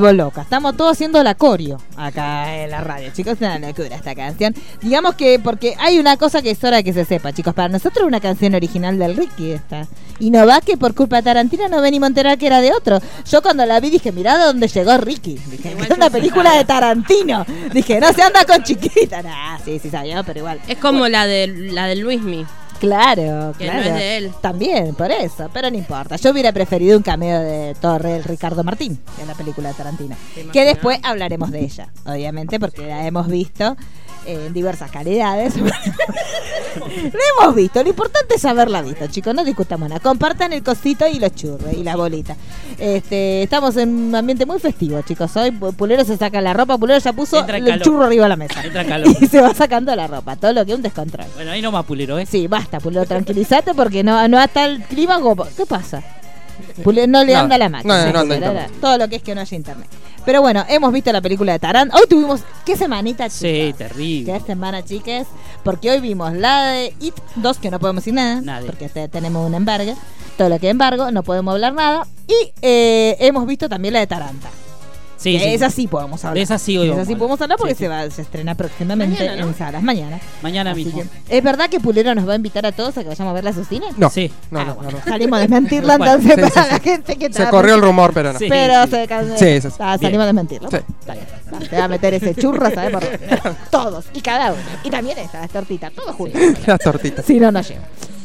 Vuelvo loca. Estamos todos haciendo la corio acá en la radio, chicos. Es una locura esta canción. Digamos que, porque hay una cosa que es hora de que se sepa, chicos. Para nosotros es una canción original del Ricky esta. Y no va que por culpa de Tarantino no venimos a enterar que era de otro. Yo cuando la vi dije, mirá de dónde llegó Ricky. Dije, es una película de Tarantino. Dije, no se anda con chiquita. Nah, sí, sí sabía, pero igual. Es como la de la del Luismi. Claro, Que no claro. es de él. También, por eso, pero no importa. Yo hubiera preferido un cameo de Torre el Ricardo Martín en la película de Tarantino. Que después hablaremos de ella, obviamente, porque la hemos visto en diversas calidades. la hemos visto, lo importante es haberla visto, chicos, no discutamos nada. Compartan el cosito y los churros y la bolita. Este, estamos en un ambiente muy festivo, chicos. Hoy Pu- Pulero se saca la ropa, Pulero ya puso Entra el calor. churro arriba de la mesa. Entra calor. Y se va sacando la ropa, todo lo que es un descontrol. Bueno, ahí no más pulero, ¿eh? Sí, basta, Pulero, tranquilízate porque no, no está el clima como... ¿Qué pasa? No le Nada. anda la máquina. No, no anda Pulero, internet. Todo lo que es que no haya internet. Pero bueno, hemos visto la película de Tarán. Hoy tuvimos... ¿Qué semanita, chicos? Sí, terrible. ¿Qué semana, chiques? Porque hoy vimos la de It 2, que no podemos decir nada, Nadie. porque te- tenemos un embargo. Todo lo que embargo, no podemos hablar nada. Y eh, hemos visto también la de Taranta. Sí, sí. Esa sí podemos hablar. De esa sí hoy De esa sí podemos hablar porque Sí, se, va, se estrena próximamente Mañana, ¿no? en salas mañana. Mañana Así mismo. que, ¿Es verdad que Pulero nos va a invitar a todos a que vayamos a verla a su cine? No, Sí. no, Ah, no, bueno, no, no. Salimos a desmentirla Bueno, entonces sí, para sí, la gente que Se corrió el rumor, pero no. Sí. Pero se can- Sí. Ah, salimos a desmentirlo. Sí. Está bien. Va, Te va a meter ese churro, ¿sabes? Por- Todos, y cada uno. Y también esta, las tortitas, todos juntos. Las tortitas. Si no, no llego.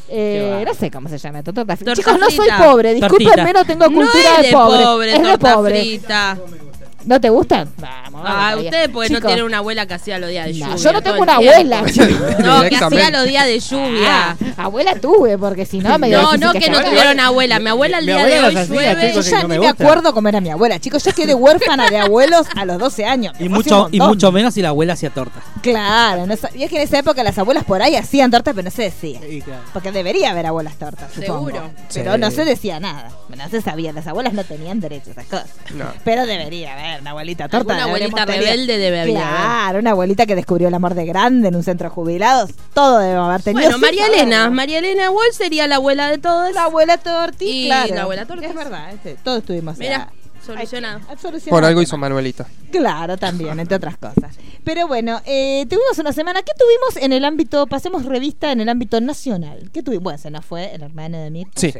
Eh, no sé cómo se llama. Torta Chicos, no soy pobre. Discúlpenme, no tengo No cultura es de de pobre. pobre, es de torta pobre. ¿No te gustan? Vamos, vamos. Ah, ustedes porque no tienen una abuela que hacía los días de no, lluvia. yo no tengo una tiempo. abuela. No, que hacía los días de lluvia. Ah, abuela tuve, porque si no me No, no, que no tuvieron abuela. Mi abuela el Mi día abuela de hoy hacía, llueve. Yo ya que no ni me acuerdo cómo era mi abuela. Chicos, yo quedé huérfana de abuelos a los 12 años. Y mucho, y mucho menos si la abuela hacía torta. Claro, no y es que en esa época las abuelas por ahí hacían tortas, pero no se decía. Sí, claro. Porque debería haber abuelas tortas, supongo. Seguro. Pero Sí. no se decía nada. No se sabía. Las abuelas no tenían derecho a esas cosas. No. Pero debería haber una abuelita torta. Deberíamos abuelita rebelde debe haber. Claro, una abuelita que descubrió el amor de grande en un centro de jubilados. Todo debemos haber tenido. Bueno, María. Elena. María Elena Wall sería la abuela de todos. La abuela torti, Y claro. la abuela Torti. Es verdad, este, todos estuvimos. Mira, solucionado. solucionado. Por algo hizo Manuelita. Claro, también, entre otras cosas. Pero bueno, eh, tuvimos una semana. ¿Qué tuvimos en el ámbito, pasemos revista en el ámbito nacional? ¿Qué tuvimos? Bueno, se nos fue el hermano de Mirta. Sí.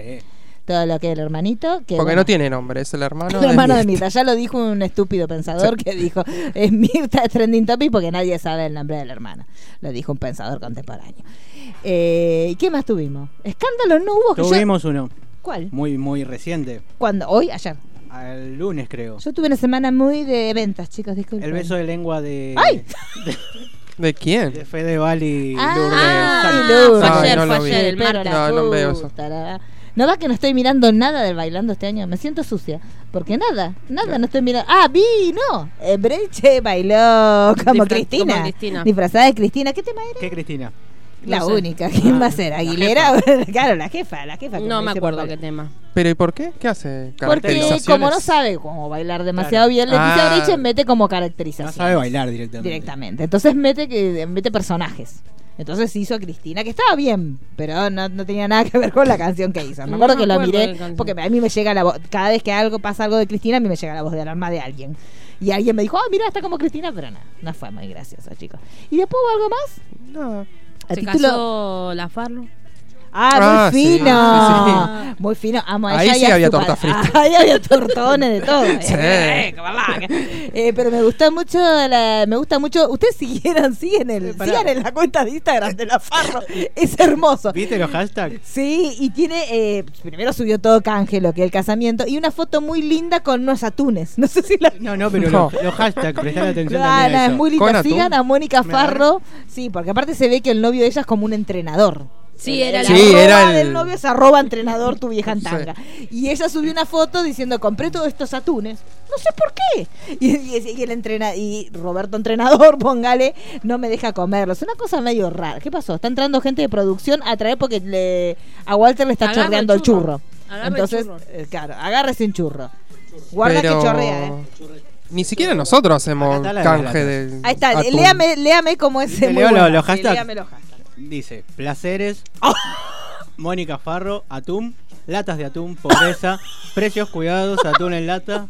Todo lo que es el hermanito. Que, Porque bueno, no tiene nombre, es el hermano, el hermano de Mirta. Mirta. Ya lo dijo un estúpido pensador que dijo, es Mirta es trending topic porque nadie sabe el nombre del hermano. Lo dijo un pensador contemporáneo. Eh, ¿Y qué más tuvimos? Escándalo no hubo. yo- Tuvimos uno ¿Cuál? muy, muy reciente. ¿Cuándo? ¿Hoy? ¿Ayer? Al lunes, creo. Yo tuve una semana muy de ventas, chicos, disculpen. El beso de lengua de, ¡Ay! ¿De quién? de Fedeval y Ah, Lourdes. Sánchez. Lourdes. Fue ayer, no fue lo vi. ayer, el martes. la No, no veo eso. No va que no estoy mirando nada del bailando este año. Me siento sucia. Porque nada, nada, no estoy mirando. Ah, vi, no. Eh, Breche bailó como Disfra- Cristina. como Cristina. Disfrazada de Cristina. ¿Qué tema era? ¿Qué, Cristina? La No sé. única. ¿Quién Ah, va a ser? la ¿Aguilera? claro, la jefa, la jefa. No me acuerdo papá. qué tema. ¿Pero y por qué? ¿Qué hace? Porque como no sabe cómo bailar demasiado bien, Leticia Ah. Breche mete como No caracterización. sabe bailar directamente. directamente. Entonces mete que mete personajes. Entonces hizo Cristina, que estaba bien, pero no, no tenía nada que ver con la canción que hizo. Me No acuerdo que lo miré, canción. porque a mí me llega la voz, cada vez que algo pasa algo de Cristina, a mí me llega la voz de alarma de alguien. Y alguien me dijo, oh, mira, está como Cristina, pero no, no fue muy gracioso, chicos. ¿Y después hubo algo más? No. A Se título- casó la Farlo. Ah, Ah, muy sí, fino. Muy fino. Amo Ahí sí había torta frita. Ahí había tortones de todo. Sí. Eh. Eh, pero me gusta mucho, la- me gusta mucho. Ustedes siguieran, siguen, el, sigan en la cuenta de Instagram de la Farro. Es hermoso. ¿Viste los hashtags? Sí, y tiene, eh, primero subió todo canje, lo que es el casamiento, y una foto muy linda con unos atunes. No sé si la... No, no, pero No. Los, los hashtags, prestad atención Ah, también no, a es muy ¿Con linda. atún? Sigan a Mónica Farro. Sí, porque aparte se ve que el novio de ella es como un entrenador. Sí, era la- Sí, arroba era el- del novio es arroba entrenador tu vieja en Sí. tanga. Y ella subió una foto diciendo, compré todos estos atunes. No sé por qué. Y, y- y el entrena y Roberto entrenador, póngale, no me deja comerlos. Una cosa medio rara. ¿Qué pasó? Está entrando gente de producción a traer porque le, a Walter le está Agarra chorreando el churro. churro. Agarra el Entonces, churro. eh, claro, agárrese un churro. Guarda Pero que chorrea, eh. Ni siquiera nosotros hacemos canje de. Ahí está, léame, léame cómo es. ¿Te muy leo los hashtags? Dice, placeres, Mónica Farro, atún, latas de atún, pobreza, precios cuidados, atún en lata,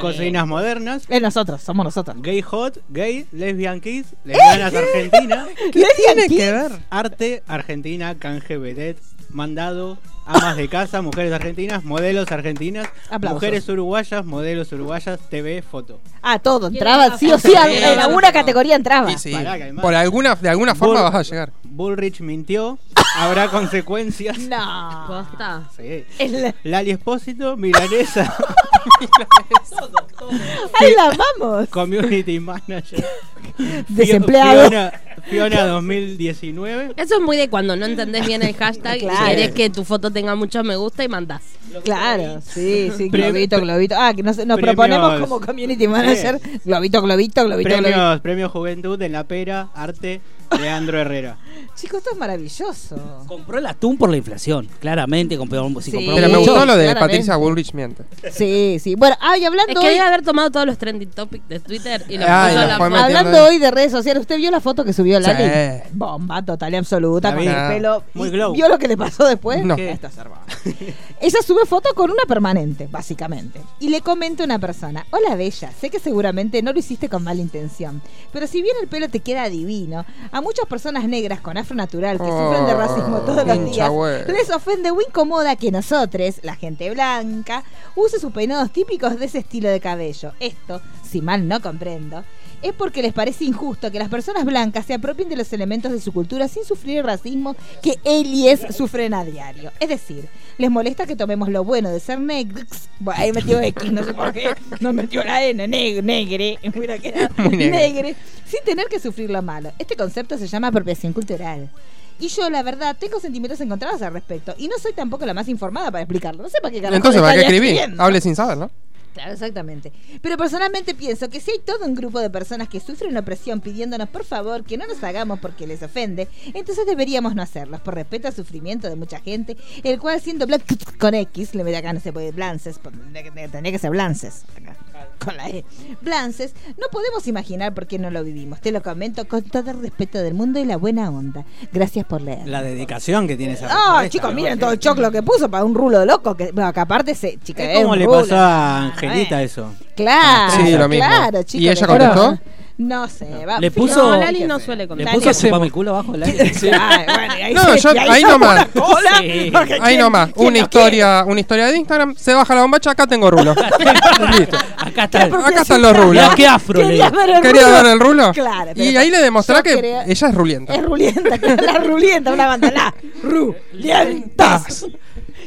cocinas modernas, Es nosotros, somos nosotros. gay hot, gay, lesbian kiss, lesbianas argentina, ¿Qué tiene que ver? arte, argentina, canje vedette, mandado, amas de casa, mujeres argentinas, modelos argentinas, Aplausos. mujeres uruguayas, modelos uruguayas, TV, foto. Ah, todo, ¿Quién entraba sí o sí, Sí, en alguna categoría entraba. Sí, Pará, que hay más. por alguna, de alguna forma Bull- vas a llegar. Bullrich mintió, habrá consecuencias. No. Posta. Sí. Es la- Lali Espósito, milanesa, ¡Ay, la amamos! community manager. Desempleado. Fiona, Fiona 2019. Eso es muy de cuando no entendés bien el hashtag Claro. y querés que tu foto tenga muchos me gusta y mandás. Claro, sí, sí, globito, globito. Ah, que nos, nos premios- proponemos como community manager. Globito, globito, globito, globito. Premios, premios Juventud en la Pera, Arte, Leandro Herrera. Chicos, esto es maravilloso. Compró el atún por la inflación, claramente. Compró, si Sí. compró Pero me gustó lo de claramente. Patricia Bullrich miente. Sí, sí. Bueno, ay, Es hablando que hoy, debe haber tomado todos los trending topics de Twitter y los Ay, puso la foto. hablando hoy de redes sociales, ¿usted vio la foto que subió Lali? Sí. Bomba total y absoluta, con el pelo. Muy ¿Y glow. ¿Vio lo que le pasó después? No. Esto es hermoso. Ella sube foto con una permanente, básicamente. Y le comenta a una persona, hola Bella, sé que seguramente no lo hiciste con mala intención, pero si bien el pelo te queda divino, a muchas personas negras con afro natural que sufren de racismo todos los días, les ofende o incomoda que nosotros, la gente blanca, use sus peinados típicos de ese estilo de cabello. Esto, si mal no comprendo, es porque les parece injusto que las personas blancas se apropien de los elementos de su cultura sin sufrir el racismo que ellos sufren a diario. Es decir, les molesta que tomemos lo bueno de ser negros. Bueno, ahí metió X, no sé por qué. No metió la N, neg- negre. Mira que era Muy negre. negre. Sin tener que sufrir lo malo. Este concepto se llama apropiación cultural. Y yo, la verdad, tengo sentimientos encontrados al respecto. Y no soy tampoco la más informada para explicarlo. No sé para qué carajo Entonces, ¿para qué escribí? Hable sin saber, ¿no? Claro, exactamente. Pero personalmente pienso que si hay todo un grupo de personas que sufren opresión pidiéndonos por favor que no nos hagamos porque les ofende, entonces deberíamos no hacerlos por respeto al sufrimiento de mucha gente, el cual siendo con X, le acá no se puede blances, tendría que- ser blances. Con la E. Blances, no podemos imaginar por qué no lo vivimos. Te lo comento con todo el respeto del mundo y la buena onda. Gracias por leer. La dedicación que tiene esa respuesta, chicos, miren todo el choclo que puso para un rulo de loco. Que, bueno, que aparte se, chica, Es como un le rulo. pasó a Ah, Angelita bueno. eso. Claro, Sí, lo mismo. claro, chicos. ¿Y ella contestó? No sé, va. Le puso- No, Lali no suele Le contar. puso chupar mi culo abajo. Ay, bueno, y ahí No, se- yo- ahí se nomás. Sí. Ahí ¿quién- nomás, una no historia, una historia de Instagram, se baja la bombacha, acá tengo rulo. Listo. Acá está. Acá están los rulos. Mirá qué afro le Quería ver el ¿Quería rulo. ver el rulo? Claro. Y ahí le demostré yo que quería- ella es rulienta. Es rulienta, la rulienta, una banda, la rulientas.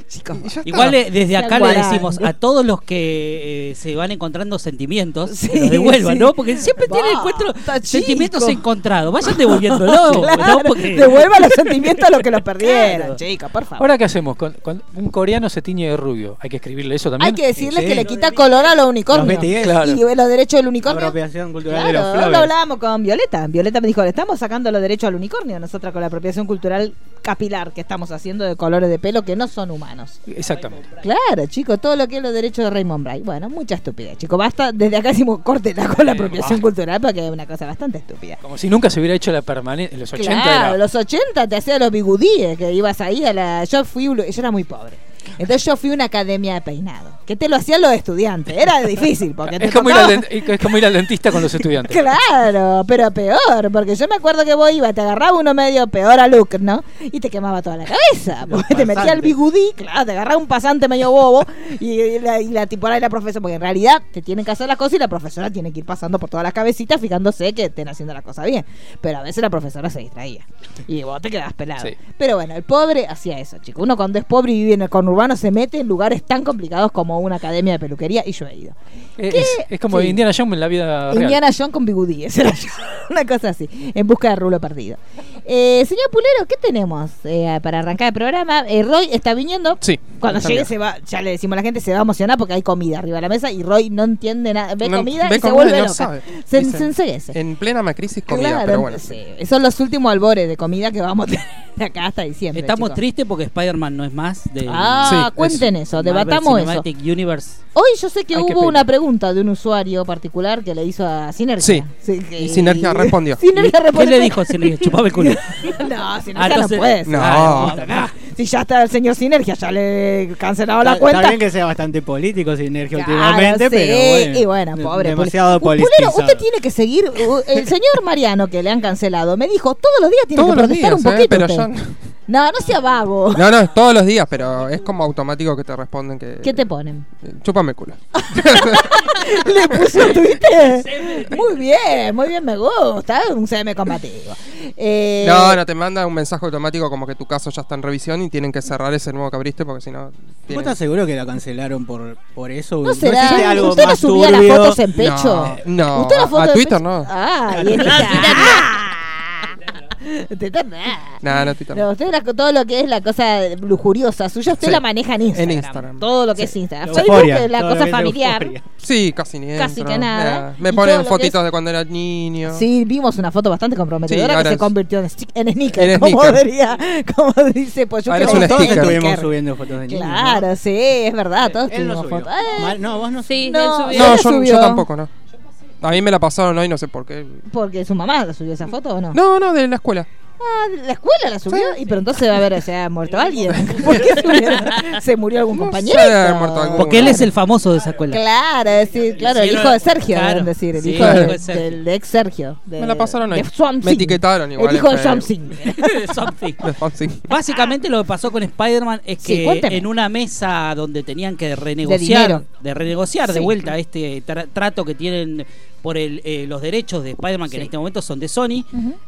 Chicos. Igual eh, desde acá le decimos a todos los que eh, se van encontrando sentimientos, Sí, que los devuelvan, sí. ¿no? Porque siempre tienen Basta, encuentro chico. sentimientos encontrados. Vayan devolviéndolo, ¿no? claro, Porque devuelva los sentimientos a los que los perdieron, Claro. chicos, por favor. Ahora, ¿qué hacemos? Con, con un coreano se tiñe de rubio. ¿Hay que escribirle eso también? Hay que decirle Sí. que le quita color a los unicornios. Los BTS. Claro. Y los derechos del unicornio. Apropiación cultural de los lo hablábamos con Violeta. Violeta me dijo, le estamos sacando los derechos al unicornio, nosotras con la apropiación cultural capilar que estamos haciendo de colores de pelo que no son humanos. Exactamente. Claro, chicos, todo lo que es los derechos de Raymond Bray. Bueno, mucha estupidez, chicos. Basta, desde acá decimos córtela con la apropiación cultural porque es una cosa bastante estúpida. Como si nunca se hubiera hecho la permanente. En los 80 Claro, era- los 80 te hacía los bigudíes, que ibas ahí a la... Yo fui, yo era muy pobre. Entonces yo fui a una academia de peinado, que te lo hacían los estudiantes. Era difícil, porque te Es como, ir al tocaba- dent- es como ir al dentista con los estudiantes. Claro, pero peor, porque yo me acuerdo que vos ibas, te agarraba uno medio peor a look, ¿no? Y te quemaba toda la cabeza, porque te metía el bigudí, claro, te agarraba un pasante medio bobo y, y la, y la tipora y la profesora, porque en realidad te tienen que hacer las cosas y la profesora tiene que ir pasando por todas las cabecitas fijándose que estén haciendo las cosas bien. Pero a veces la profesora se distraía y vos te quedabas pelado. Sí. Pero bueno, el pobre hacía eso, chicos. Uno cuando es pobre y vive en el conurbano se mete en lugares tan complicados como una academia de peluquería y yo he ido. Es, ¿Qué? es como Sí. Indiana Jones en la vida real. Indiana Jones con bigudí, ese era yo. una cosa así, en busca de rulo perdido. Eh, señor Pulero, ¿qué tenemos eh, para arrancar el programa? Eh, Roy está viniendo. Sí. Cuando llegue se va, ya le decimos a la gente, se va a emocionar porque hay comida arriba de la mesa y Roy no entiende nada, ve No, comida ve y se comida vuelve y no loca. sabe. Se, Dice, se enseguece. En plena macrisis comida, Claro, pero bueno. sí, son los últimos albores de comida que vamos a tener acá hasta diciembre. Estamos chicos. tristes porque Spider-Man no es más de Ah, Sí, cuenten eso, debatamos eso. Cinematic Universe. Hoy yo sé que hubo una pregunta de un usuario particular que le hizo a Sinergia. Sí. que- Y Sinergia respondió. Sinergia ¿Qué respondió. le dijo? Le chupaba el culo. no, Sinergia Ah, no entonces- puede. ser. No. Ah, no. Si ya está el señor Sinergia, ya le cancelado la cuenta. Está bien que sea bastante político Sinergia Claro, últimamente, sí, pero bueno. Y bueno, pobre. Demasiado Pulero, politizado. usted tiene que seguir. uh, El señor Mariano, que le han cancelado, me dijo todos los días tiene Todos que protestar días, un ¿eh? poquito. Pero usted. ya no- No, sea vago. No, no, es todos los días, pero es como automático que te responden que. ¿Qué te ponen? Chúpame el culo. Le puso Twitter. Muy bien, muy bien, me gusta. Un CM combativo. Eh, No, no, te manda un mensaje automático como que tu caso ya está en revisión y tienen que cerrar ese nuevo que abriste porque si no. ¿Vos tienen- estás seguro que la cancelaron por, por eso? ¿No será? existe algo ¿Usted no subía turbio? las fotos en pecho? No, no, ¿Usted la a- foto a Twitter pecho? no. Ah, y en Instagram. Twitter no. No, no, Twitter no. No, usted la- todo lo que es la cosa lujuriosa suya, usted Sí. la maneja en Instagram. Instagram. Todo lo que es Instagram. Facebook euforia, es la todo lo cosa que es familiar. euforia. Sí, casi ni Casi entro. que nada. Eh, Me Y ponen lo que fotitos es- de cuando era niño. Sí, vimos una foto bastante comprometedora Sí, que ahora se es- convirtió en, stick- en sneaker, En como, sneaker. diría, como dice pues yo Ahora es un que Todos sticker. estuvimos subiendo fotos de niños. Claro, sí, es verdad, todos Él no tuvimos subió. fotos. Eh, Mal- no, vos no Sí, No, él subió. No, la yo, subió. yo tampoco, no. A mí me la pasaron hoy, no sé por qué. Porque su mamá la subió esa foto o no? No, no, de la escuela. Ah, la escuela la subió. Y pero entonces va a ver, se ha muerto alguien. ¿Por qué? ¿Se murió algún No compañero? sé, ha muerto algún- Porque él es el famoso de esa escuela. Claro, es decir, claro, el hijo de Sergio, claro. deben decir, el Sí, hijo de- Sergio. del de ex Sergio. de- Me la pasaron hoy. Me etiquetaron igual El hijo de. Thing. Something. De Fonsi. Básicamente lo que pasó con Spider-Man es que en una mesa donde tenían que renegociar, de, renegociar de vuelta este tra- trato que tienen por el, eh, los derechos de Spider-Man, que en este momento son de Sony,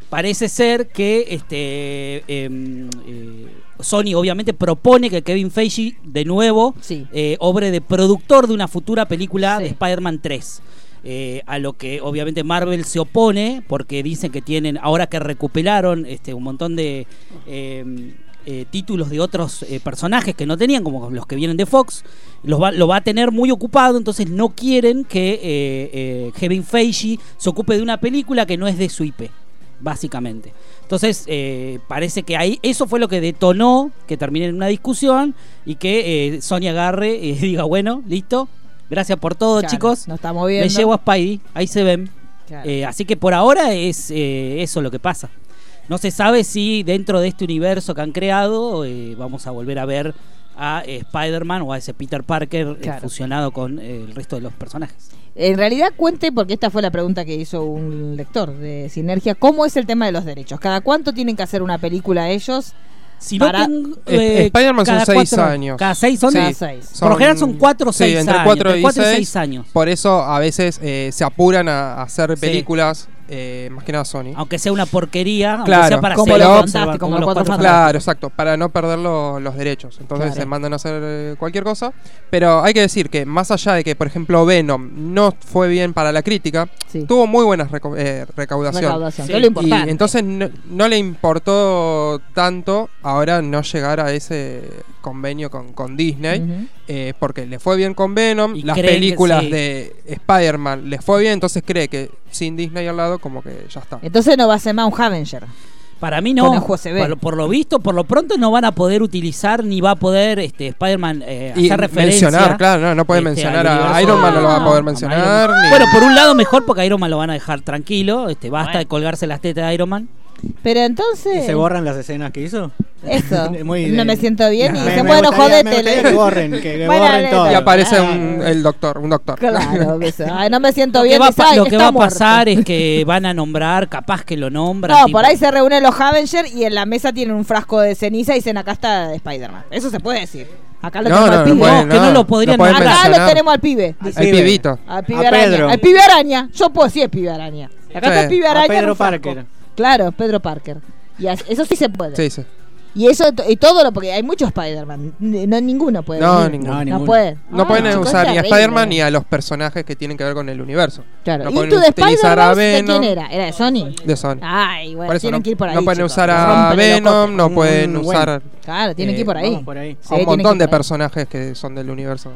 parece ser que este em, eh, Sony obviamente propone que Kevin Feige de nuevo Sí. eh, obre de productor de una futura película Sí. de Spider-Man 3. Eh, a lo que obviamente Marvel se opone porque dicen que tienen, ahora que recuperaron este, un montón de eh, eh, títulos de otros eh, personajes que no tenían, como los que vienen de Fox, los va- lo va a tener muy ocupado, entonces no quieren que eh, eh, Kevin Feige se ocupe de una película que no es de su IP, básicamente. Entonces, eh, parece que ahí eso fue lo que detonó que termine en una discusión y que Sony agarre y diga, bueno, listo, gracias por todo, Claro, chicos. Nos estamos viendo. Me llevo a Spidey, ahí se ven. Claro. Así que por ahora es eso lo que pasa. No se sabe si dentro de este universo que han creado eh, vamos a volver a ver a eh, Spider-Man o a ese Peter Parker eh, Claro. fusionado con eh, el resto de los personajes. En realidad cuente, porque esta fue la pregunta que hizo un lector de Sinergia, ¿cómo es el tema de los derechos? ¿Cada cuánto tienen que hacer una película ellos? Si Para- no Eh, Spider-Man son cada seis cuatro- años. Cada seis son. Cada Sí. seis. Por lo general son cuatro o sí, seis entre años. cuatro entre y cuatro y seis. seis años. Por eso a veces eh, se apuran a, a hacer Sí. Eh, más que nada Sony. Aunque sea una porquería, aunque Claro. sea para Como hacer- los conservar, Fantásticos, como los Cuatro Fantásticos. Claro, exacto, para no perder lo- los derechos. Entonces Claro. se mandan a hacer eh, cualquier cosa. Pero hay que decir que más allá de que, por ejemplo, Venom no fue bien para la crítica, Sí. tuvo muy buena reco- eh, recaudación. Recaudación, Sí. Y entonces no, no le importó tanto ahora no llegar a ese convenio con, con Disney, eh, porque le fue bien con Venom, Y las películas sí. de Spider-Man les fue bien, entonces cree que sin Disney al lado como que ya está. Entonces no va a ser más un Avenger. Para mí no. ojo se ve. Por, por lo visto, por lo pronto no van a poder utilizar ni va a poder este Spider-Man eh, hacer referencia. mencionar, claro, no, no puede este, mencionar a Iron Man, no lo va a poder mencionar. Ni- Bueno, por un lado mejor porque a Iron Man lo van a dejar tranquilo. Este, basta Bueno. de colgarse las tetas de Iron Man. Pero ¿Y entonces. se borran las escenas que hizo? Eso. Muy no de- me siento bien y Me- dicen, me bueno, gustaría- jodete. me que borren, que- que Bueno, borren todo. Y aparece un- el doctor, un doctor. Claro, eso. Ay, no me siento Lo que bien. va, a dice, pa- "Ay, lo que va a muerto". pasar es que van a nombrar, capaz que lo nombran. No, tipo- por ahí se reúnen los Avengers y en la mesa tienen un frasco de ceniza y dicen acá está Spider-Man. Eso se puede decir. Acá lo No, tenemos no, al no pibe. pueden, que no lo podrían Acá mencionar. lo tenemos al pibe. El pibe. pibito. Al pibe A araña. Pedro. Al pibe araña. Yo puedo decir el pibe araña. Acá Sí. está el pibe araña. Pedro. Parker. Claro, Pedro Parker. Y eso sí se puede. Sí, sí. Y eso y todo lo porque hay muchos Spider-Man. No ninguno puede. No, venir. ninguno. No, No ninguno. puede. No Ah, pueden chicos, usar ni a. Spider-Man ni a los personajes que tienen que ver con el universo. Claro. No ¿Y pueden tú de Spider-Man de quién era? ¿Era de Sony? De Sony. Ay, bueno, Por eso tienen no, que ir por ahí. no pueden chicos. usar a Venom, no Un pueden buen- usar Claro, tienen Eh, que ir por ahí. por ahí. Sí, a un montón de personajes que son del universo.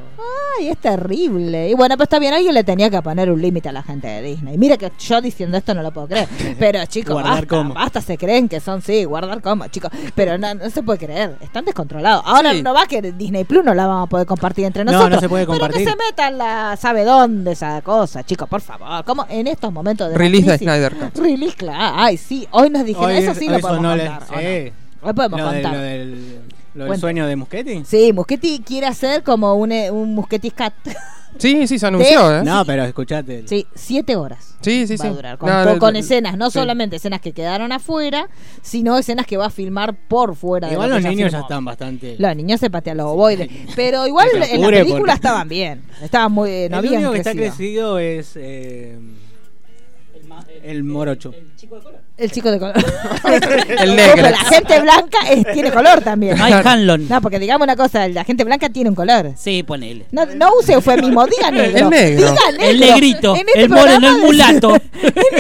Ay, es terrible. Y bueno, pues está bien, alguien le tenía que poner un límite a la gente de Disney. Mira que yo diciendo esto no lo puedo creer. Pero chicos, Guardar basta, basta, se creen que son, sí, guardar como, chicos. Pero no, no se puede creer, están descontrolados. Ahora Sí. no va que Disney Plus no la vamos a poder compartir entre No, nosotros. no se puede Pero compartir. que se metan la, sabe dónde esa cosa, chicos, por favor. Como en estos momentos de Release de Snyder Cut. Release, claro. Ay, sí, hoy nos dijeron, Hoy- eso sí lo podemos contar. ¿o no? sí. Hoy podemos Lo, del- contar. lo del, lo del sueño de Muschetti. Sí, Muschetti quiere hacer como un, eh, un Muschetti Cat. Sí, sí, se anunció, ¿eh? No, pero escuchate. el- Sí, siete horas. Sí, sí, va sí. a durar. Con, No, con- no, con no, escenas, no sí. solamente escenas que quedaron afuera, sino escenas que va a filmar por fuera. de Igual lo los que niños ya están bastante. Los niños se patean los ovoides. Pero igual en la película porque- estaban bien. Estaban muy. eh, No el único que está crecido. es eh, el morocho. El chico de color. El No, negro. pero la gente blanca es- tiene color también. Mike Hanlon. No, porque digamos una cosa, la gente blanca tiene un color. Sí, ponele. No, no use eufemismo, diga negro. El negro. Diga negro. El negrito, este el moreno, el mulato. en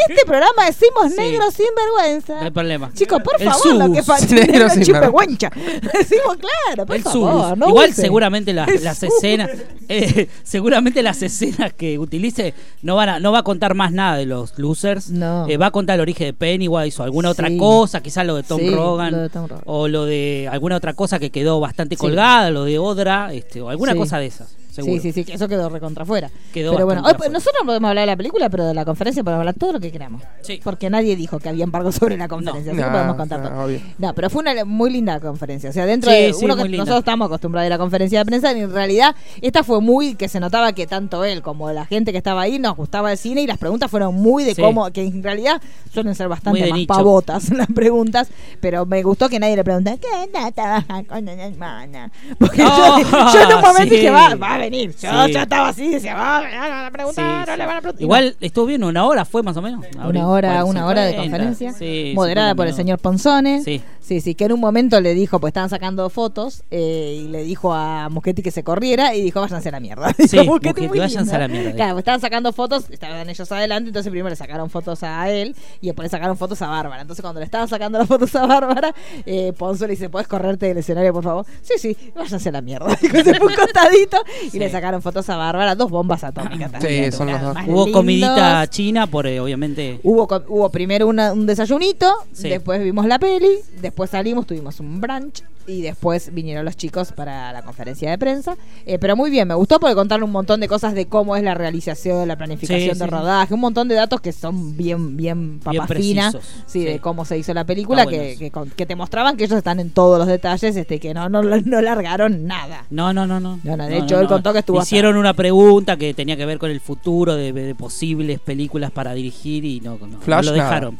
este programa decimos Sí. negro sin vergüenza. No hay problema. Chicos, por El favor, lo que falta Negro negro sin chipehuencha. Decimos claro, por El favor. no Igual use. seguramente las, El escenas, eh, seguramente las escenas que utilice no van a, no va a contar más nada de los losers. No. Eh, va a contar el origen de Pennywise o alguna otra Sí. cosa, quizás lo de Tom Sí, Rogan, lo de Tom Rogan. o lo de alguna otra cosa que quedó bastante colgada, lo de Odra, este, o alguna cosa de esas. Seguro. Sí, sí, sí, que eso quedó recontra afuera. Quedó pero bueno, hoy, pues, nosotros podemos hablar de la película, pero de la conferencia podemos hablar todo lo que queramos. Sí. Porque nadie dijo que había embargo sobre la conferencia, así que No, podemos contar no, todo. obvio. No, pero fue una muy linda conferencia. O sea, dentro Sí, de sí, uno que linda. nosotros estamos acostumbrados a ir a conferencia de prensa, y en realidad esta fue muy que se notaba que tanto él como la gente que estaba ahí nos gustaba el cine y las preguntas fueron muy de Sí. cómo, que en realidad suelen ser bastante más nicho. pavotas las preguntas, pero me gustó que nadie le pregunte, ¿qué onda trabajar con una hermana? Porque Oh, yo, yo en un momento sí. dije, va, va a venir. Yo Sí. ya estaba así, decía, va, no le van a Sí, preguntar, no sí. le van a preguntar. Igual estuvo bien, una hora fue más o menos. Una hora, una hora de 50, conferencia, sí, moderada 50 por el señor Ponzone. Sí. Sí, sí, que en un momento le dijo, pues estaban sacando fotos, eh, y le dijo a Muschetti que se corriera y dijo, váyanse a la mierda. Sí, Muschetti, váyanse a la mierda. Claro, pues estaban sacando fotos, estaban ellos adelante, entonces primero le sacaron fotos a él y después le sacaron fotos a Bárbara. Entonces cuando le estaban sacando las fotos a Bárbara, eh, Ponzo le dice, ¿puedes correrte del escenario, por favor? Sí, sí, váyanse a la mierda. Dijo, se fue un costadito y le sacaron fotos a Bárbara, dos bombas atómicas también. son los dos. Hubo lindos. comidita china por eh, obviamente. Hubo, hubo primero una- un desayunito, Sí. después vimos la peli, después salimos, tuvimos un brunch y después vinieron los chicos para la conferencia de prensa. Eh, pero muy bien, me gustó porque contaron un montón de cosas de cómo es la realización, la planificación Sí, de sí, sí. rodaje, un montón de datos que son bien, bien precisos, sí, sí. de cómo se hizo la película, que, que, con- que te mostraban que ellos están en todos los detalles, este que no, no, no largaron nada. No, no, no, no. No, no, de hecho, él contó que estuvo hasta- Hicieron una pregunta que tenía que ver con el futuro de, de posibles películas para dirigir y no, no, no Flash, lo nada.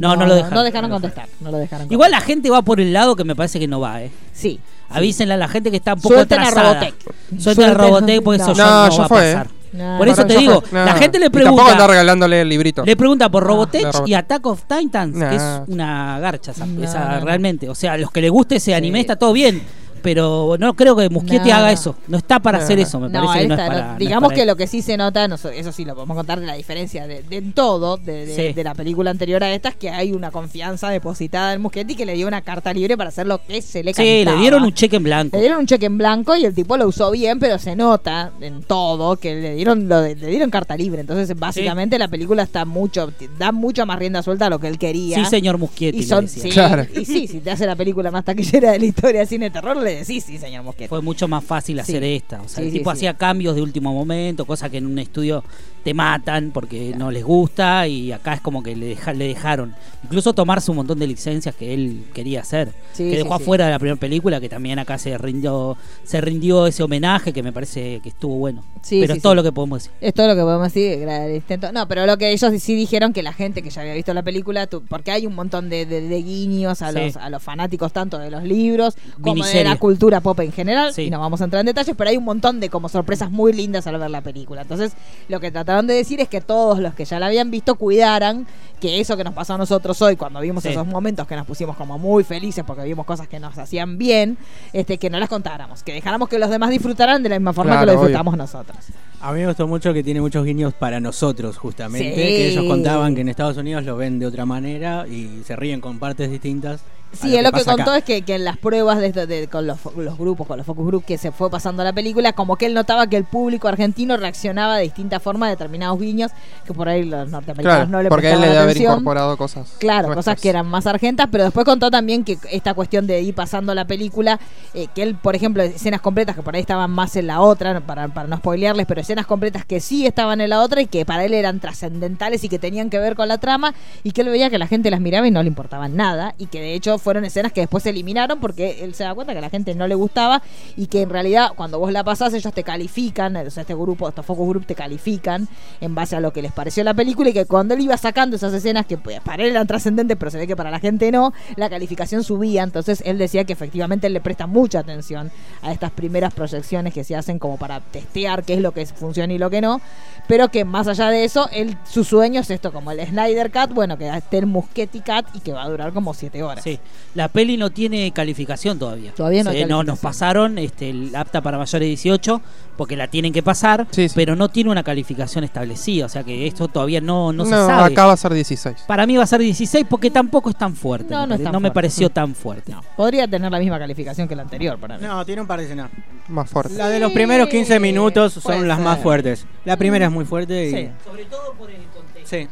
No, no, lo dejaron. No dejaron contestar, no lo dejaron Igual la gente va por el lado que me parece que no va, ¿eh? Sí. Avísenle a la gente que está un poco Suelten a atrasada. Robotech. Suelten a Robotech porque eso No. ya No, no, ya va a fue, ¿eh? pasar. No, Por eso te digo, fue. No. la gente le Y tampoco anda pregunta, regalándole el librito. le pregunta por Robotech y Attack of Titans, que es una garcha esa, No, esa realmente. O sea, los que les guste ese Sí. anime está todo bien. Pero no creo que Muschietti No, haga no. eso. No está para No, hacer no. eso, me No, parece que no es para. no- no es digamos para que él. lo que sí se nota, no so- eso sí lo podemos contar de la diferencia de, de en todo, de, de- Sí. de la película anterior a esta, es que hay una confianza depositada en Muschetti que le dio una carta libre para hacer lo que se le Sí, le cantaba. dieron un cheque en blanco. Le dieron un cheque en blanco y el tipo lo usó bien, pero se nota en todo que le dieron lo de- le dieron carta libre. Entonces, básicamente la película está mucho da mucho más rienda suelta a lo que él quería. Sí, señor Muschietti. Y son, sí, Claro. y sí, si te hace la película más taquillera de la historia de cine de terror, le decís, sí, señor Mosquete. Fue mucho más fácil Sí. hacer esta. O sea, Sí, el sí, tipo sí. hacía cambios de último momento, cosa que en un estudio te matan porque no les gusta y acá es como que le, deja- le dejaron incluso tomarse un montón de licencias que él quería hacer. Sí, que dejó sí. afuera de la primera película, que también acá se rindió, se rindió ese homenaje que me parece que estuvo bueno. Pero es todo lo que podemos decir. Es todo lo que podemos decir. No, pero lo que ellos sí dijeron que la gente que ya había visto la película, porque hay un montón de, de- de guiños a los, a los fanáticos tanto de los libros como de la cultura pop en general, y no vamos a entrar en detalles, pero hay un montón de como sorpresas muy lindas al ver la película. Entonces, lo que trataron de decir es que todos los que ya la habían visto cuidaran que eso que nos pasó a nosotros hoy, cuando vimos Sí. esos momentos que nos pusimos como muy felices porque vimos cosas que nos hacían bien, este que no las contáramos, que dejáramos que los demás disfrutaran de la misma forma Claro, que lo obvio. disfrutamos nosotros. A mí me gustó mucho que tiene muchos guiños para nosotros, justamente. Sí. Que ellos contaban que en Estados Unidos lo ven de otra manera y se ríen con partes distintas. Sí, él lo que contó acá. es que, que en las pruebas de, con los, los grupos, con los focus group que se fue pasando la película, como que él notaba que el público argentino reaccionaba de distinta forma a determinados guiños que por ahí los norteamericanos Claro, no le porque él le debe haber atención. incorporado cosas. Claro, nuestras. cosas que eran más argentas, pero después contó también que esta cuestión de ir pasando la película, eh, que él, por ejemplo, escenas completas que por ahí estaban más en la otra, para, para no spoilearles, pero escenas completas que sí estaban en la otra y que para él eran trascendentales y que tenían que ver con la trama, y que él veía que la gente las miraba y no le importaban nada, y que de hecho fueron escenas que después se eliminaron porque él se da cuenta que a la gente no le gustaba y que en realidad cuando vos la pasás ellos te califican, o sea, este grupo, estos focus group te califican en base a lo que les pareció la película y que cuando él iba sacando esas escenas que pues, para él eran trascendentes, pero se ve que para la gente no, la calificación subía, entonces él decía que efectivamente él le presta mucha atención a estas primeras proyecciones que se hacen como para testear qué es lo que funciona y lo que no, pero que más allá de eso, él, su sueño es esto, como el Snyder Cut, bueno, que esté el Muschetti Cut y que va a durar como siete horas. Sí, la peli no tiene calificación todavía. Todavía no Sí, no, nos pasaron este, el apta para mayores de 18 porque la tienen que pasar, Sí, sí. pero no tiene una calificación establecida. O sea que esto todavía no, no, No, se sabe. acá va a ser 16. Para mí va a ser 16 porque tampoco es tan fuerte. No, me no es pare- tan no me fuerte. pareció tan fuerte. Podría tener la misma calificación que la anterior para mí. No, tiene un par de escenas. Más fuerte. La de los primeros 15 minutos puede son las ser. más fuertes. La primera es muy fuerte y. Sí. Sobre todo por el contexto. Sí.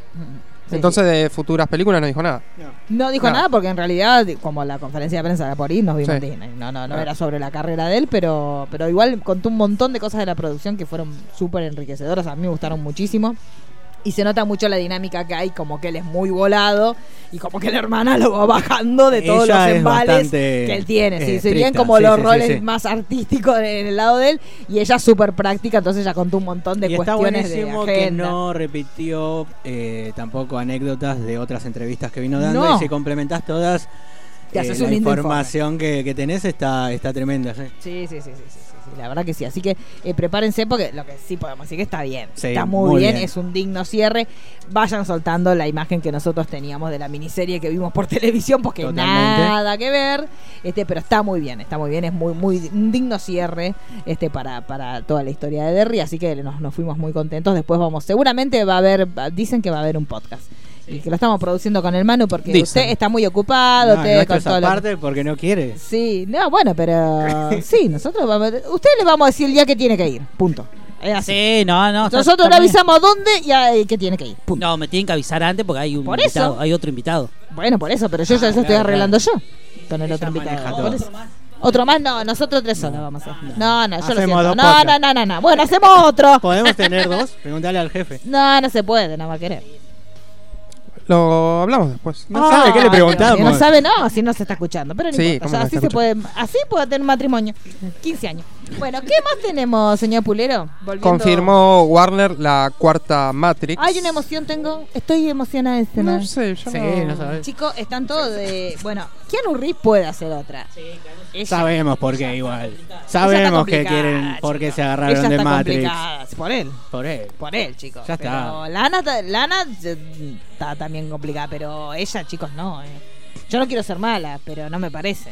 Sí, Entonces de futuras películas no dijo nada. No dijo Nada. nada porque en realidad, como la conferencia de prensa de por ahí, nos vimos Sí. Disney. No, no, no Ah. era sobre la carrera de él, pero, pero igual contó un montón de cosas de la producción que fueron súper enriquecedoras. A mí me gustaron muchísimo. Y se nota mucho la dinámica que hay, como que él es muy volado y como que la hermana lo va bajando de todos Ella los es embales que él tiene. eh, Sí, serían como sí, los sí, roles sí. más artísticos en el lado de él y ella súper práctica, entonces ella contó un montón de y está cuestiones de que agenda. no repitió eh, tampoco anécdotas de otras entrevistas que vino dando. No. Y si complementás todas, eh, la información que, que tenés está, está tremenda. sí, sí, sí, sí, sí, la verdad que sí. Así que eh, prepárense porque lo que sí podemos decir que está bien. Sí, está muy, muy bien, bien. es un digno cierre. Vayan soltando la imagen que nosotros teníamos de la miniserie que vimos por televisión porque Totalmente. nada que ver. Este, pero está muy bien, está muy bien, es muy, muy un digno cierre este para, para toda la historia de Derry, así que nos, nos fuimos muy contentos. Después vamos, seguramente va a haber, dicen que va a haber un podcast. Y que lo estamos produciendo con el Manu porque Dicen. usted está muy ocupado, No, usted con todo lo- porque no quiere. Sí, no, bueno, pero sí, nosotros vamos, ustedes le vamos a decir el día que tiene que ir, punto. Sí, no, no. Nosotros está le avisamos dónde y a- que tiene que ir, punto. No, me tienen que avisar antes porque hay un Por invitado, eso. hay otro invitado. Bueno, por eso, pero yo ya Ah, eso estoy claro, arreglando yo con el Ella otro invitado. Otro más, no, nosotros tres solos vamos a hacer. No, no, yo lo Hacemos siento. dos No, no, no, no, no. Bueno, hacemos otro. ¿Podemos tener dos? Preguntale al jefe. No, no se puede, no va a querer. Lo hablamos después. No sabe qué le Ah, preguntamos. no sabe, no, si no se está escuchando. Pero no Sí, importa, ¿cómo ya no así se puede, así puede tener un matrimonio. 15 años. Bueno, ¿qué más tenemos, señor Pulero? Volviendo- Confirmó Warner la cuarta Matrix. Ay, una emoción tengo. Estoy emocionada de este No no. sé, yo Sí, no... no sabes. Chicos, están todos de. Bueno, Keanu Reeves puede hacer otra. Ella- Sabemos por qué igual. Sabemos que complicada, quieren por qué chicos. se agarraron Ella de está Matrix. complicada. Por él. Por él. Por él, chicos. Ya está. Pero Lana, ta- Lana eh, está también complicada, pero ella, chicos, no. eh. Yo no quiero ser mala, pero no me parece.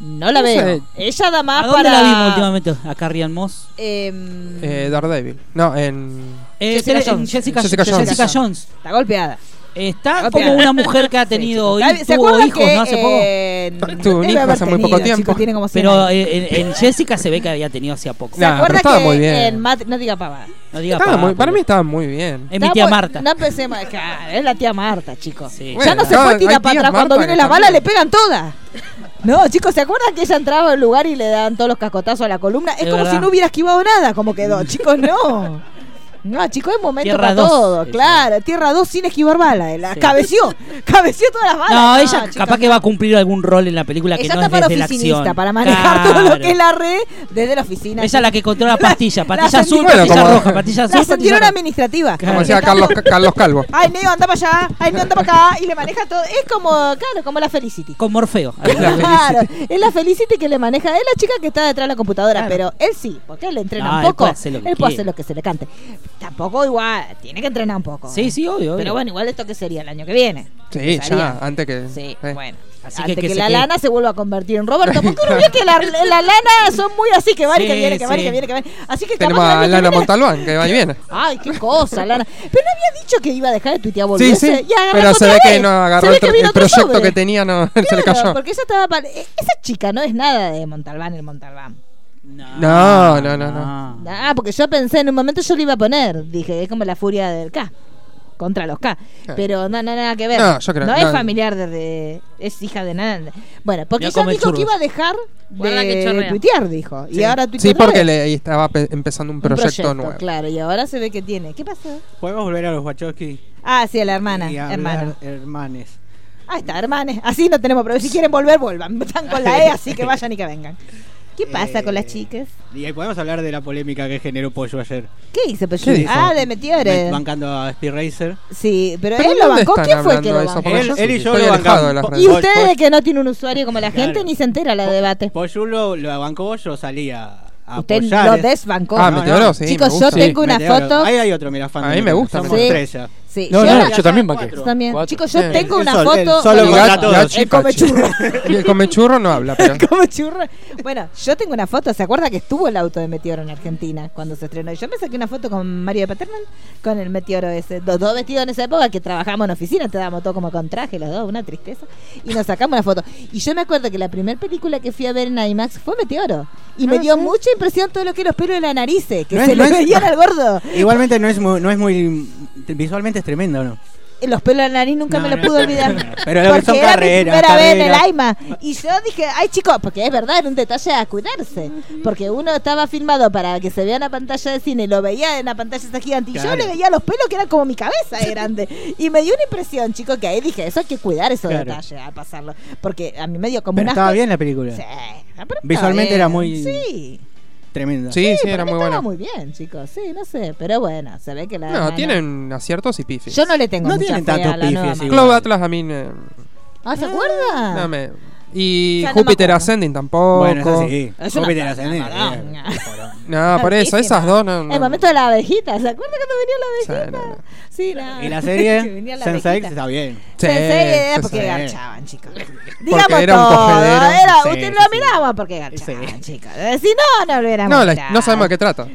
No la veo. sé. Ella da más ¿A dónde para. la vimos últimamente? A Carrie Ann Moss. Em, Eh, Daredevil. No, en... Eh, Jessica en Jones. Jessica, Jessica Jones. Jessica Jones. Está golpeada. Está Golpeada. como una mujer que ha Sí, tenido hi- ¿Se tuvo hijos, que, ¿no? Hace poco. eh, Tuvo un hijo hace muy poco tenido, tiempo. chicos, tiene como 100 Pero años. eh, en, en Jessica se ve que había tenido hacía poco. ¿Se Nah, pero acuerdan estaba que muy bien. en Mat- no diga pavada? No diga Estaba pavada, muy- para mí estaba muy bien. Es mi tía Marta. No empecemos. claro, es la tía Marta, chicos. Sí. ya no se puede tirar para atrás. Cuando viene la bala le pegan todas. No, chicos, ¿se acuerdan que ella entraba al lugar y le daban todos los cascotazos a la columna? Es, Es como verdad. si no hubiera esquivado nada, como quedó. Chicos, no. No, chicos, es momento Tierra para dos, todo, claro. Tierra 2 sin esquivar balas. La Sí. cabeció, cabeció todas las balas. No, ella capaz que va a cumplir algún rol en la película que Ella no está es para desde la oficinista, acción. para manejar todo lo que es la red desde la oficina. Ella es la que controla pastillas, La- patilla la azul, Bueno, como- roja, patilla azul, La administrativa. Como decía Carlos, Carlos Calvo. Ay, Neo, anda para allá. Ay, Neo, anda para acá. Y le maneja todo. Es como, claro, como la Felicity. Con Morfeo. Claro, es la Felicity que le maneja. Es la chica que está detrás de la computadora, pero él sí, porque él le entrena No, un él poco. puede Él puede hacer lo que se le cante. Tampoco igual, tiene que entrenar un poco. Sí, sí, obvio, obvio. Pero bueno, igual esto que sería el año que viene. Sí, ya, antes que. Sí, eh. bueno. Así Antes que que, que la quede. lana se vuelva a convertir en Roberto. Porque uno ve que la, la lana son muy así, que van y que Sí, viene, que van y sí. que viene, que van. Así que Tenemos capaz a que Lana Montalbán, que va y viene. Ay, qué cosa, Lana. Pero no había dicho que iba a dejar de tuitear Sí, boludeces. sí. Y agarró Pero se ve que no agarró el, proyecto sobre. que tenía, no, se le Claro, cayó. Porque ella estaba. e- Esa chica no es nada de Montalbán, el Montalbán. No, no, no, no. Ah, porque yo pensé en un momento yo le iba a poner. Dije, es como la furia del K. Contra los K. Pero no, no, nada que ver. No, yo creo- es no. familiar de, de- Es hija de nada. Bueno, porque Ya ella come dijo churros. que iba a dejar Guarda que de chorrea. tuitear, dijo. Y Sí. ahora Sí, otra porque vez. le estaba pe- empezando un Un proyecto, nuevo. Claro, y ahora se ve que tiene. ¿Qué pasó? Podemos volver a los Wachowski Ah, sí, a la hermana. y hablar Hermana. hermanes. Ahí está, hermanes. Así no tenemos problema. Si quieren volver, vuelvan. Están con la E, así que vayan y que vengan. ¿Qué pasa con las chicas? Y ahí podemos hablar de la polémica que generó Pollo ayer. ¿Qué hizo Peyu? ¿Qué? Ah, de Meteores. Bancando a Speed Racer. Sí, pero, ¿Pero él lo bancó. ¿Quién fue que lo de bancó? Él- él y sí yo estoy lo de bancamos. las Y ustedes que no tiene un usuario como la Claro. gente ni se entera la debate. Pollo lo, lo bancó, yo salía a Usted apoyar. lo es- desbancó. Ah, No, Meteoro, no. sí. Chicos, me yo tengo una Meteoro. foto. Ahí hay otro, mira, fan A de mí me gusta Somos tres ya. Sí, No, yo, no, la- yo también banqué. yo también. Cuatro. Chicos, yo tengo el una sol- el foto. solo contra gato. El come churro. Y el comechurro no habla, pero. Come churro. Bueno, yo tengo una foto. ¿Se acuerda que estuvo el auto de Meteoro en Argentina cuando se estrenó? Y Yo me saqué una foto con Mario de Paternal con el Meteoro ese. Los dos vestidos en esa época que trabajamos en oficina. Te dábamos todo como con traje, los dos, una tristeza. Y nos sacamos una foto. Y yo me acuerdo que la primera película que fui a ver en IMAX fue Meteoro. Y me dio mucha impresión todo lo que los pelos de la nariz, que No es- se no le es- veían al gordo. Igualmente no es muy, no es muy visualmente tremendo, ¿no? Los pelos de la nariz nunca No, me lo no. pude olvidar. Pero lo que porque son era carreras, mi primera vez en el AIMA. Y yo dije, ay chicos, porque es verdad, era un detalle a cuidarse. Porque uno estaba filmado para que se vea en la pantalla de cine y lo veía en la pantalla esa gigante. Y yo le veía los pelos que eran como mi cabeza de grande. Y me dio una impresión, chicos, que ahí dije, eso hay que cuidar esos Claro. detalles al pasarlo. Porque a mí me dio como Pero una. estaba bien la película. Sí, pero Visualmente bien. era muy- Sí. Tremenda. Sí, sí, era muy buena. muy bien, chicos. Sí, no sé. Pero bueno, se ve que la. No, tienen aciertos y pifis. Yo no le tengo No mucha tienen fe tantos a la nueva pifes Marvel. igual. Cloud Atlas a mí. eh, Ah, ¿se acuerda? no me- Y Ya no me Júpiter acuerdo. Ascending tampoco. Bueno. Es una Júpiter poronga. eh, No, por eso, esas dos no. no. El momento de la abejita, ¿se acuerda cuando venía la abejita? Sí. Y la serie venía la Sense abejita. está bien. Sí, Sensei era porque sí. garchaban, chicos. Digamos era un todo. Era, Sí, usted sí, lo sí. miraba porque garchaban, Sí. chicos. Eh, Si no, no lo hubiéramos No, la- no sabemos de qué trata.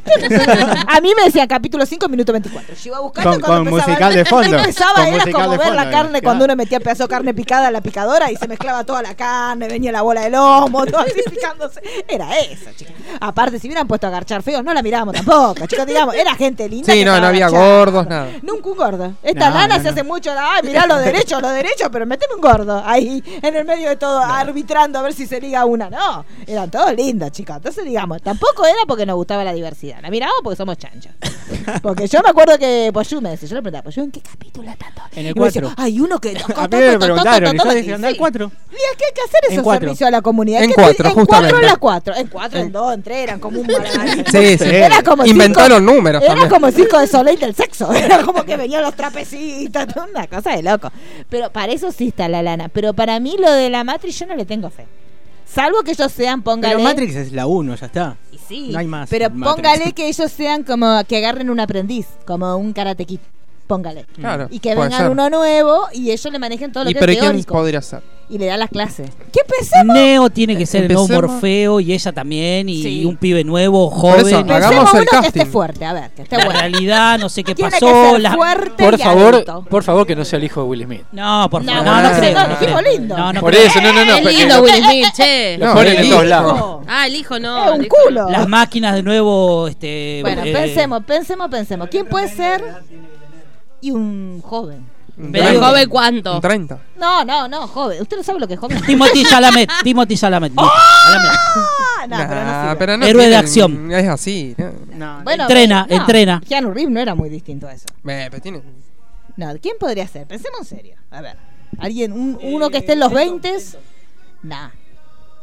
A mí me decía capítulo 5, minuto 24. Yo iba buscando Con- cuando con empezaba- musical de fondo. Empezaba, Con era como ver la carne claro. cuando uno metía pedazo de carne picada a la picadora y se mezclaba toda la carne, venía la bola de lomo, todo así picándose. Era eso, chicos. Aparte, si hubieran puesto a garchar feos, no la mirábamos tampoco, chicos, digamos. Era gente linda. Sí, no, no había garchando. gordos, nada. Nunca un gordo. Esta No, lana no, se hace mucho, ay, mirá lo derecho, lo derecho, pero meteme un gordo ahí en el medio de todo, arbitrando a ver si se liga una. No, eran todos lindos, chicos. Entonces, digamos, tampoco era porque nos gustaba la diversidad. La mirábamos porque somos chanchos. Porque yo me acuerdo que Poyu me decía, yo le preguntaba, Poyu, ¿en qué capítulo todo? En el Y me decía, cuatro. Hay uno que. A mí me preguntaron, yo dije, anda al cuatro. Y es que hay que hacer esos servicios a la comunidad. En Hay que- cuatro, en cuatro justamente. en las cuatro. En cuatro, en dos, en tres, eran como un. Sí, sí. El Inventaron números Era como el circo de Soleil del sexo. Era como que venían los trapecitos, una cosa de loco. Pero para eso sí está la lana. Pero para mí lo de la Matrix yo no le tengo fe. Salvo que ellos sean, póngale. Pero Matrix es la 1, ya está. Y sí, No hay más Pero Matrix. póngale que ellos sean como que agarren un aprendiz, como un karate kid. Póngale. Claro. Y que puede vengan ser. uno nuevo y ellos le manejen todo lo ¿Y que pero es quién teórico. podría ser? Y le dan las clases. ¿Qué pensemos? Neo tiene que ser el nuevo Empecemos. Morfeo y ella también, y Sí. un pibe nuevo, eso, joven. hagamos Pensemos el uno que casting. esté fuerte, a ver, que esté La bueno. realidad, no sé qué Tiene pasó. que ser la- fuerte Por y favor, adulto. por favor que no sea el hijo de Will Smith. No, por No, favor. no, No, no no, creo, no no creo. creo. lindo. No, no Por creo. eso, no, no, no. Es porque lindo Will Smith, che. Lo No, ponen el en todos hijo. lados. Ah, el hijo no. Es un culo. Las máquinas de nuevo, este. Bueno, eh, pensemos, pensemos, pensemos. ¿Quién puede ser? Y un joven. ¿Pero 30. joven cuánto? Un 30. No, no, no, joven. ¿Usted no sabe lo que es joven? Timothy Chalamet. Timothy Chalamet. ¡Oh! Chalamet. Ah, no, pero no Nah, sirve. pero no Héroe de acción. Es así. ¿no? No, Bueno, Entrena, no, entrena. Keanu Reeves no era muy distinto a eso. Eh, pero tiene. No, ¿quién podría ser? Pensemos en serio. A ver. ¿Alguien, un- uno que esté en los 20? Nah.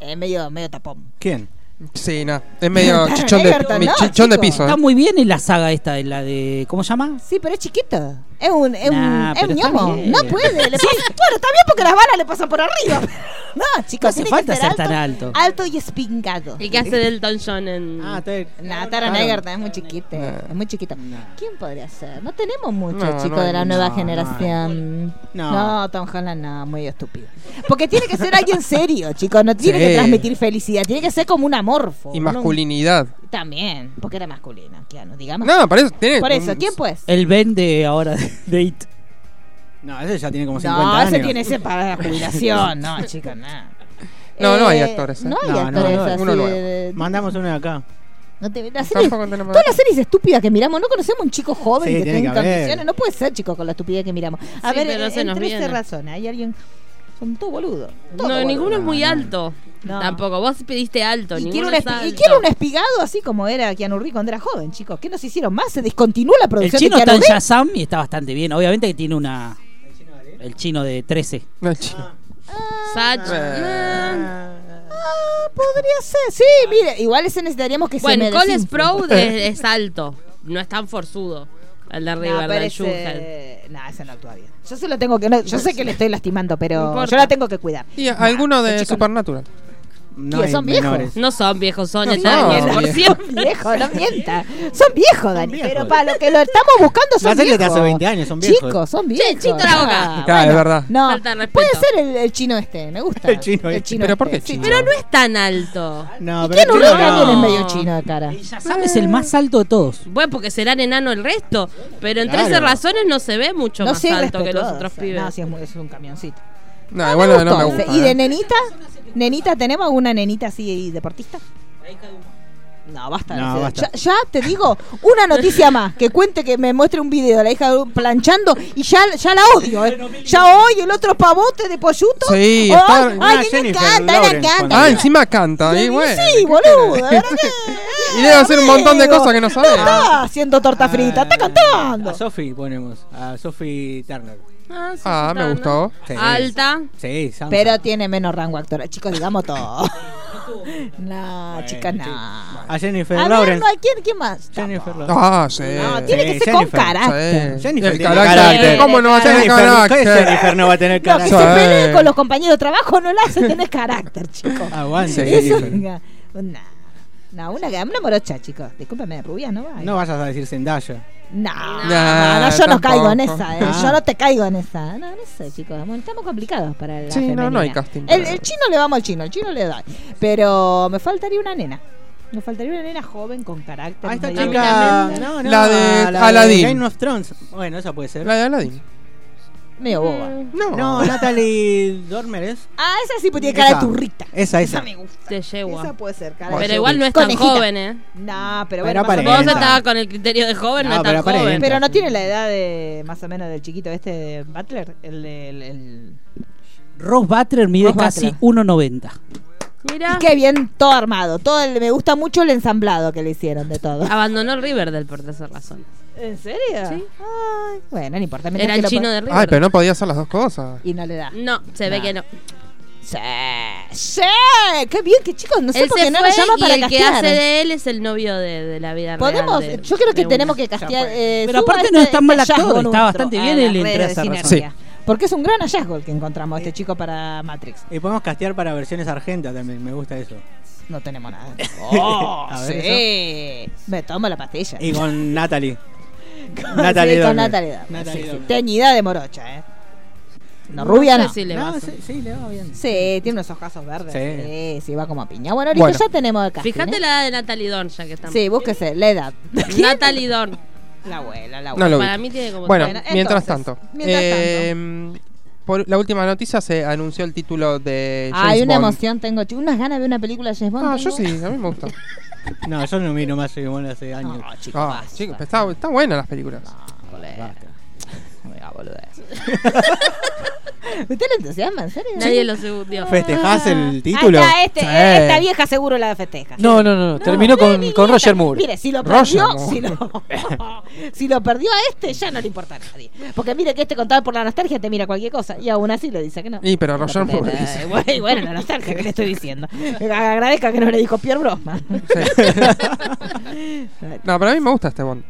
Es medio, medio tapón. ¿Quién? Sí, no. Es medio chichón de, Egerton, mi- ¿no, chichón de chico? piso. Está ¿eh? muy bien en la saga esta, de la de. ¿Cómo se llama? Sí, pero es chiquito. Es un, es Nah, un, es un está ñomo. bien. No puede. Le pasa- Bueno, está bien porque las balas le pasan por arriba. No, chicos, No hace tiene falta que ser ser tan alto, alto. Y espingado. El que hace Delton John en. Ah, te... Nah, Taron Claro. Egerton es muy chiquito. Nah. Es muy chiquito. Nah. ¿Quién podría ser? No tenemos muchos No, chicos no de la hay nueva mucho. generación. No. No, Tom Holland no, muy estúpido. Porque tiene que ser alguien serio, chicos. No tiene Sí. que transmitir felicidad. Tiene que ser como un amorfo. Y masculinidad. También, porque era masculino, Keanu, digamos. No, por eso tiene. Por eso, un- ¿quién pues? El Ben de ahora de, de It. No, ese ya tiene como 50 No, años. ese tiene ese para la jubilación. No, chicos, nada. No, no hay actores, ¿eh? No hay No, no, actores no, así. uno nuevo. de- Mandamos uno de acá. no te- la serie- Tampoco tenemos- todas las series estúpidas que miramos, no conocemos un chico joven Sí, que tiene tenga que haber. condiciones. No puede ser, chicos, con la estupidez que miramos. A Sí, ver, pero en, se nos en 13 viene. razones. Hay alguien. Son todos boludos. todos No, ninguno es muy alto. No. Tampoco. Vos pediste alto. Y ninguno quiere, un y alto. quiere un espigado así como era Keanu Reeves cuando era joven, chicos. ¿Qué nos hicieron más? Se discontinuó la El producción chino de está en. Shazam y está bastante bien. Obviamente que tiene una. El chino de 13. No, el chino. Sach. Eh. nah. Ah, podría ser. Sí, mire, igual ese necesitaríamos que Bueno, se me Cole es, es alto. No es tan forzudo. El de del Jughead. ese... No, ese no actúa bien. Yo se lo tengo que... no, yo sé que le estoy lastimando, pero yo la tengo que cuidar. Y alguno de Supernatural. No ¿Qué, son viejos? No son viejos, son No, eternos. no, por bien. siempre. Son viejos, no mienta. Son viejos, Dani. viejos. Pero para lo que lo estamos buscando son de viejos. hace 20 años, son viejos. Chicos, son viejos. chito la boca. Ah, Claro, es verdad. No, Falta de puede ser el, el chino este, me gusta. El chino este. ¿Pero por qué este, sí. chino? Pero no es tan alto. No, Y pero el chino también es no. medio chino de cara. El Shazam es el más alto de todos. Bueno, porque serán enano el resto. Pero en Claro. 13 razones no se ve mucho No más alto que los otros pibes. No, sí, es, un camioncito. No, igual no, no me gusta. ¿Y de ¿eh? nenita? ¿Nenita tenemos alguna nenita así deportista? No, basta. No, Ya- basta. Ya, te digo, una noticia más. Que cuente que me muestre un video de la hija planchando y ya, ya la odio. ¿eh? Ya hoy el otro pavote de polluto. Sí, Ay, está- ay, Una a mí me Jennifer encanta, me Lawrence encanta. Ah, encima canta. Y Sí, bueno. sí, boludo. de Y debe hacer un montón de cosas que no sabe. está haciendo torta frita, está cantando. A Sophie ponemos. A Sophie Turner. Ah, sí, Ah, me gustó. Sí. Alta. Sí, Sansa. Pero tiene menos rango actoral. Chicos, digamos todo. no, chicas, no. A Jennifer A ver, Lawrence. no, hay- ¿quién, quién más? Jennifer Lawrence. Ah, sí. No, tiene que ser Jennifer. con carácter. Sí. Jennifer El tiene carácter. carácter. ¿Cómo no va a tener Jennifer, ¿qué carácter? Jennifer no va a tener No, que se carácter? Pelee con los compañeros de trabajo no la hace tener carácter, chicos. Aguante, Sí. Eso, Jennifer. una, no, una, una morocha, chicos. Discúlpeme, rubia, ¿no va? No vayas a decir Zendaya. No, Nah, no, no, yo no caigo en esa, eh. Ah. yo no te caigo en esa. No, no sé, chicos, bueno, estamos complicados para la Sí, no, no femenina. hay casting El, el chino le vamos al chino, el chino le da. Pero me faltaría una nena. Me faltaría una nena joven con carácter. Ah, esta chica. No, no, La de Aladdin. Game of Thrones. Bueno, esa puede ser. La de Aladdin. Medio boba. No. No, Natalie Dormer es. Ah, esa sí pues tiene cara de Esa. turrita. Esa, esa. me gusta. Te yegua. Esa puede ser cara de Pero igual no es tan Conejita. joven, ¿eh? No, pero Pero bueno, más o aparenta. Vos estabas con el criterio de joven, no, No, es pero tan joven. aparenta. Pero no tiene la edad de más o menos del chiquito este de Butler, el del el, Ross Butler mide Ross casi Butler. 1.90. Mira, Y qué bien todo armado. Todo el- me gusta mucho el ensamblado que le hicieron de todo. abandonó el Riverdale por esa razón. ¿En serio? Sí. Ay, bueno, no importa. Era el chino de Riverdale. Ay, pero no podía hacer las dos cosas. Y no le da. No, se ve que no. Sí, sí. Qué bien, que chicos, no sé Él por qué no nos llama y para el que hace de él es el novio de, de la vida Podemos, real. de- yo creo que tenemos una. que castear. eh, Pero aparte no es tan mal actor, está bastante a bien las él en redes Tres de Razones. Sinergia. Porque es un gran hallazgo el que encontramos este chico para Matrix. Y podemos castear para versiones argentas también. Me gusta eso. No tenemos nada. Oh, A ver, sí. Me tomo la pastilla. Y con Natalie. Con- Natalie sí, con Dormer. Natalie Dormer, Natalie sí, sí. Dormer. Teñida de morocha, ¿eh? No, rubia no. si le va a No, sí, sí, le va bien. Sí, tiene unos ojazos verdes. Sí. Sí, sí, va como piña. Bueno, listo, Bueno. ya tenemos el casting, Fíjate ¿eh? la edad de Natalie Dorn, ya que estamos. Sí, búsquese, la edad. Natalie Dorn. La abuela, la abuela. No lo vi. Para mí tiene como. Bueno, Bueno, mientras entonces, tanto. mientras eh, Por la última noticia se anunció el título de James Hay una Bond. emoción, tengo unas ganas de ver una película de James Bond. Ah, yo tengo. sí, a mí me gusta. No, yo no miro más Bond hace años. No, chicos, Ah, basta. chicos, está, está buena las películas. No, colega. Venga, boludez. ¿Usted le entusiasma, en serio? Nadie lo segundió. ¿Festejás el título? Ah, este, Sí. esta vieja seguro la festeja. No, no, no. Terminó no, con, ni con idiota. Roger Moore. Mire, si lo Roger perdió, Moore. si lo, si lo perdió a este, ya no le importa a nadie. Porque mire que este contado por la nostalgia te mira cualquier cosa y aún así le dice que no. Y pero Roger Porque, Moore eh, dice. bueno, la nostalgia que le estoy diciendo. Agradezca que no le dijo Pierre Brosman. No, pero a mí me gusta este Bond.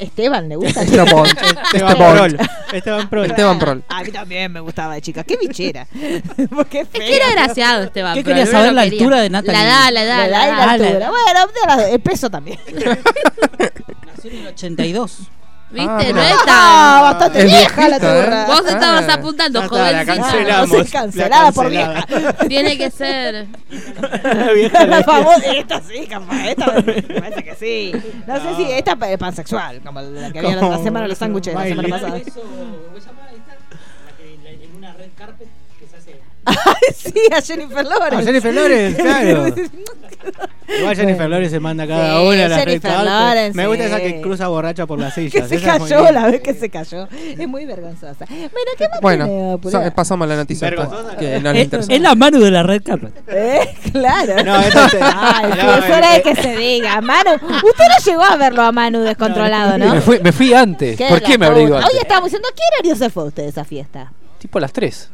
Esteban, ¿le gusta? Este. Esteban Bond. Prol. Esteban Prol. Esteban Prol. A mí también me gustaba de chica. Qué bichera. Porque Es que era graciado Esteban. ¿Qué pero quería no saber la quería. altura de Natalie? La edad, la edad, La edad y la Ah, la- altura. Bueno, el peso también. Nació en el 82. ¿Viste? Ah, no es Ah, tan. bastante Es vieja la viejita, ¿eh? turra. Vos estabas Ah. apuntando, está, la jovencita. cancelamos. No cancelada por cancelada. vieja. Tiene que ser. Vieja la famosa, esta sí, capaz, esta me parece que sí. No, sé si esta es pansexual, como la que había la, la semana de los sándwiches de la semana pasada. en una red carpet que se hace. Ay, sí, a Jennifer Lawrence. A Jennifer Lawrence, claro. Igual Jennifer Lawrence se manda cada Sí, una a la red Jennifer. Lawrence, Me gusta esa que cruza borracha por las sillas. que se esa cayó, la vez que se cayó. Es muy vergonzosa. Bueno, ¿qué más Bueno, pasamos la noticia Vergonzosa. que no le Es, la mano de la red carpet. ¿Eh? Claro. No, esto te- Ay, no, es hora de eh, que se diga. Manu, usted no llegó a verlo a Manu descontrolado, ¿no? Me, fui, me fui antes. Qué ¿Por qué me ido antes? Hoy estábamos diciendo, ¿qué horario se fue usted de esa fiesta? Tipo a las 3.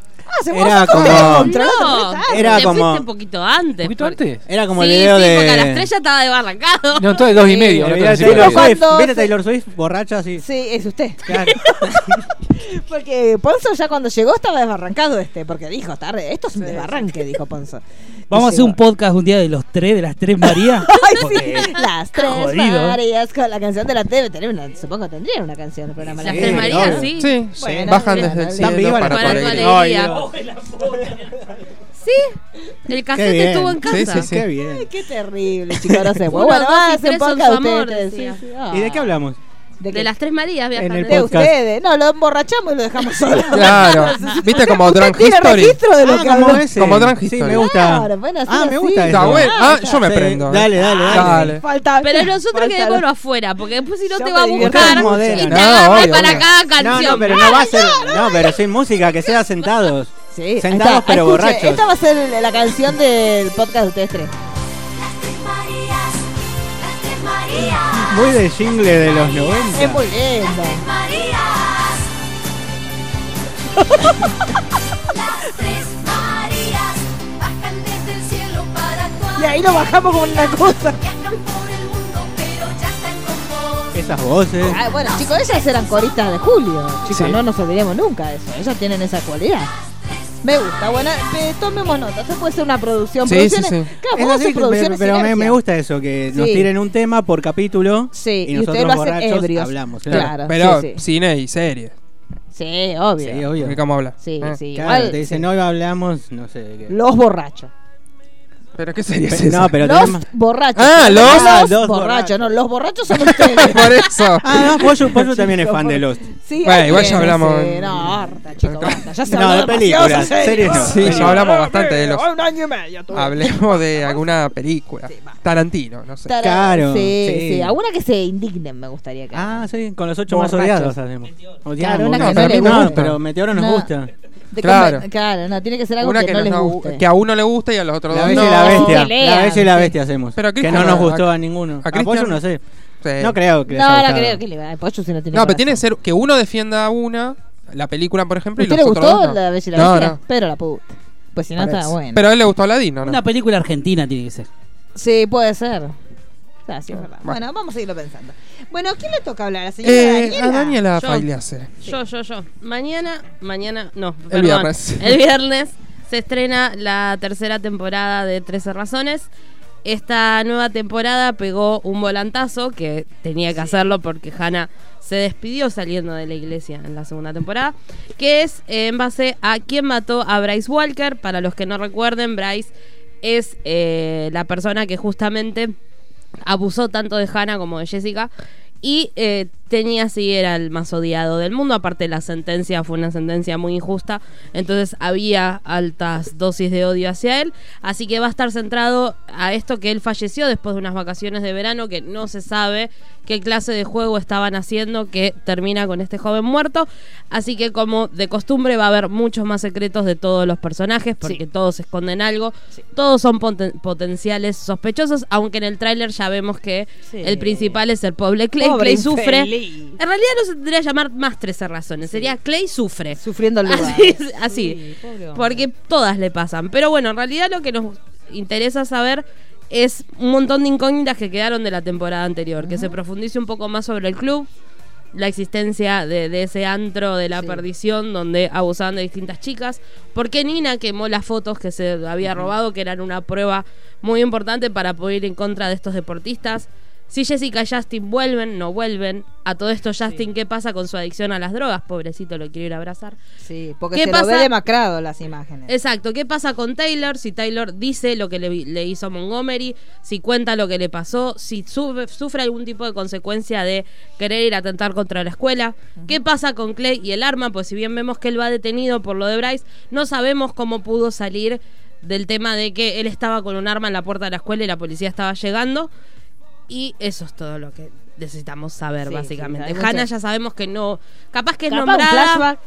Era como- No, Era te como- un poquito antes. ¿Un poquito porque- antes? Era como sí, el video sí, de. porque a las 3 ya estaba desbarrancado. No, entonces dos y medio. el no video de te Taylor. Swift. Cuando ¿Viste se- Taylor Swift borracha así? Sí, es usted. Claro. Porque Ponzo ya cuando llegó estaba desbarrancado este, porque dijo, tarde, esto es un desbarranque, dijo Ponzo. Vamos a hacer un podcast un día de los tres, de las tres Marías. Ay, sí, las tres jodido. Marías con la canción de la TV. Tener una, supongo que tendrían una canción el programa. Las La tres Sí, Marías, sí. Sí, Bueno, bajan desde el cielo para Para alegría. Sí, el cassette estuvo en casa. Sí, sí, sí. Qué Ay, bien. qué terrible, chicos. No sé. Uno, bueno, dos y tres son su amor, ustedes. Sí, sí. ¿Y de qué Ah. hablamos? ¿De las tres Marías, viajando. el de ustedes. No, lo emborrachamos y lo dejamos solo. Claro. ¿Viste como ¿Usted Drunk tiene History? registro de lo Ah, que como ese. Como Drunk Sí, History. me gusta. Claro, bueno, así, ah, me gusta eso. Está bueno. Ah, yo me Sí, prendo. Dale, dale, dale. Dale. Falta. Pero nosotros falta quedémoslo afuera, porque después si no Yo te va a buscar y te No, agarra obvio, para obvio. cada canción. no, pero no va a ser. No, pero sin música, que sea sentados. Sí, Sentados pero borrachos. Esta va a ser la canción del podcast de ustedes tres. Muy de jingle de los Es 90. muy lindo. Marías. Las tres Marías bajan desde el cielo para tu Y ahí lo bajamos con una cosa. Esas voces. Ah, bueno, chicos, ellas eran coristas de Julio. Chicos, Sí. no nos olvidemos nunca de eso. Ellas tienen esa cualidad. Me gusta, bueno, eh, tomemos nota. Eso puede ser una producción. Sí, producciones- sí, sí. Claro, Es así, pero, me, gusta eso, que nos tiren un tema por capítulo Sí, y y, nosotros lo hacen borrachos ebrios. hablamos. Claro, Claro. Pero sí, sí. cine y serie. Sí, obvio. Sí, obvio. ¿Cómo habla? Sí, Eh. sí. Claro, igual, te dicen, sí. hoy hablamos, no sé de qué. Los borrachos. ¿Pero qué serie es Pe- esa? no, pero los tenemos- borrachos. Ah, los- Ah, los los borrachos. borrachos. No, los borrachos son ustedes. Por eso. Ah, no, Pollo, Pollo también es fan de Lost. Sí, Bueno, igual ya hablamos sí. No, harta, chico, basta. Ya se No, habló de demasiado películas, series no. Sí, ya hablamos bastante de los. Un año y medio. Hablemos de alguna película. Tarantino, no sé. Claro, Sí, sí. sí. Alguna que se indignen me gustaría que. Ah, sí, con los ocho más Borrachos. odiados hacemos. Odiamos. Claro, una que no pero le gusta. pero Meteoro nos No. gusta. De claro. claro, no, tiene que ser algo Una que, que, no les no- guste. que a uno le gusta y a los otros La dos Bella no. y la Bestia. la Bella y la sí. Bestia hacemos. Pero que no nos a- gustó a ninguno. a A, Pollo no sé. Sí. No creo que No, no creo que le va. Pollo si no tiene No, pero tiene que ser que uno defienda una, la película, por ejemplo, y ¿Usted los le otros gustó dos no. la Bella y la No, Bestia? no. Pero la puta. Pues si no está bueno. Pero a él le gustó Aladino, ¿no? Una película argentina tiene que ser. Sí, puede ser. Ah, sí, es verdad. Bueno. Bueno, vamos a seguirlo pensando. Bueno, ¿quién le toca hablar? ¿A la señora Eh, Daniela? a Daniela Yo. Yo, yo, yo. Mañana, mañana, no, El perdón. viernes. El viernes se estrena la tercera temporada de 13 Razones. Esta nueva temporada pegó un volantazo que tenía que hacerlo porque Hannah se despidió saliendo de la iglesia en la segunda temporada, que es en base a quién mató a Bryce Walker. Para los que no recuerden, Bryce es eh, la persona que justamente abusó tanto de Hannah como de Jessica. Y eh, tenía sí era el más odiado del mundo. Aparte la sentencia fue una sentencia muy injusta, entonces había altas dosis de odio hacia él. Así que va a estar centrado a esto que él falleció después de unas vacaciones de verano que no se sabe qué clase de juego estaban haciendo que termina con este joven muerto. Así que como de costumbre va a haber muchos más secretos de todos los personajes porque todos esconden algo. Todos son poten- potenciales sospechosos, aunque en el tráiler ya vemos que Sí. el principal es el pobre Clay. Pobre Clay sufre. En realidad no se tendría que llamar más 13 razones. Sería Clay sufre. Sufriendo el lugar. Así, porque todas le pasan. Pero bueno, en realidad lo que nos interesa saber es un montón de incógnitas que quedaron de la temporada anterior. Que se profundice un poco más sobre el club, la existencia de, de ese antro de la Sí. perdición donde abusaban de distintas chicas. ¿Por qué Nina quemó las fotos que se había robado, que eran una prueba muy importante para poder ir en contra de estos deportistas? Si Jessica y Justin vuelven, no vuelven. A todo esto, Justin, ¿qué pasa con su adicción a las drogas? Pobrecito, lo quiero ir a abrazar. Sí, porque ¿Qué se pasa? lo ve demacrado las imágenes. Exacto, ¿qué pasa con Taylor? Si Taylor dice lo que le, le hizo Montgomery, si cuenta lo que le pasó, si sufre, sufre algún tipo de consecuencia de querer ir a atentar contra la escuela. ¿Qué pasa con Clay y el arma? Pues si bien vemos que él va detenido por lo de Bryce, no sabemos cómo pudo salir del tema de que él estaba con un arma en la puerta de la escuela y la policía estaba llegando. Y eso es todo lo que necesitamos saber, Sí, básicamente. sí, Hannah ya sabemos que no. Capaz que es Capaz un nombrada. flashback.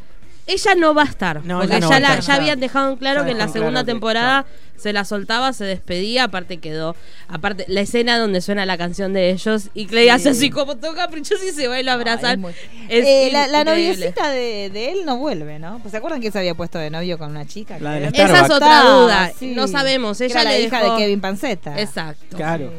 Ella no va a estar. No, porque no ya, va a la- estar, ya ya. habían dejado en claro Ya que en la segunda claro que- temporada se la soltaba, se despedía, aparte quedó. Aparte, la escena donde suena la canción de ellos y Clay hace así como todo caprichoso y se va y lo abrazan. Ay, es muy- Es Eh, la, la noviecita de, de él no vuelve, ¿no? Pues se acuerdan que se había puesto de novio con una chica. La de Esa es otra duda. sí. No sabemos. Ella era la le hija dejó- de Kevin Panceta. Exacto. Claro.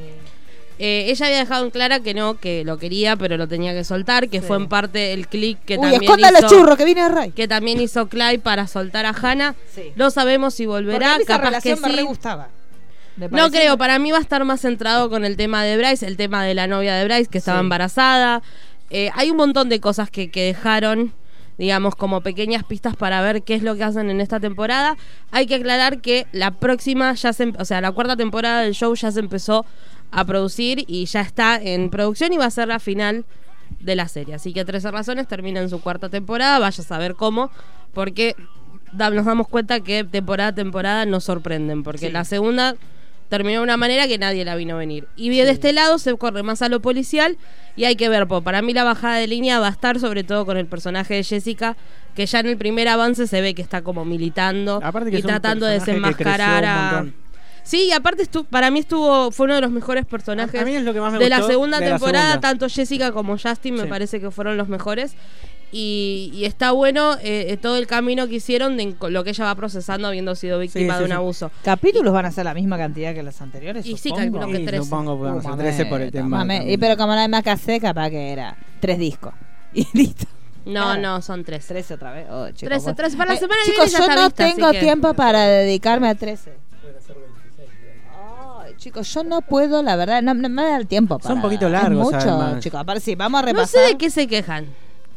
Eh, ella había dejado en clara que no, que lo quería, pero lo tenía que soltar, que Sí. fue en parte el clic que Uy, también hizo, los churros que viene Ray. que también hizo Clay para soltar a Hannah. Sí. No sabemos si Porque volverá, esa capaz que relación me sí. re gustaba. Me No creo, que- para mí va a estar más centrado con el tema de Bryce, el tema de la novia de Bryce que estaba Sí. embarazada. Eh, hay un montón de cosas que, que dejaron, digamos, como pequeñas pistas para ver qué es lo que hacen en esta temporada. Hay que aclarar que la próxima, ya se, em- o sea, la cuarta temporada del show ya se empezó a producir y ya está en producción y va a ser la final de la serie. Así que 13 razones termina en su cuarta temporada, vaya a saber cómo, porque nos damos cuenta que temporada a temporada nos sorprenden, porque Sí. la segunda terminó de una manera que nadie la vino a venir. Y de este lado se corre más a lo policial y hay que ver, po, para mí la bajada de línea va a estar sobre todo con el personaje de Jessica, que ya en el primer avance se ve que está como militando y tratando de desenmascarar a... Sí, y aparte estu- para mí estuvo fue uno de los mejores personajes A- a mí es lo que más me de la segunda de la temporada, segunda. tanto Jessica como Justin me Sí. parece que fueron los mejores. Y, y está bueno eh, eh, todo el camino que hicieron de lo que ella va procesando habiendo sido víctima Sí, de sí, un sí. abuso. Capítulos van a ser la misma cantidad que los anteriores. Y sí, supongo. calculo que Y 13. supongo que vamos Uh, a 13 por el tema. Y pero como no hay más que hacer, capaz que era tres discos. Y listo. No, Claro. no, son tres. 13 otra vez. Oh, chicos, 13, vos- 13. Para la Eh, semana chicos, ya yo está no vista, tengo que- tiempo para dedicarme a 13. Chicos, yo no puedo, la verdad, no, no me da el tiempo para. Son un poquito es largos, mucho, además. chicos. Aparte, sí, vamos a No repasar. sé de qué se quejan.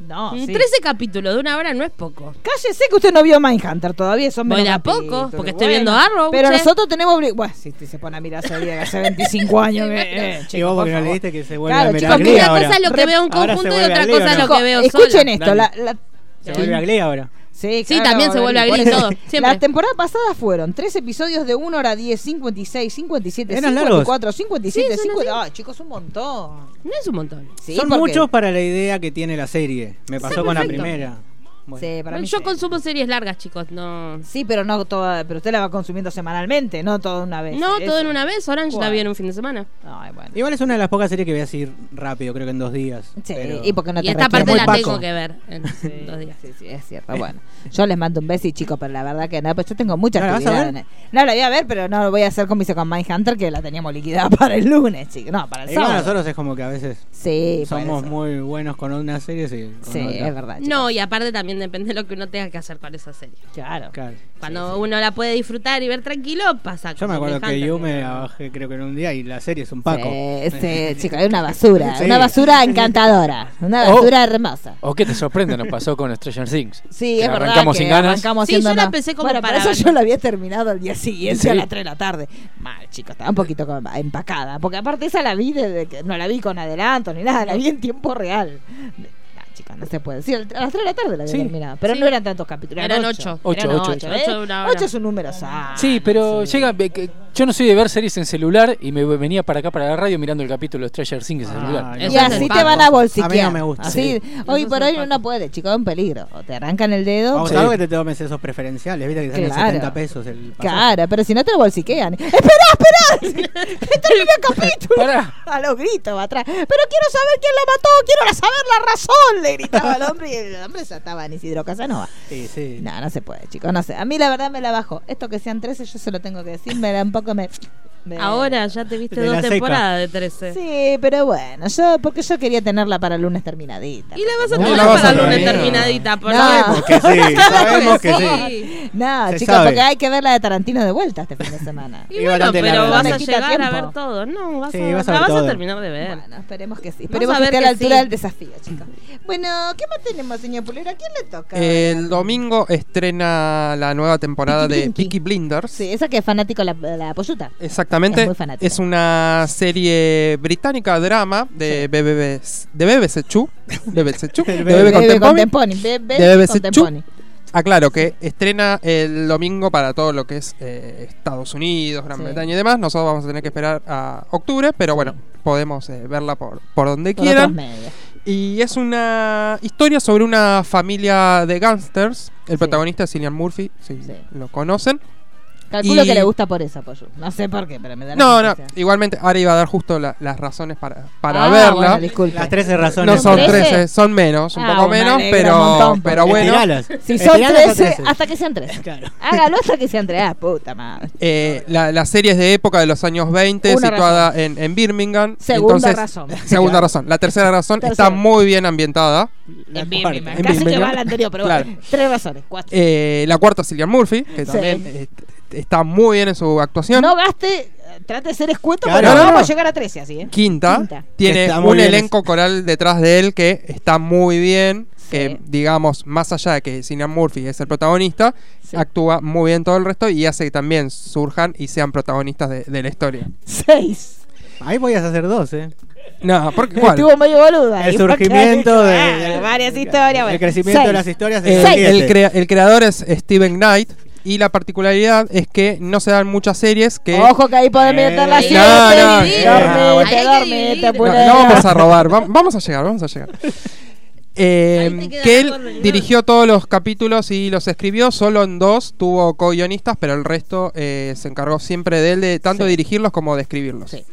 No, sí. 13 capítulos de una hora no es poco. Cállese que usted no vio Mindhunter todavía, son Voy menos a poco, capítulos, porque estoy viendo Arrow, Pero che. nosotros tenemos. Bueno, si usted se pone a mirar serie de hace 25 años. que, eh, Y chicos, vos por porque no favor. leíste que se vuelve Claro, a chicos, mirar Porque una ahora. cosa es lo que veo en conjunto y otra cosa es lo que veo Escuchen sola. esto. La, la- Se vuelve a Glee ahora. Sí, Sí, también se vuelve a Glee todo, siempre. La temporada pasada fueron tres episodios de 1 hora 10, 56, 57, Eran 54, 57, Sí, son 50. Ay, chicos, un montón. No es un montón. Sí, Son porque- muchos para la idea que tiene la serie. Me pasó con la primera. Bueno. Sí, para mí Yo sí. consumo series largas, chicos. No, Sí, pero no toda, pero usted la va consumiendo semanalmente, no toda una vez. no todo en una vez. Orange la Bueno. vi en un fin de semana. Ay, bueno. Igual es una de las pocas series que voy a decir rápido, creo que en dos días. Sí, Pero- y porque no y te esta parte la tengo que ver en Sí, dos días. sí, sí, es cierto. Bueno, yo les mando un beso y chicos, pero la verdad que no, pues yo tengo mucha ¿No la vas a actividad. ver? en- No la voy a ver, pero no lo voy a hacer como hice con Mindhunter, que la teníamos liquidada para el lunes, chicos. No, para el Igual sábado. nosotros es como que a veces Sí, somos muy buenos con una serie y con Sí, otra. es verdad. chicos. No, y aparte también depende de lo que uno tenga que hacer con esa serie. Claro. Claro. Cuando uno la puede disfrutar y ver tranquilo, pasa Yo me acuerdo que yo me la bajé creo que en un día y la serie es un paco. Sí, sí, chico, es una basura. Sí. Una basura encantadora. Una Oh. basura hermosa. ¿O qué te sorprende? Nos pasó con Stranger Things. Sí, Que es verdad. Arrancamos sin ganas. arrancamos Sí, yo la empecé como bueno, para por eso yo la había terminado el día siguiente Sí. a las 3 de la tarde. Mal, chicos, estaba un poquito empacada. Porque aparte esa la vi desde que no la vi con adelanto ni nada, la vi en tiempo real. No, chicos, no se puede. Sí, a las 3 de la tarde la había Sí. terminado. Pero Sí. no eran tantos capítulos. Eran ocho. ocho. Eran Ocho, ocho, ocho. ¿eh? Ocho de una hora. Ocho es un número sano. Sí, pero sí. llega. que- Yo no soy de ver series en celular y me venía para acá para la radio mirando el capítulo de Stranger Things en Ah, celular. no. Y así te van a bolsiquear. A mí no me gusta. Así, hoy por hoy uno puede, chicos, es un peligro. O te arrancan el dedo. Vamos Sí. a ver que te tomes esos preferenciales, viste que salen Claro. 70 pesos el pasaje. Claro, pero si no te lo bolsiquean. ¡Espera, espera! ¡Que termine el capítulo! Pará. A los gritos va atrás. Pero quiero saber quién la mató, quiero saber la razón, le gritaba el hombre y el hombre ya estaba en Isidro Casanova. Sí, sí. No, no se puede, chicos, no sé. A mí la verdad me la bajo. Esto que sean 13, yo se lo tengo que decir, me da un poco me... Ahora ya te viste dos temporadas de 13. Sí, pero bueno, yo porque yo quería tenerla para el lunes terminadita. Y la vas a tener la vas para a el lunes terminadita. Por No. Sabemos que sí, sabemos que sí. No, Se chicos, sabe. porque hay que ver la de Tarantino de vuelta este fin de semana. Y Y bueno, pero larga. vas a llegar a tiempo. ver todo. No, vas Sí, a, vas a la vas a terminar de ver. Bueno, esperemos que sí. Vamos Esperemos a que ver esté a la altura sí. del desafío, chicos. Bueno, ¿qué más tenemos, señor Pulero? ¿A quién le toca? El domingo estrena la nueva temporada Peaky de Blinky. Peaky Blinders. Sí, esa que es fanático de la, la polluta. Exactamente. Es una serie británica drama de BBB, de BBC Chu, BBC Chu, de Bebe BB Bebe Contemporáneo. Contemporáneo. Bebe De BBC Contemporáneo. Aclaro que estrena el domingo para todo lo que es eh, Estados Unidos, Gran Sí. Bretaña y demás. Nosotros vamos a tener que esperar a octubre, pero bueno, podemos eh, verla por, por donde Por quieran. Y es una historia sobre una familia de gángsters. El Sí. protagonista es Cillian Murphy, si Sí. lo conocen. Calculo Y- que le gusta por eso, Pollo. No sé por qué, pero me da la No, no, igualmente ahora iba a dar justo la- las razones para, para Ah, verla. bueno, disculpe. Las 13 razones. no son ¿Trece? 13, son menos, un Ah, poco menos, pero, un montón, pero bueno. Estiralas. Si son Estiralas o 13, hasta que sean 13. Claro. Hágalo hasta que sean 13. Ah, puta madre. Eh, la, la serie es de época de los años 20, Una situada en, en Birmingham. Segunda Entonces, razón. Segunda razón. La tercera razón Tercera. está muy bien ambientada. En. Birmingham. En Casi que va a la anterior, pero Claro. bueno. Tres razones. Cuatro. Eh, la cuarta es Cillian Murphy, que Sí. también eh, está muy bien en su actuación. No gaste, trate de ser escueto, Claro. pero no, No, no, vamos no. a llegar a 13 así, ¿eh? Quinta, Quinta. tiene Está muy un bien elenco coral detrás de él que está muy bien. Sí. Que, digamos, más allá de que Cillian Murphy es el protagonista, Sí. actúa muy bien todo el resto y hace que también surjan y sean protagonistas de, de la historia. Seis. Ahí podías hacer dos, ¿eh? No, porque ¿cuál? Estuvo medio boluda. ahí, El porque- surgimiento de, Claro, varias historias. El crecimiento de Seis. las historias Eh, de las el, siete. crea- el creador es Steven Knight y la particularidad es que no se dan muchas series que... Ojo que ahí podés Eh, meter la no, siete. no, dormite, eh, dormite, dormite. No, no vamos a robar, vam- vamos a llegar, vamos a llegar. Eh, que él dirigió todos los capítulos y los escribió, solo en dos tuvo co-guionistas, pero el resto eh, se encargó siempre de él de tanto Sí. dirigirlos como de escribirlos. Sí.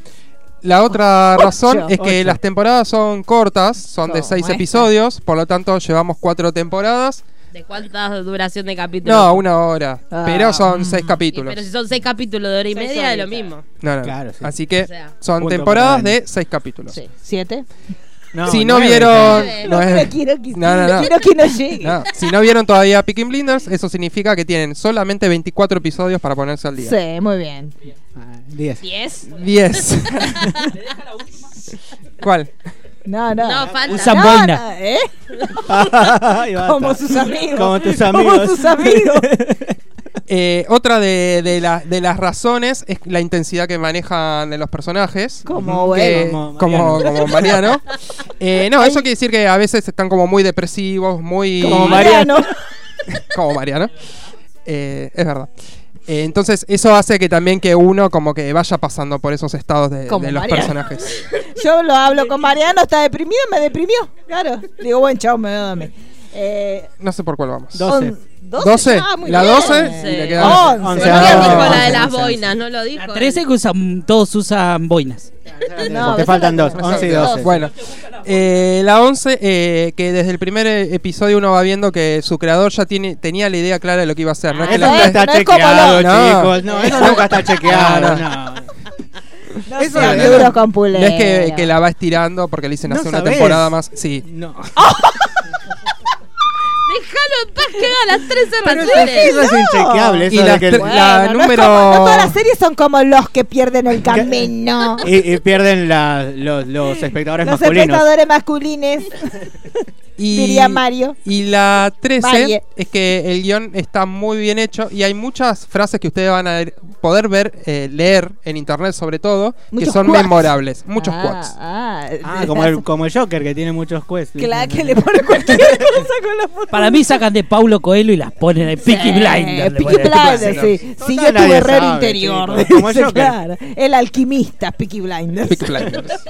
La otra Ocho. razón es que Ocho. las temporadas son cortas, son de seis esta. episodios, por lo tanto llevamos cuatro temporadas. ¿De cuánta duración de capítulo? No, una hora, Ah, pero son seis Y- capítulos. pero si son seis capítulos de hora y Seis media, es lo mismo. No, no. Claro, sí. Así que O sea, son temporadas de seis capítulos. Sí. ¿Siete? si no nueve. vieron... Nueve. no No, es- quiero que, No, no, no. quiero que no llegue. No, si no vieron todavía Picking Blinders, eso significa que tienen solamente 24 episodios para ponerse al día. Sí, muy bien. Ah, Diez. ¿Diez? 10. ¿Cuál? No, no. No, falta. Usan No, boina. no, ¿eh? Como sus amigos. Como tus Como amigos. sus amigos. Eh, otra de, de la- de las razones es la intensidad que manejan de los personajes. Como que- bueno. Como como, como Mariano. Eh, no, eso quiere decir que a veces están como muy depresivos, muy... Como Mariano. como Mariano. Eh, es verdad. Eh, entonces eso hace que también que uno como que vaya pasando por esos estados de, de los Mariano. personajes. Yo lo hablo con Mariano, está deprimido, me deprimió. Claro. Digo, bueno, chao, me dormir. Eh, No sé por cuál vamos. Doce. on- ¿Doce? 12, Ah, la bien. 12 Sí. y le quedan Once. Once. No dijo la de las boinas, no lo dijo. La 13 que usan, todos usan boinas. No, Te faltan dos, tenemos. 11 y 12. Bueno, eh, la 11, eh, que desde el primer eh, episodio uno va viendo que su creador ya tiene tenía la idea clara de lo que iba a hacer. No es Ah, que eso la es- está- no chequeado, No. chicos. No, eso nunca está chequeado. No, No. No Eso con no es que, que la va estirando porque le dicen No hacer una sabés. temporada más. Sí. No. Paz que haga las 13 Pero eso, es inchequeable. Eso Y la, que Bueno, la no es número. como- no todas las series son como los que pierden el camino. y, y pierden la- los, los espectadores Los masculinos. espectadores masculines, y, diría Mario. Y la 13 Valle. es que el guion está muy bien hecho y hay muchas frases que ustedes van a ver- poder ver, eh, leer en internet sobre todo, que Muchos son quotes. memorables. Muchos Ah, quotes. Ah, Ah, como el, como el Joker que tiene muchos quests. Claro, que le pone cualquier cosa con la foto. Para mí sacan de Paulo Coelho y las ponen en Peaky Sí, Blinders. Peaky. Blinders, sí. Yo tuve herrero sabe, interior. como dice, Joker. claro. El alquimista, Peaky Blinders. Peaky Blinders.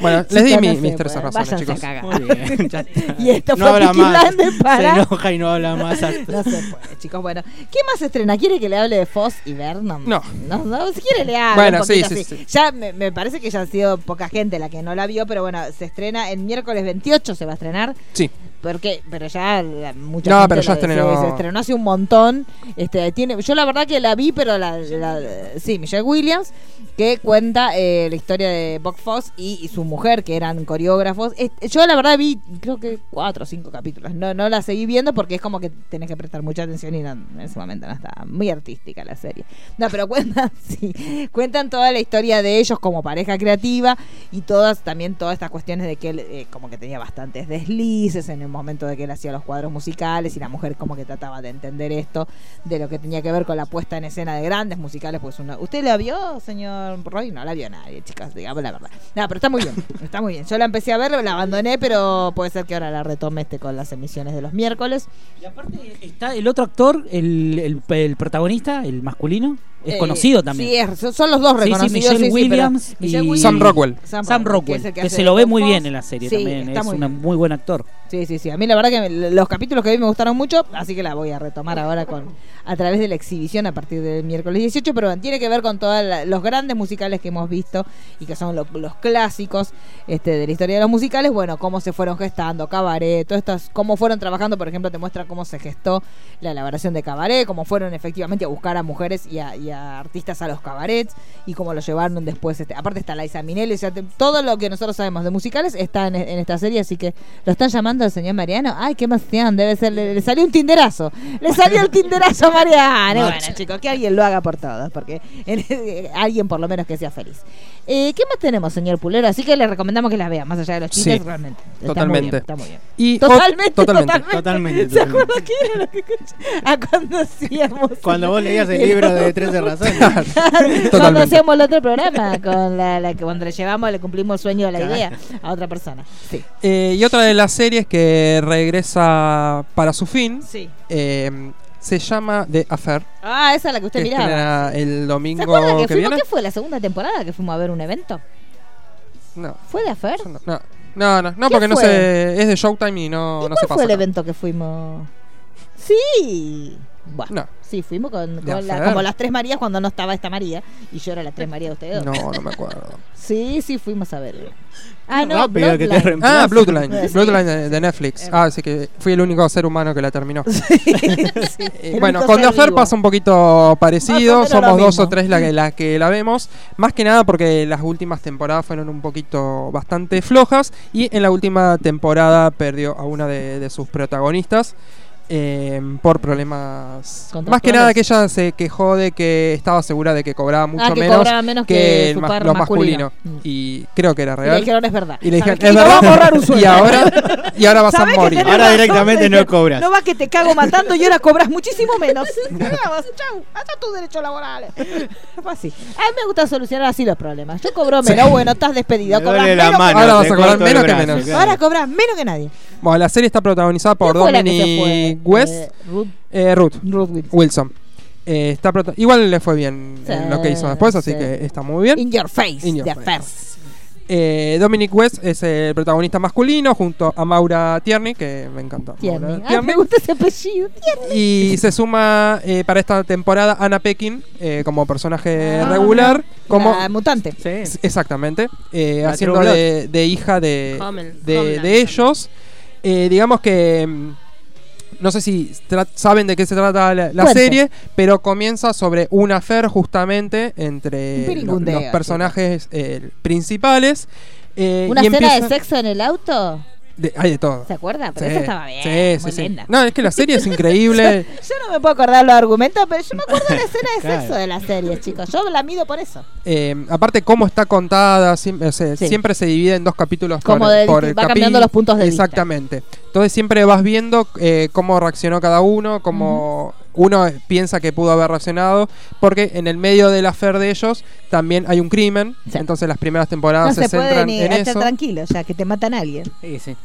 Bueno, les di no mis 13 bueno, razones, váyanse chicos. Muy bien, ya está. Y esto no fue habla Peaky más. Blinders para- Se enoja y no habla más. No se puede, chicos. Bueno, ¿qué más estrena? ¿Quiere que le hable de Foss y Vernon? No. No, no, si quiere le hablo Bueno, un poquito sí, sí. Ya me, me parece que ya ha sido poca gente la que no la vio, pero bueno, se estrena el miércoles 28, se va a estrenar. Sí. Porque, pero ya mucha No, gente pero ya la- estrenó. Se, se estrenó hace un montón. Este, tiene, yo la verdad que la vi, pero la, la- sí, Michelle Williams, que cuenta eh, la historia de Buck Foss y, y su mujer, que eran coreógrafos. Este, yo la verdad vi, creo que cuatro o cinco capítulos. No, no la seguí viendo porque es como que tenés que prestar mucha atención y no- en ese momento no estaba muy artística la serie. No, pero cuentan, sí, cuentan toda la historia de ellos como pareja creativa y todas, también todas estas cuestiones de que él eh, como que tenía bastantes deslices en el momento de que él hacía los cuadros musicales y la mujer como que trataba de entender esto de lo que tenía que ver con la puesta en escena de grandes musicales pues una ¿usted la vio señor Roy? no la vio nadie chicas digamos la verdad. No pero está muy bien está muy bien. Yo la empecé a ver la abandoné pero puede ser que ahora la retome este con las emisiones de los miércoles. Y aparte está el otro actor, el, el, el protagonista, el masculino, es Eh, conocido también. sí es- son- los dos Sí, sí, reconocidos Michelle sí, sí, pero Williams Michelle y- Williams Sam Rockwell. Sam Rockwell, que, se lo ve muy bien en la serie Sí, también. está Es muy un bien. muy buen actor. Sí, sí, sí. A mí la verdad que me- los capítulos que vi me gustaron mucho, así que la voy a retomar ahora con a través de la exhibición a partir del miércoles 18, pero bueno, tiene que ver con todos los grandes musicales que hemos visto y que son lo- los clásicos este, de la historia de los musicales, bueno, cómo se fueron gestando, cabaret, todas estas, cómo fueron trabajando, por ejemplo, te muestra cómo se gestó la elaboración de cabaret, cómo fueron efectivamente a buscar a mujeres y a, y a artistas a los cabarets y cómo lo llevaron después. Este, aparte está Liza Minnelli, o sea, te- todo lo que nosotros sabemos de musicales está en, en esta serie, así que lo están llamando al señor Mariano. Ay, qué emoción, debe ser, le, le salió un tinderazo. Le salió el tinderazo a Mariano. Bueno, chicos, que alguien lo haga por todos, porque en- alguien por lo menos que sea feliz. Eh, ¿Qué más tenemos, señor Pulero? Así que le recomendamos que las vea, más allá de los chistes, Sí, realmente. Está muy totalmente. bien, está muy bien. Y Totalmente, ot- totalmente. totalmente. Totalmente, ¿Se totalmente. acuerda qué era lo que escuché? Ah, cuando hacíamos. Cuando vos leías el libro de 13 razones. cuando hacíamos el otro programa, con la, la que cuando le llevamos, le cumplimos el sueño de la idea a otra persona. Sí. Eh, y otra de las series que regresa para su fin Sí. eh, se llama The Affair. Ah, esa es la que usted que miraba. el ¿Se domingo acuerda que, que, fuimos? viene. ¿Qué fue la segunda temporada que fuimos a ver un evento? No, ¿Fue Afer? yo no, no, no, no, no, ¿Qué porque no fue? sé, es de Showtime y no, ¿Y no cuál se fue pasa. el acá. evento que fuimos? Sí. Bueno, No. sí, fuimos con, la- como las tres Marías cuando no estaba esta María y yo era la tres María de ustedes. dos. No, no me acuerdo. Sí, sí, fuimos a verlo. Ah, no, Rápido que te Bloodline. Ah, Bloodline. Sí. Bloodline de, de Netflix. Ah, así que fui el único ser humano que la terminó. Sí, Eh, bueno, con The ser Affair vivo. pasa un poquito parecido. Somos dos o tres la que, la que la vemos. Más que nada porque las últimas temporadas fueron un poquito bastante flojas. Y en la última temporada perdió a una de, de sus protagonistas. Eh, por problemas. Más que nada que ella se quejó de que estaba segura de que cobraba mucho Ah, que menos, cobraba menos que que el ma- lo masculino. masculino. Mm. Y creo que era Y le real. dijeron es verdad. Y le dijeron, ¿Sabes es a verdad. un y ahora, y ahora vas a ¿Sabés que morir. Ahora directamente no cobras. No va que te cago matando y ahora cobras muchísimo menos. Chau, haz tus derechos laborales. Fue así. A mí me gusta solucionar así los problemas. Yo cobro menos, bueno, estás despedido. Me Cobras menos mano, Ahora vas a cobrar menos que menos. claro. Ahora cobras menos que nadie. Bueno, la serie está protagonizada por ¿Quién fue la que se Dominic? West, Eh, Ruth, eh, Ruth Ruth Wilson. Wilson. Eh, está Igual le fue bien Sí, en lo que hizo después, así sí. que está muy bien. In your face. In your face. Eh, Dominic West es el protagonista masculino junto a Maura Tierney, que me encanta. Tierney. Ah, Tierney. me gusta ese apellido. Tierney. Y se suma eh, para esta temporada Anna Pekin eh, como personaje Ah, regular. Como, La mutante. Sí. Exactamente. eh, haciendo de, de hija de, Homel- de, Homeland. de ellos. Eh, digamos que. mm, No sé si saben de qué se trata la, serie, pero comienza sobre un affair justamente entre lo- los personajes eh, principales. eh, ¿Una y escena empieza- de sexo en el auto? De- hay de todo. ¿Se acuerda? Pero Sí, esa estaba bien. sí, muy sí, linda. No, es que la serie es increíble. Yo no me puedo acordar los argumentos, pero yo me acuerdo de la escena de Claro. sexo de la serie, chicos. Yo la mido por eso. Eh, aparte, cómo está contada, siempre, se divide en dos capítulos Como por, de- por va cambiando los puntos de vista. Exactamente. Entonces siempre vas viendo eh, cómo reaccionó cada uno, cómo uno piensa que pudo haber reaccionado, porque en el medio del afer de ellos también hay un crimen, Sí. entonces las primeras temporadas No se, centran ni en estar eso. tranquilo, ya que te matan a alguien. Sí, sí.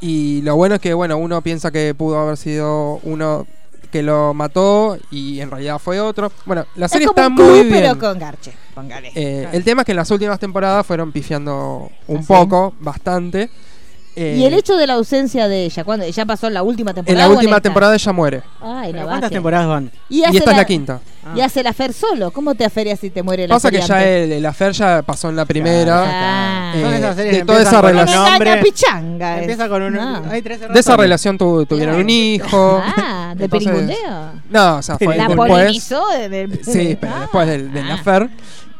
Y lo bueno es que, bueno, uno piensa que pudo haber sido uno que lo mató y en realidad fue otro. Bueno, la serie es como está un muy club, bien. pero con garche. Póngale. Eh, El tema es que en las últimas temporadas fueron pifiando un ¿Ah, poco, bastante. Eh, y el hecho de la ausencia de ella, cuando ya pasó en la última En temporada. la o última temporada ella muere. Ay, no ¿Cuántas baje. temporadas van? Y, esta es la quinta. Y hace la Fer solo. ¿Cómo te aferias si te muere la Pasa que ya el, el affair ya pasó en la primera. Ah. Eh, de que toda esa con relación. Nombre. pichanga. Empieza con un. No. Hay tres De esa relación tu- tuvieron un hijo. Ah, de Entonces-. No, o sea, fue La después. polinizó de, de- Sí, pero Ah. después del, del Ah. affair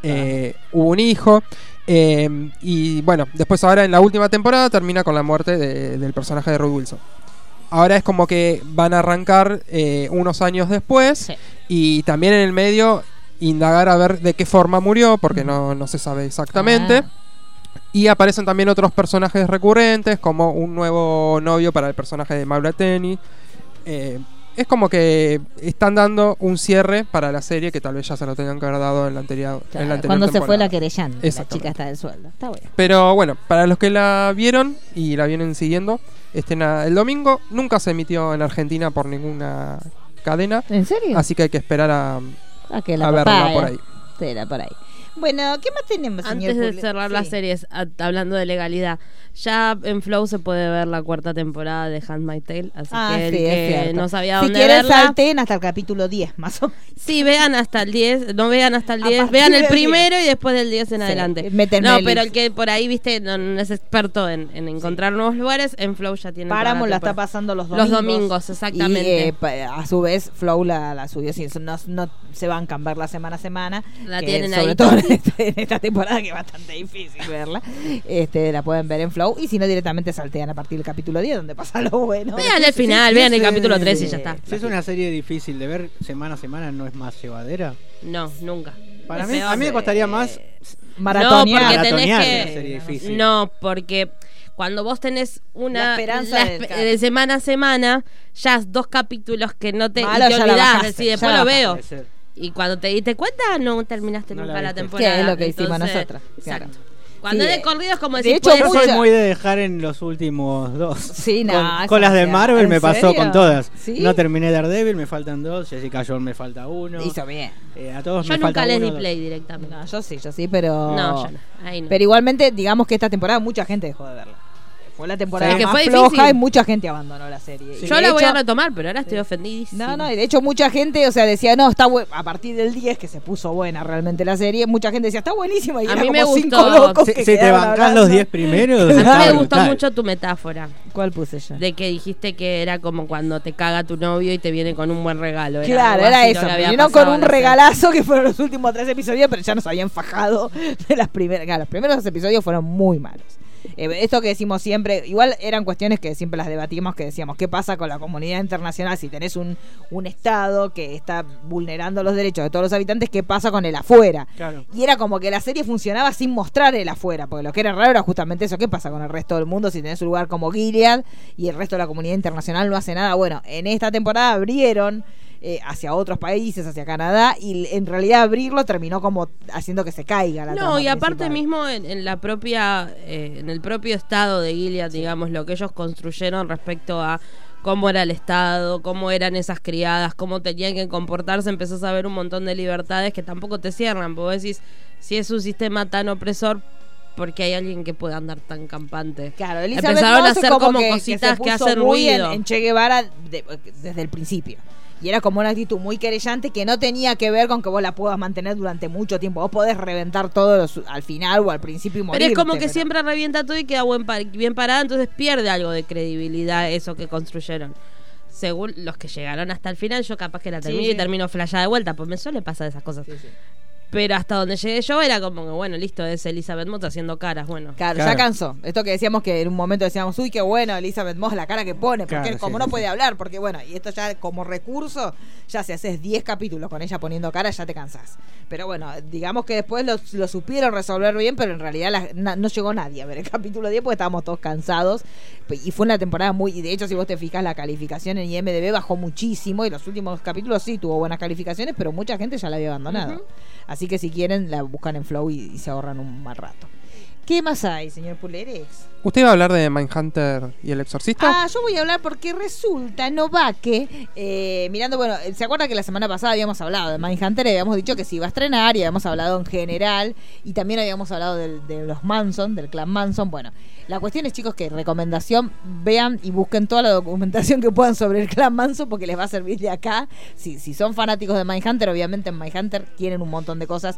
eh, hubo un hijo. Eh, y bueno, después ahora en la última temporada termina con la muerte de- del personaje de Roy Wilson. Ahora es como que van a arrancar eh, unos años después Sí. y también en el medio indagar a ver de qué forma murió, porque no, no se sabe exactamente. Ah. Y aparecen también otros personajes recurrentes, como un nuevo novio para el personaje de Maura Tenny. Eh, es como que están dando un cierre para la serie que tal vez ya se lo tengan que haber dado en la anterior, en la anterior Cuando se fue la querellante, la chica está del sueldo. Está bueno. Pero bueno, para los que la vieron y la vienen siguiendo, estrena el domingo. Nunca se emitió en Argentina por ninguna cadena. ¿En serio? Así que hay que esperar a, que la a verla por ahí. Será por ahí. Bueno, ¿qué más tenemos, señor Antes de cerrar Sí. las series, a- hablando de legalidad, ya en Flow se puede ver la cuarta temporada de Handmaid's Tale, así Ah, que sí, no sabía Si dónde quieren verla, salten hasta el capítulo 10, más o menos. sí, vean hasta el 10, no vean hasta el A 10, partir vean el primero y después del 10 en Sí, adelante. No, el pero el que por ahí, viste, no, no es experto en, en encontrar nuevos lugares, en Flow ya tiene Paramount la está pasando los Los domingos. domingos, exactamente. Y eh, a su vez, Flow la, la subió. Sí, no, no se van a cambiar la semana a semana. La que tienen sobre ahí. todo en, esta temporada que es bastante difícil verla. Este, la pueden ver en Flow. Y si no, directamente saltean a partir del capítulo 10, donde pasa lo bueno. Vean el final, sí, vean el sí, capítulo sí, 3 y ya está. Si es una serie difícil de ver semana a semana, ¿no es más llevadera? No, nunca. Para mí, a mí me costaría más. Maratonear. No, porque tenés Maratonear que. una serie difícil. No, porque cuando vos tenés una. La esperanza la de semana a semana, ya dos capítulos que no te. y la olvidás, bajaste, ya después lo veo. Y cuando te diste cuenta, no terminaste No la nunca la, temporada. Que es lo que hicimos nosotras, claro. Exacto. Cuando Sí, es eh, de corrido es como de decir, hecho, puede Yo soy muy de dejar en los últimos dos. Sí, no, Con, las de Marvel me ¿En pasó serio? con todas. ¿Sí? No terminé Daredevil, me faltan dos. Jessica Jones me falta uno. Hizo bien. Eh, a todos Yo me nunca falta les uno, di dos. play directamente. No, yo sí, yo sí, pero. No, yo no. Ahí no. Pero igualmente, digamos que esta temporada mucha gente dejó de verla. Fue la temporada Sí. Que más fue floja difícil. y mucha gente abandonó la serie. Yo la voy a retomar, pero ahora estoy ofendidísima. No, no, y de hecho mucha gente, o sea, decía, no, está a partir del 10 que se puso buena realmente la serie, mucha gente decía, está buenísima y A era mí como me gustó. cinco locos Si, que si te bancás hablando. los 10 primeros. A mí me gustó brutal. mucho tu metáfora. ¿Cuál puse yo? De que dijiste que era como cuando te caga tu novio y te viene con un buen regalo. Claro, era eso. Vinieron con un regalazo que fueron los últimos tres episodios, pero ya nos habían fajado de las primeras. Claro, los primeros dos episodios fueron muy malos. Eh, esto que decimos siempre, igual eran cuestiones que siempre las debatimos, que decíamos, ¿qué pasa con la comunidad internacional si tenés un, un Estado que está vulnerando los derechos de todos los habitantes? ¿Qué pasa con el afuera? Claro. Y era como que la serie funcionaba sin mostrar el afuera, porque lo que era raro era justamente eso. ¿Qué pasa con el resto del mundo si tenés un lugar como Gilead y el resto de la comunidad internacional no hace nada? Bueno, en esta temporada abrieron eh, hacia otros países, hacia Canadá, y en realidad abrirlo terminó como haciendo que se caiga la No, y aparte principal. mismo en, en la propia, eh, en el propio estado de Gilead, digamos, lo que ellos construyeron respecto a cómo era el estado, cómo eran esas criadas, cómo tenían que comportarse, empezás a ver un montón de libertades que tampoco te cierran, vos decís, si es un sistema tan opresor, porque hay alguien que pueda andar tan campante. Claro, Elizabeth Empezaron a Moss es hacer como como que, cositas se que puso hacen muy en- ruido. En, Che Guevara de- desde el principio. Y era como una actitud muy querellante que no tenía que ver con que vos la puedas mantener durante mucho tiempo. Vos podés reventar todo los- al final o al principio y morir. Pero es como que siempre revienta todo y queda buen bien parada, entonces pierde algo de credibilidad eso que construyeron. Según los que llegaron hasta el final, yo capaz que la Sí, termino sí. y termino flayada de vuelta, pues me suele pasar esas cosas. Pero hasta donde llegué yo era como que, bueno, listo, es Elizabeth Moss haciendo caras, bueno. Claro, ya cansó. Esto que decíamos que en un momento decíamos, uy, qué bueno, Elizabeth Moss, la cara que pone, porque Claro, como sí, no sí, puede hablar, porque bueno, y esto ya como recurso, ya si haces 10 capítulos con ella poniendo cara, ya te cansás. Pero bueno, digamos que después lo, lo supieron resolver bien, pero en realidad la- na- no llegó nadie a ver el capítulo 10 porque estábamos todos cansados. Y fue una temporada muy. Y de hecho, si vos te fijas, la calificación en IMDB bajó muchísimo. Y los últimos capítulos sí tuvo buenas calificaciones, pero mucha gente ya la había abandonado. Así que si quieren, la buscan en Flow y, y se ahorran un mal rato. ¿Qué más hay, señor Pulerex? ¿Usted va a hablar de Mindhunter y el exorcista? Ah, yo voy a hablar porque resulta, Novake, eh, mirando, bueno, ¿se acuerda que la semana pasada habíamos hablado de Mindhunter y habíamos dicho que se iba a estrenar y habíamos hablado en general y también habíamos hablado del- de, los Manson, del clan Manson? Bueno, la cuestión es, chicos, que recomendación, vean y busquen toda la documentación que puedan sobre el clan Manson porque les va a servir de acá. Si, si son fanáticos de Mindhunter, obviamente en Mindhunter tienen un montón de cosas.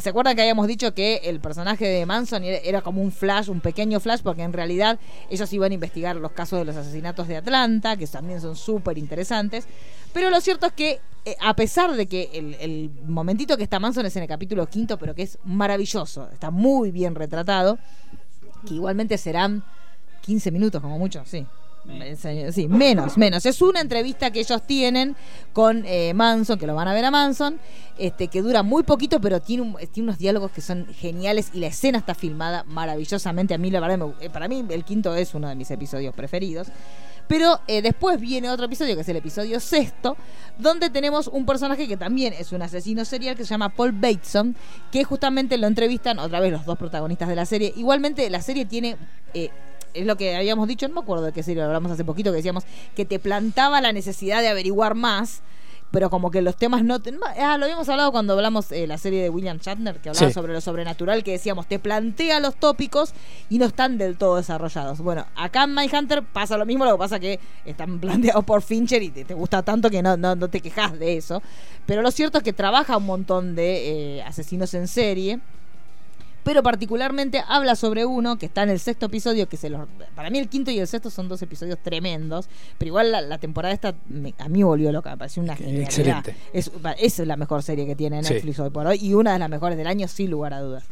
¿Se acuerdan que habíamos dicho que el personaje de Manson era, como un flash, un pequeño flash, porque en realidad ellos iban a investigar los casos de los asesinatos de Atlanta, que también son súper interesantes. Pero lo cierto es que, eh, a pesar de que el, el momentito que está Manson es en el capítulo quinto, pero que es maravilloso, está muy bien retratado, que igualmente serán 15 minutos como mucho, sí. Sí, menos, menos. Es una entrevista que ellos tienen con eh, Manson, que lo van a ver a Manson, este, que dura muy poquito, pero tiene, un- tiene unos diálogos que son geniales y la escena está filmada maravillosamente. A mí, la verdad, eh, para mí el quinto es uno de mis episodios preferidos. Pero eh, después viene otro episodio, que es el episodio sexto, donde tenemos un personaje que también es un asesino serial, que se llama Paul Bateson, que justamente lo entrevistan, otra vez los dos protagonistas de la serie. Igualmente la serie tiene... es lo que habíamos dicho, no me acuerdo de qué serie lo hablamos hace poquito, que decíamos que te plantaba la necesidad de averiguar más, pero como que los temas no... te- ah, lo habíamos hablado cuando hablamos eh, la serie de William Shatner, que hablaba Sí. sobre lo sobrenatural, que decíamos, te plantea los tópicos y no están del todo desarrollados. Bueno, acá en Mindhunter pasa lo mismo, lo que pasa que están planteados por Fincher y te, te gusta tanto que no, no, no te quejas de eso. Pero lo cierto es que trabaja un montón de eh, asesinos en serie pero particularmente habla sobre uno que está en el sexto episodio, que se los, para mí el quinto y el sexto son dos episodios tremendos, pero igual la, la temporada esta me- a mí volvió loca, me pareció una genialidad. Excelente. Es, es la mejor serie que tiene Sí. Netflix hoy por hoy y una de las mejores del año sin lugar a dudas.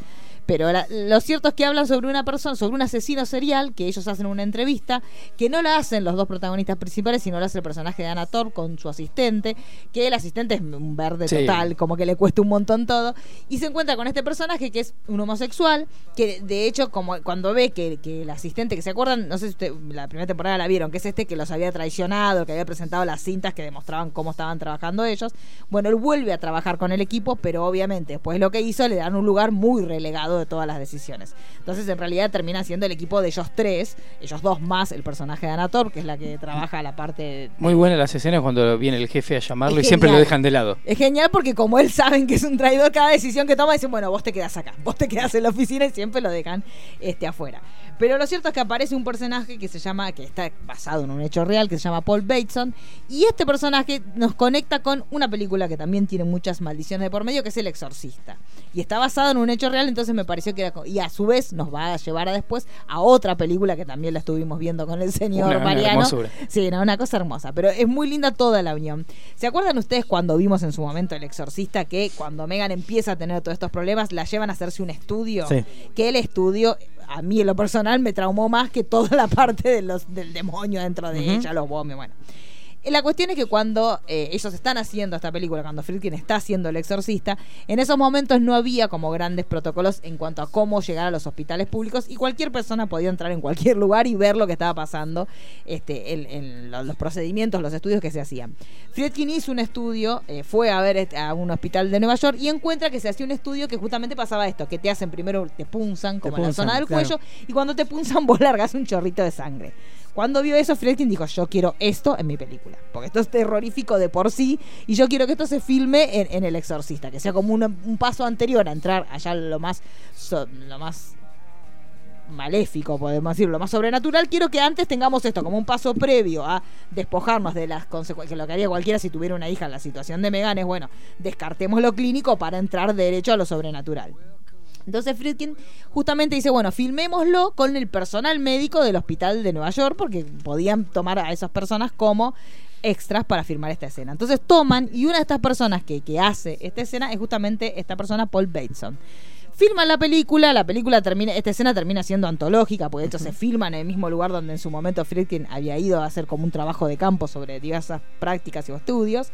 Pero la- lo cierto es que hablan sobre una persona, sobre un asesino serial, que ellos hacen una entrevista, que no la hacen los dos protagonistas principales, sino la hace el personaje de Anna Thorpe con su asistente, que el asistente es un verde Sí. total, como que le cuesta un montón todo, y se encuentra con este personaje que es un homosexual, que de hecho, como cuando ve que, que el asistente, que se acuerdan, no sé si usted, la primera temporada la vieron, que es este que los había traicionado, que había presentado las cintas que demostraban cómo estaban trabajando ellos, bueno, él vuelve a trabajar con el equipo, pero obviamente después lo que hizo le dan un lugar muy relegado de todas las decisiones. Entonces, en realidad termina siendo el equipo de ellos tres, ellos dos más el personaje de Anator, que es la que trabaja la parte Muy buena las escenas cuando viene el jefe a llamarlo Es y siempre lo dejan de lado. Es genial porque como él saben que es un traidor, cada decisión que toma dicen, bueno, vos te quedás acá, vos te quedás en la oficina y siempre lo dejan este afuera. Pero lo cierto es que aparece un personaje que se llama, que está basado en un hecho real, que se llama Paul Bateson, y este personaje nos conecta con una película que también tiene muchas maldiciones de por medio, que es El Exorcista. Y está basado en un hecho real, entonces me pareció que era... Y a su vez nos va a llevar a después a otra película que también la estuvimos viendo con el señor Una- una Mariano. hermosura. Sí, no, una cosa hermosa. Pero es muy linda toda la unión. ¿Se acuerdan ustedes cuando vimos en su momento El Exorcista que cuando Megan empieza a tener todos estos problemas, la llevan a hacerse un estudio? Sí. Que el estudio, a mí en lo personal, me traumó más que toda la parte de los, del demonio dentro de ella, los vómitos, bueno. La cuestión es que cuando eh, ellos están haciendo esta película, cuando Friedkin está haciendo El Exorcista, en esos momentos no había como grandes protocolos en cuanto a cómo llegar a los hospitales públicos y cualquier persona podía entrar en cualquier lugar y ver lo que estaba pasando, este, en, en lo- los procedimientos, los estudios que se hacían. Friedkin hizo un estudio, eh, fue a ver este- a un hospital de Nueva York y encuentra que se hacía un estudio que justamente pasaba esto, que te hacen primero, te punzan como en la punzan, zona del claro. cuello y cuando te punzan vos largas un chorrito de sangre. Cuando vio eso, Friedkin dijo, yo quiero esto en mi película. Porque esto es terrorífico de por sí. Y yo quiero que esto se filme en, en El Exorcista. Que sea como un paso anterior a entrar allá lo más, lo más maléfico, podemos decir, lo más sobrenatural. Quiero que antes tengamos esto como un paso previo a despojarnos de las consecuencias. Que lo que haría cualquiera si tuviera una hija en la situación de Megan es, bueno, descartemos lo clínico para entrar derecho a lo sobrenatural. Entonces Friedkin justamente dice, bueno, filmémoslo con el personal médico del hospital de Nueva York, porque podían tomar a esas personas como extras para filmar esta escena. Entonces toman y una de estas personas que, que hace esta escena es justamente esta persona, Paul Bateson. Filman la película, la película termina, esta escena termina siendo antológica, porque de hecho se filma en el mismo lugar donde en su momento Friedkin había ido a hacer como un trabajo de campo sobre diversas prácticas y estudios.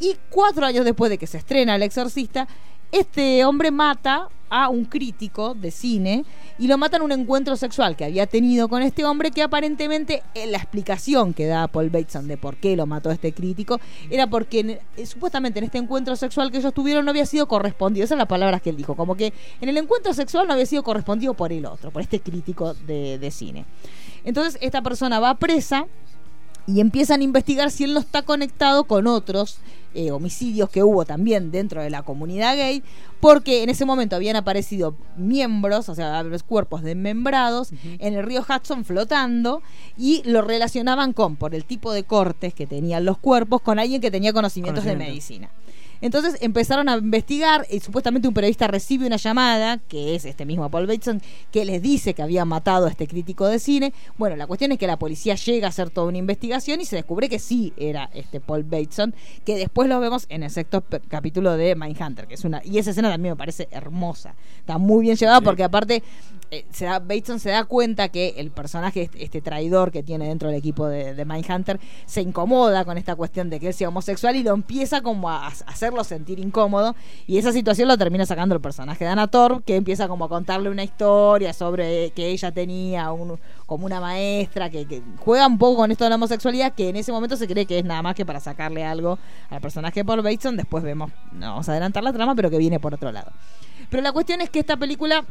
Y cuatro años después de que se estrena El Exorcista, este hombre mata a un crítico de cine y lo mata en un encuentro sexual que había tenido con este hombre que aparentemente eh, la explicación que da Paul Bateson de por qué lo mató a este crítico era porque eh, supuestamente en este encuentro sexual que ellos tuvieron no había sido correspondido, esas son las palabras que él dijo, como que en el encuentro sexual no había sido correspondido por el otro, por este crítico de, de cine. Entonces esta persona va presa y empiezan a investigar si él no está conectado con otros eh, homicidios que hubo también dentro de la comunidad gay, porque en ese momento habían aparecido miembros, o sea, los cuerpos desmembrados en el río Hudson flotando y lo relacionaban con, por el tipo de cortes que tenían los cuerpos, con alguien que tenía conocimientos de Conocimiento. medicina. Entonces empezaron a investigar y supuestamente un periodista recibe una llamada, que es este mismo Paul Bateson, que les dice que había matado a este crítico de cine. Bueno, la cuestión es que la policía llega a hacer toda una investigación y se descubre que sí era este Paul Bateson, que después lo vemos en el sexto capítulo de Mindhunter, que es una y esa escena también me parece hermosa. Está muy bien llevada porque aparte eh, se da, Bateson se da cuenta que el personaje, este, este traidor que tiene dentro del equipo de, de Mindhunter, se incomoda con esta cuestión de que él sea homosexual y lo empieza como a, hacerlo sentir incómodo. Y esa situación lo termina sacando el personaje de Anna Torv, que empieza como a contarle una historia sobre que ella tenía un- como una maestra que, que juega un poco con esto de la homosexualidad, que en ese momento se cree que es nada más que para sacarle algo al personaje de Paul Bateson. Después vemos, no vamos a adelantar la trama, pero que viene por otro lado. Pero la cuestión es que esta película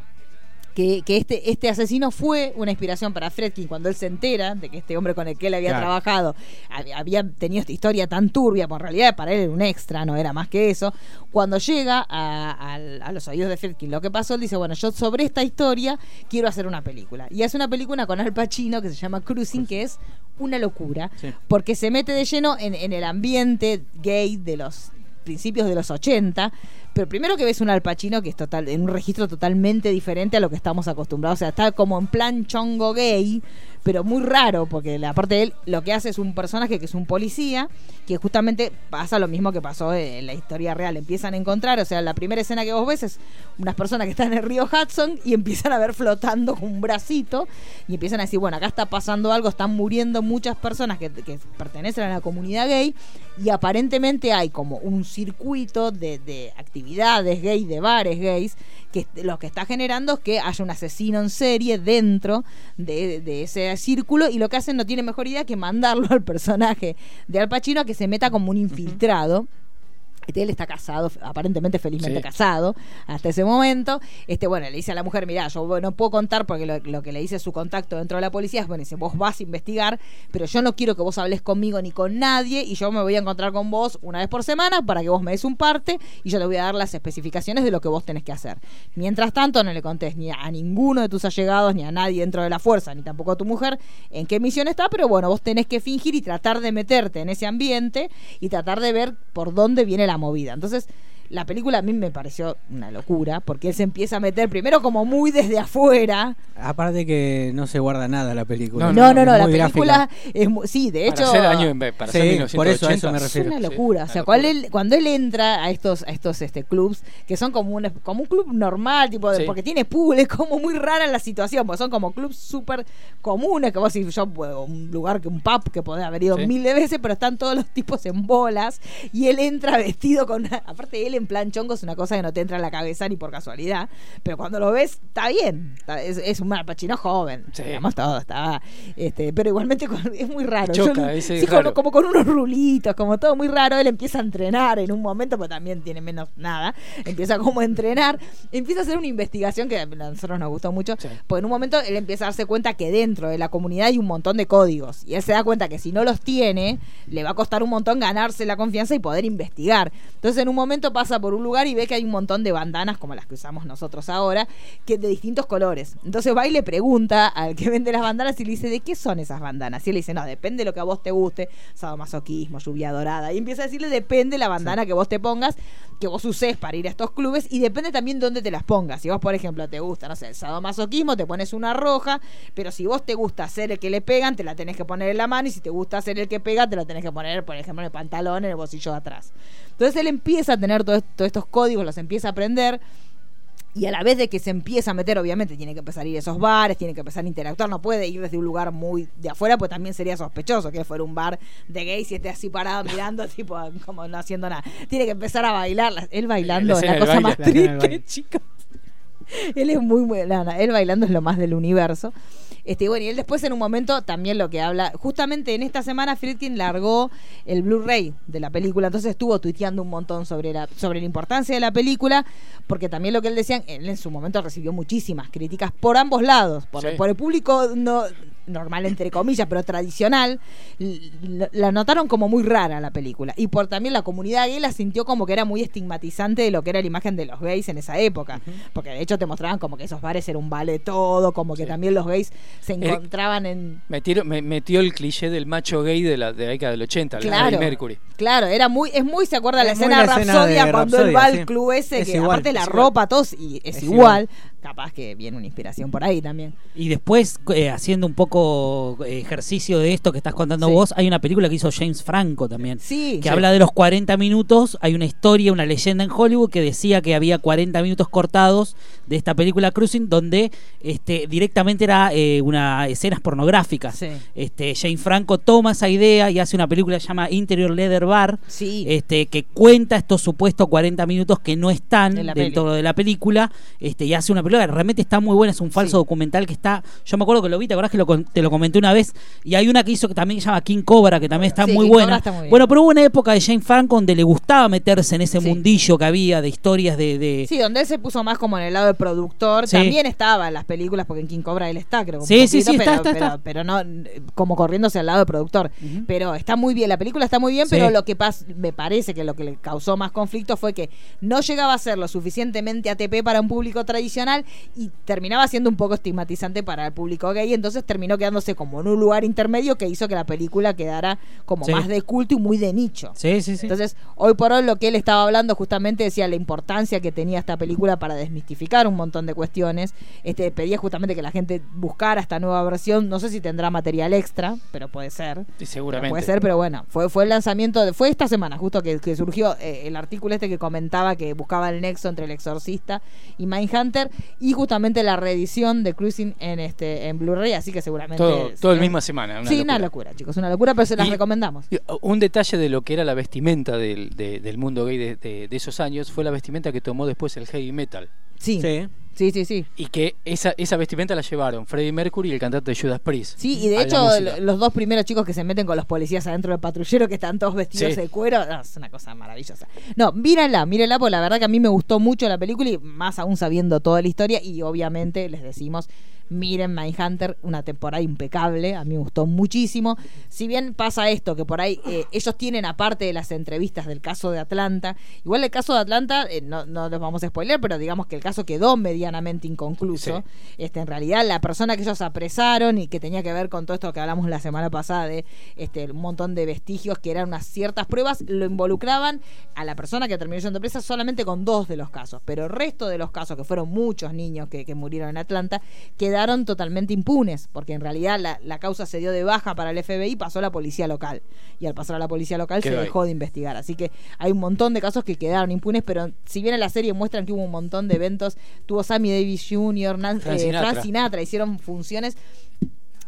que, que este, este asesino fue una inspiración para Fredkin cuando él se entera de que este hombre con el que él había Claro. trabajado hab- había tenido esta historia tan turbia, pues en realidad para él era un extra, no era más que eso. Cuando llega a, los oídos de Fredkin lo que pasó, él dice, bueno, yo sobre esta historia quiero hacer una película. Y hace una película con Al Pacino que se llama Cruising, que es una locura, Sí. porque se mete de lleno en, en el ambiente gay de los principios de los 80, pero primero que ves un Al Pacino que es total, en un registro totalmente diferente a lo que estamos acostumbrados, o sea, está como en plan chongo gay, pero muy raro, porque la parte de él lo que hace es un personaje que es un policía, que justamente pasa lo mismo que pasó en la historia real, empiezan a encontrar, o sea, la primera escena que vos ves es unas personas que están en el río Hudson y empiezan a ver flotando con un bracito y empiezan a decir, bueno, acá está pasando algo, están muriendo muchas personas que, que pertenecen a la comunidad gay y aparentemente hay como un circuito de, de actividades gay, de bares gays, que lo que está generando es que haya un asesino en serie dentro de, de ese círculo y lo que hacen no tiene mejor idea que mandarlo al personaje de Al Pacino a que se meta como un infiltrado. Él está casado, aparentemente felizmente Sí. casado hasta ese momento. Este, bueno, le dice a la mujer, mira, yo no puedo contar porque lo, lo que le dice su contacto dentro de la policía es, bueno, dice, vos vas a investigar, pero yo no quiero que vos hables conmigo ni con nadie y yo me voy a encontrar con vos una vez por semana para que vos me des un parte y yo te voy a dar las especificaciones de lo que vos tenés que hacer. Mientras tanto, no le contés ni a ninguno de tus allegados, ni a nadie dentro de la fuerza, ni tampoco a tu mujer en qué misión está, pero bueno, vos tenés que fingir y tratar de meterte en ese ambiente y tratar de ver por dónde viene la movida. Entonces, la película a mí me pareció una locura, porque él se empieza a meter primero como muy desde afuera. Aparte que no se guarda nada la película. No, no, no, Es la muy película gráfica. es mu- sí, de hecho para año en- para Sí, 1980. por eso a eso me es refiero. una Sí, locura. o una sea, locura. cuando él, cuando él entra a estos, a estos este, clubs, que son como un, como un club normal, tipo Sí. porque tiene pool, es como muy rara la situación, porque son como clubs súper comunes, que vos decís, yo puedo, un lugar que un pub que podés haber ido Sí. mil de veces, pero están todos los tipos en bolas, y él entra vestido con una, aparte de él en plan chongo es una cosa que no te entra en la cabeza ni por casualidad, pero cuando lo ves, está bien, está- es, es un mapachino joven, Sí. digamos todo, está, este, pero igualmente con- es muy raro. Choca, Yo- ese es sí, raro. como con unos rulitos, como todo muy raro. Él empieza a entrenar en un momento, pero también tiene menos nada. Empieza como a entrenar. Empieza a hacer una investigación que a nosotros nos gustó mucho. Sí. Porque en un momento él empieza a darse cuenta que dentro de la comunidad hay un montón de códigos. Y él se da cuenta que si no los tiene, le va a costar un montón ganarse la confianza y poder investigar. Entonces en un momento pasa por un lugar y ve que hay un montón de bandanas como las que usamos nosotros ahora, que de distintos colores. Entonces va y le pregunta al que vende las bandanas y le dice, ¿de qué son esas bandanas? Y él le dice, no, depende de lo que a vos te guste, sadomasoquismo, lluvia dorada. Y empieza a decirle, depende la bandana que vos te pongas. que vos uses para ir a estos clubes y depende también de dónde te las pongas. Si vos, por ejemplo, te gusta, no sé, el sadomasoquismo, te pones una roja, pero si vos te gusta ser el que le pegan, te la tenés que poner en la mano y si te gusta ser el que pega, te la tenés que poner, por ejemplo, en el pantalón, en el bolsillo de atrás. Entonces él empieza a tener todo- todos estos códigos, los empieza a aprender. Y a la vez de que se empieza a meter, obviamente, tiene que empezar a ir a esos bares, tiene que empezar a interactuar, no puede ir desde un lugar muy de afuera, pues también sería sospechoso que fuera un bar de gays y esté así parado mirando, tipo, como no haciendo nada. Tiene que empezar a bailar. La- Él bailando La es la cosa baile. más triste, chicos. Él es muy buena. Él bailando es lo más del universo. Este, bueno, y él después en un momento también lo que habla, justamente en esta semana Friedkin largó el Blu-ray de la película, entonces estuvo tuiteando un montón sobre la, sobre la importancia de la película, porque también lo que él decía, él en su momento recibió muchísimas críticas por ambos lados, por, Sí. por el público no normal entre comillas, pero tradicional, la notaron como muy rara la película. Y por también la comunidad gay la sintió como que era muy estigmatizante de lo que era la imagen de los gays en esa época. Porque de hecho te mostraban como que esos bares eran un vale todo, como que Sí. también los gays se Eh, encontraban en... Metieron- me- metió el cliché del macho gay de la, de la década del 80, el Claro. Mercury. Claro, era muy, es muy, ¿se acuerda la Es muy escena de la escena Rapsodia de cuando él va al sí. club ese, Es que igual, aparte la igual. ropa, todos, y es, Es igual. Capaz que viene una inspiración por ahí también. Y después, eh, haciendo un poco eh, ejercicio de esto que estás contando Sí. vos, hay una película que hizo James Franco también. Sí. que habla de los 40 minutos. Hay una historia, una leyenda en Hollywood que decía que había 40 minutos cortados de esta película Cruising, donde este, directamente era eh, una escenas pornográficas. Sí. Este, Jane Franco toma esa idea y hace una película que se llama Interior Leather Bar, Sí. este, que cuenta estos supuestos 40 minutos que no están De la peli. dentro de la película, este, y hace una película realmente está muy buena, es un falso Sí. documental que está, yo me acuerdo que lo vi, te acordás que lo te lo comenté una vez, y hay una que hizo que también se llama King Cobra, que también está Sí, muy King buena. Está muy bueno, pero hubo una época de Jane Franco donde le gustaba meterse en ese Sí. mundillo que había de historias de... de- Sí, donde él se puso más como en el lado de productor. También estaba en las películas, porque en King Cobra él está, creo. Sí, sí, sí, está, pero, está, pero- está. pero no como corriéndose al lado de productor. Pero está muy bien, la película está muy bien, pero lo que pas- me parece que lo que le causó más conflicto fue que no llegaba a ser lo suficientemente ATP para un público tradicional y terminaba siendo un poco estigmatizante para el público gay. Entonces terminó quedándose como en un lugar intermedio que hizo que la película quedara como Sí. más de culto y muy de nicho. Sí, sí, sí. Entonces, hoy por hoy lo que él estaba hablando justamente decía la importancia que tenía esta película para desmistificar un montón de cuestiones. Este pedía justamente que la gente buscara esta nueva versión. No sé si tendrá material extra, pero puede ser. Sí, seguramente. Puede ser, pero bueno, fue, fue el lanzamiento, de- fue esta semana justo que, que surgió eh, el artículo este que comentaba que buscaba el nexo entre el exorcista y Mindhunter y justamente la reedición de Cruising en este en Blu-ray, así que seguramente... Todo, es- todo el es- misma semana. Una sí, locura. una locura, chicos, una locura, pero se las Y- recomendamos. Y, uh, Un detalle de lo que era la vestimenta del, de- del mundo gay de, de- de esos años fue la vestimenta que tomó después el heavy metal. Sí, sí, Sí. sí, sí. Y que esa, esa vestimenta la llevaron Freddie Mercury y el cantante de Judas Priest. Sí, y de hecho los dos primeros chicos que se meten con los policías adentro del patrullero que están todos vestidos Sí. de cuero, no, es una cosa maravillosa. No, mírenla, mírenla, porque la verdad que a mí me gustó mucho la película y más aún sabiendo toda la historia y obviamente les decimos, miren Mindhunter, una temporada impecable, a mí me gustó muchísimo. Si bien pasa esto, que por ahí eh, ellos tienen aparte de las entrevistas del caso de Atlanta, igual el caso de Atlanta, eh, no, no les vamos a spoiler, pero digamos que el caso quedó medianamente inconcluso. Este, en realidad, la persona que ellos apresaron y que tenía que ver con todo esto que hablamos la semana pasada de este, un montón de vestigios que eran unas ciertas pruebas, lo involucraban a la persona que terminó siendo presa solamente con dos de los casos. Pero el resto de los casos, que fueron muchos niños que, que murieron en Atlanta, quedaron totalmente impunes, porque en realidad la, la causa se dio de baja para el FBI y pasó a la policía local. Y al pasar a la policía local Quedó se ahí. dejó de investigar. Así que hay un montón de casos que quedaron impunes, pero si bien en la serie muestran que hubo un montón de eventos, tuvo Sammy Davis Jr., Nan- Frank eh, Sinatra. Frank Sinatra, hicieron funciones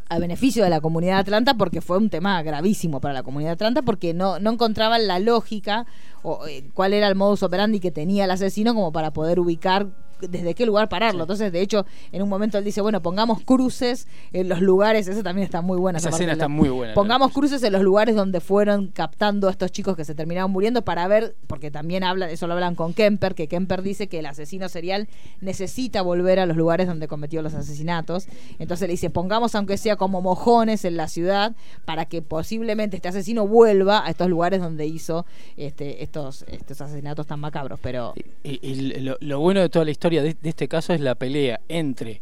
a beneficio de la comunidad de Atlanta porque fue un tema gravísimo para la comunidad de Atlanta porque no, no encontraban la lógica o eh, cuál era el modus operandi que tenía el asesino como para poder ubicar desde qué lugar pararlo. Entonces, de hecho, en un momento él dice, bueno, pongamos cruces en los lugares, eso también está muy buena. Esa escena la- está muy buena. Pongamos cruces en los lugares donde fueron captando a estos chicos que se terminaron muriendo para ver, porque también hablan, eso lo hablan con Kemper, que Kemper dice que el asesino serial necesita volver a los lugares donde cometió los asesinatos. Entonces le dice, pongamos aunque sea como mojones en la ciudad para que posiblemente este asesino vuelva a estos lugares donde hizo este, estos, estos asesinatos tan macabros. Pero Y, y lo, lo bueno de toda la historia de, de este caso es la pelea entre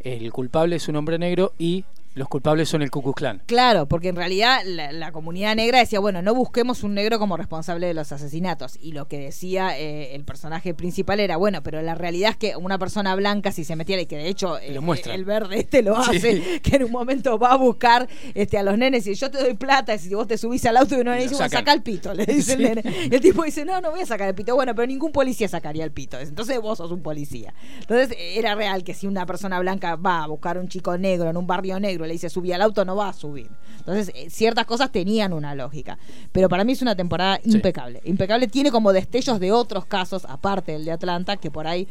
el culpable es un hombre negro y los culpables son el Ku Klan. Claro, porque en realidad la, la comunidad negra decía, bueno, no busquemos un negro como responsable de los asesinatos. Y lo que decía eh, el personaje principal era, bueno, pero la realidad es que una persona blanca, si se metiera, y que de hecho eh, Lo muestra. el verde este lo Sí. hace, que en un momento va a buscar este, a los nenes y yo te doy plata, y si vos te subís al auto y uno le dice, bueno, saca el pito, le dice Sí. el nene. Y el tipo dice, no, no voy a sacar el pito. Bueno, pero ningún policía sacaría el pito. Entonces vos sos un policía. Entonces era real que si una persona blanca va a buscar a un chico negro en un barrio negro le dice subí al auto, no va a subir. Entonces eh, ciertas cosas tenían una lógica. Pero para mí es una temporada Sí. impecable. Impecable tiene como destellos de otros casos, aparte del de Atlanta, que por ahí...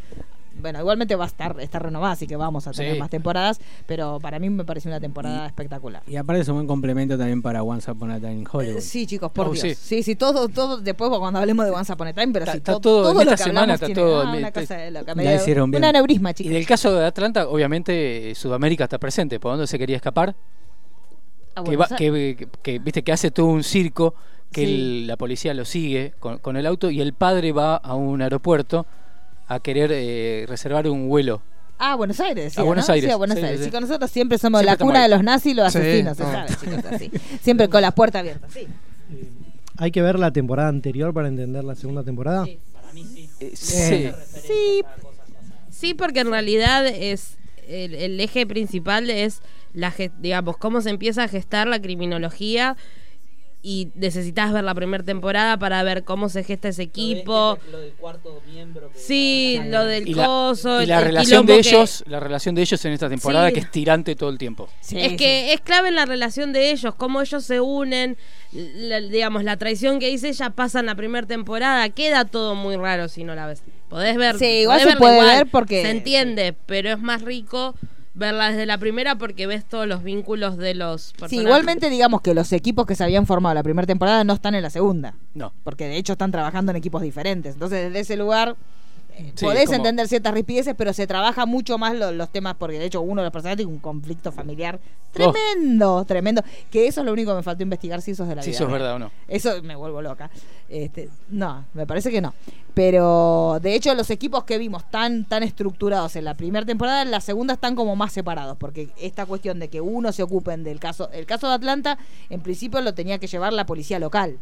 Bueno, igualmente va a estar, está renovada, así que vamos a tener Sí. más temporadas, pero para mí me pareció una temporada espectacular. Y aparte es un buen complemento también para Once Upon a Time in Hollywood. Eh, Sí, chicos, por Oh, Dios. sí. Sí, sí, todo, todo, después cuando hablemos de Once Upon a Time, pero Está- sí, está to- todo- en lo que semana está tiene- todo- ah, una cosa de loca, La hicieron bien. Un aneurisma, Y del caso de Atlanta, obviamente eh, Sudamérica está presente. ¿Por dónde se quería escapar? Ah, que, va- o sea, que, que- que, viste que hace todo un circo que el- la policía lo sigue con, con el auto y el padre va a un aeropuerto a querer eh, reservar un vuelo. Ah, Buenos Aires. A Buenos ¿no? Aires, Sí, a Buenos sí, Aires. sí, sí. Chicos, nosotros siempre somos Siempre la cuna ahí. de los nazis y los Sí, asesinos, se no. sabe, chicos, así. Siempre con la puerta abierta, sí. Hay que ver la temporada anterior para entender la segunda temporada. Eh, sí. Sí, Sí, porque en realidad es el, el eje principal es la digamos cómo se empieza a gestar la criminología y necesitas ver la primera temporada para ver cómo se gesta ese equipo. Lo del cuarto miembro. que- Sí, lo del Y la, coso. y el- la el relación de que- ellos, la relación de ellos en esta temporada Sí. que es tirante todo el tiempo. sí, es sí. que es clave en la relación de ellos, cómo ellos se unen, la- digamos, la traición que dice ella pasa en la primera temporada, queda todo muy raro si no la ves. Podés ver, Sí, igual podés se puede igual, ver porque- se entiende, pero es más rico verla desde la primera porque ves todos los vínculos de los Sí, personajes. igualmente digamos que los equipos que se habían formado la primera temporada no están en la segunda. No. Porque de hecho están trabajando en equipos diferentes. Entonces, desde ese lugar eh, Sí, podés como- entender ciertas ripideces, pero se trabaja mucho más lo- los temas, porque de hecho uno de los personajes tiene un conflicto familiar Oh. tremendo, tremendo. Que eso es lo único que me faltó investigar si eso es de la Si vida eso es verdad o no. Eso me vuelvo loca. Este, no, me parece que no. Pero de hecho los equipos que vimos tan tan estructurados en la primera temporada, en la segunda están como más separados, porque esta cuestión de que uno se ocupen del caso, el caso de Atlanta, en principio lo tenía que llevar la policía local.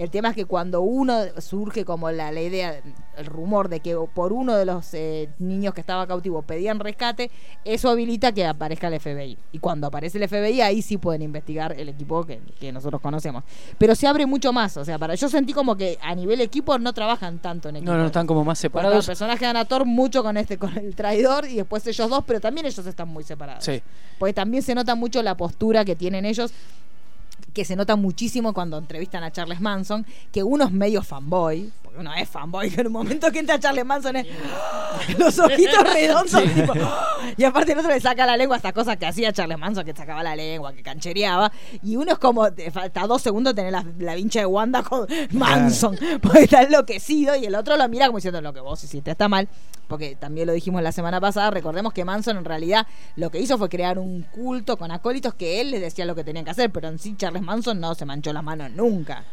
El tema es que cuando uno surge como la, la idea, el rumor de que por uno de los eh, niños que estaba cautivo pedían rescate, eso habilita que aparezca el FBI. Y cuando aparece el FBI, ahí sí pueden investigar el equipo que, que nosotros conocemos. Pero se abre mucho más. O sea, para yo sentí como que a nivel equipo no trabajan tanto en equipo. No, no, están como más separados. personaje de Anator mucho con este, con el traidor, y después ellos dos, pero también ellos están muy separados. Sí. Porque también se nota mucho la postura que tienen ellos, que se nota muchísimo cuando entrevistan a Charles Manson, que uno es medio fanboy, porque uno es fanboy, que en un momento que entra Charles Manson es los ojitos redondos, tipo, y aparte el otro le saca la lengua estas cosas que hacía Charles Manson, que sacaba la lengua, que canchereaba, y uno es como, te falta dos segundos tener la, la vincha de Wanda con Manson, porque está enloquecido, y el otro lo mira como diciendo, lo que vos hiciste está mal, porque también lo dijimos la semana pasada, recordemos que Manson en realidad lo que hizo fue crear un culto con acólitos que él les decía lo que tenían que hacer, pero en sí Charles Manson no se manchó las manos nunca.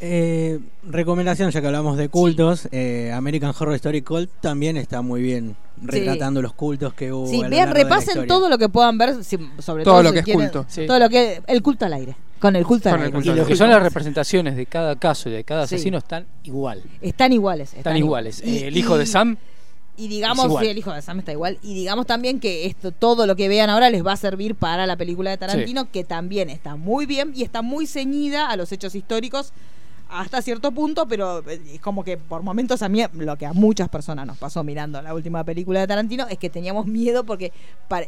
Eh, recomendación, ya que hablamos de cultos, eh, American Horror Story Cult también está muy bien retratando los cultos que hubo. Sí, a lo bien, largo de la repasen todo lo que puedan ver, si- sobre Todo todo, lo si que es culto. Sí. Todo lo que el culto al aire. Con el culto Con al el aire. culto Y lo que son las representaciones de cada caso y de cada Sí. asesino están igual. Están iguales. Están iguales. Y- Eh, el hijo de Sam, Y digamos, Es igual. sí, el hijo de Sam está igual. Y digamos también que esto, todo lo que vean ahora les va a servir para la película de Tarantino, que también está muy bien y está muy ceñida a los hechos históricos hasta cierto punto, pero eh, es como que por momentos a mí, lo que a muchas personas nos pasó mirando la última película de Tarantino, es que teníamos miedo porque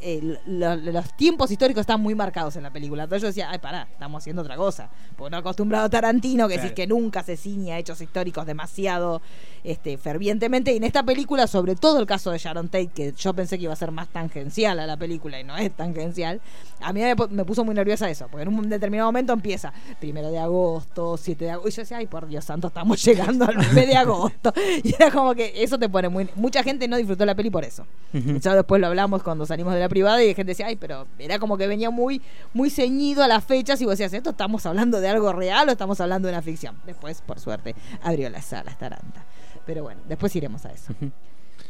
eh, lo- lo- los tiempos históricos están muy marcados en la película. Entonces yo decía, ay, pará, estamos haciendo otra cosa. Porque no acostumbrado a Tarantino, que decís Claro. que nunca se ciña a hechos históricos demasiado este, fervientemente. Y en esta película, sobre todo el caso de Sharon Tate, que yo pensé que iba a ser más tangencial a la película y no es tangencial, a mí me puso muy nerviosa eso, porque en un determinado momento empieza primero de agosto, 7 de agosto, y yo decía, ay, por Dios santo, estamos llegando al 9 de agosto. Y era como que eso te pone muy. Mucha gente no disfrutó la peli por eso. Ujú. Ya después lo hablamos cuando salimos de la privada y la gente decía, ay, pero era como que venía muy, muy ceñido a las fechas y vos decías, ¿esto estamos hablando de algo real o estamos hablando de una ficción? Después, por suerte, abrió las salas Taranta. Pero bueno, después iremos a eso.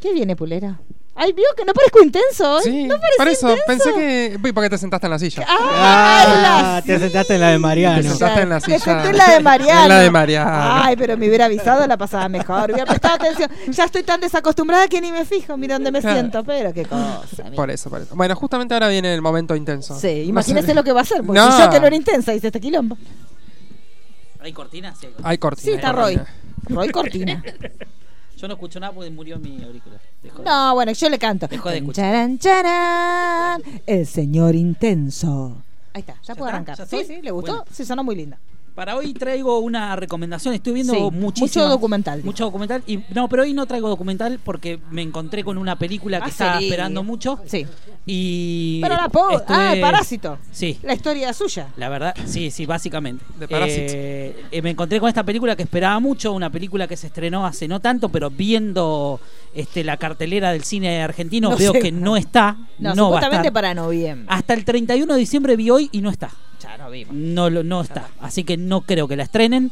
¿Qué viene, Pulera? Ay, vio que no parezco intenso hoy. Sí, no parezco por eso intenso. pensé que. Uy, porque te sentaste en la silla. Ah, Ah, te sentaste en la de Mariano. Te sentaste en la Me silla. senté en la de Mariano. En la de Mariano. Ay, pero me hubiera avisado, la pasaba mejor. Hubiera prestado atención. Ya estoy tan desacostumbrada que ni me fijo, mira dónde me Claro. siento. Pero qué cosa. mira. Por eso, por eso. Bueno, justamente ahora viene el momento intenso. Sí, imagínese lo que va a hacer. Porque No. si yo que no era intensa, hice este quilombo. ¿Hay cortina? Sí, hay cortina. Hay cortina. Sí, está Roy. Roy Cortina. Yo no escucho nada porque murió mi auricular. Dejó de- No, bueno, yo le canto. Dejó de escuchar. Charan, charan, el señor intenso. Ahí está, ya, puedo está? arrancar. ¿Ya Sí, sí, ¿le gustó? Bueno. Sí, sonó muy linda. Para hoy traigo una recomendación. Estoy viendo Sí, muchísimo. mucho documental. Mucho documental. Y, no, pero hoy no traigo documental porque me encontré con una película que Ah, estaba sí. esperando mucho. Sí. Y. Pero la estuve- Ah, el parásito. Sí. La historia suya. La verdad, sí, sí, básicamente. De Parasite. Eh, eh, me encontré con esta película que esperaba mucho, una película que se estrenó hace no tanto, pero viendo este, la cartelera del cine argentino No veo sé. que no está. No, No, va a estar. para noviembre. Hasta el 31 de diciembre vi hoy y no está. Ya no vimos. No, lo- no está. Así que no creo que la estrenen.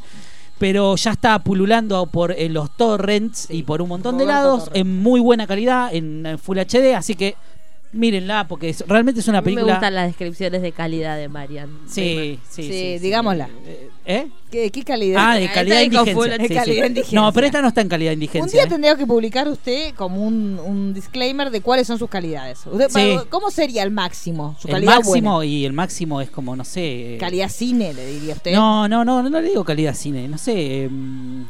Pero ya está pululando por eh, los torrents y por un montón de lados Torrent. en muy buena calidad, en, en Full HD. Así que mírenla porque es- realmente es una A mí me película. gustan las descripciones de calidad de Marian. Sí, sí, Sí, sí, digámosla. ¿Eh? ¿Qué, qué calidad? Ah, de calidad indigencia. de calidad. No, pero esta no está en calidad Un indigencia. día ¿eh? tendría que publicar usted como un, un disclaimer de cuáles son sus calidades. Usted- Sí. ¿Cómo sería el máximo? Su el calidad máximo buena. y el máximo es como, no sé. eh, Calidad cine, le diría usted. No, no, no, no le digo calidad cine, no sé. em,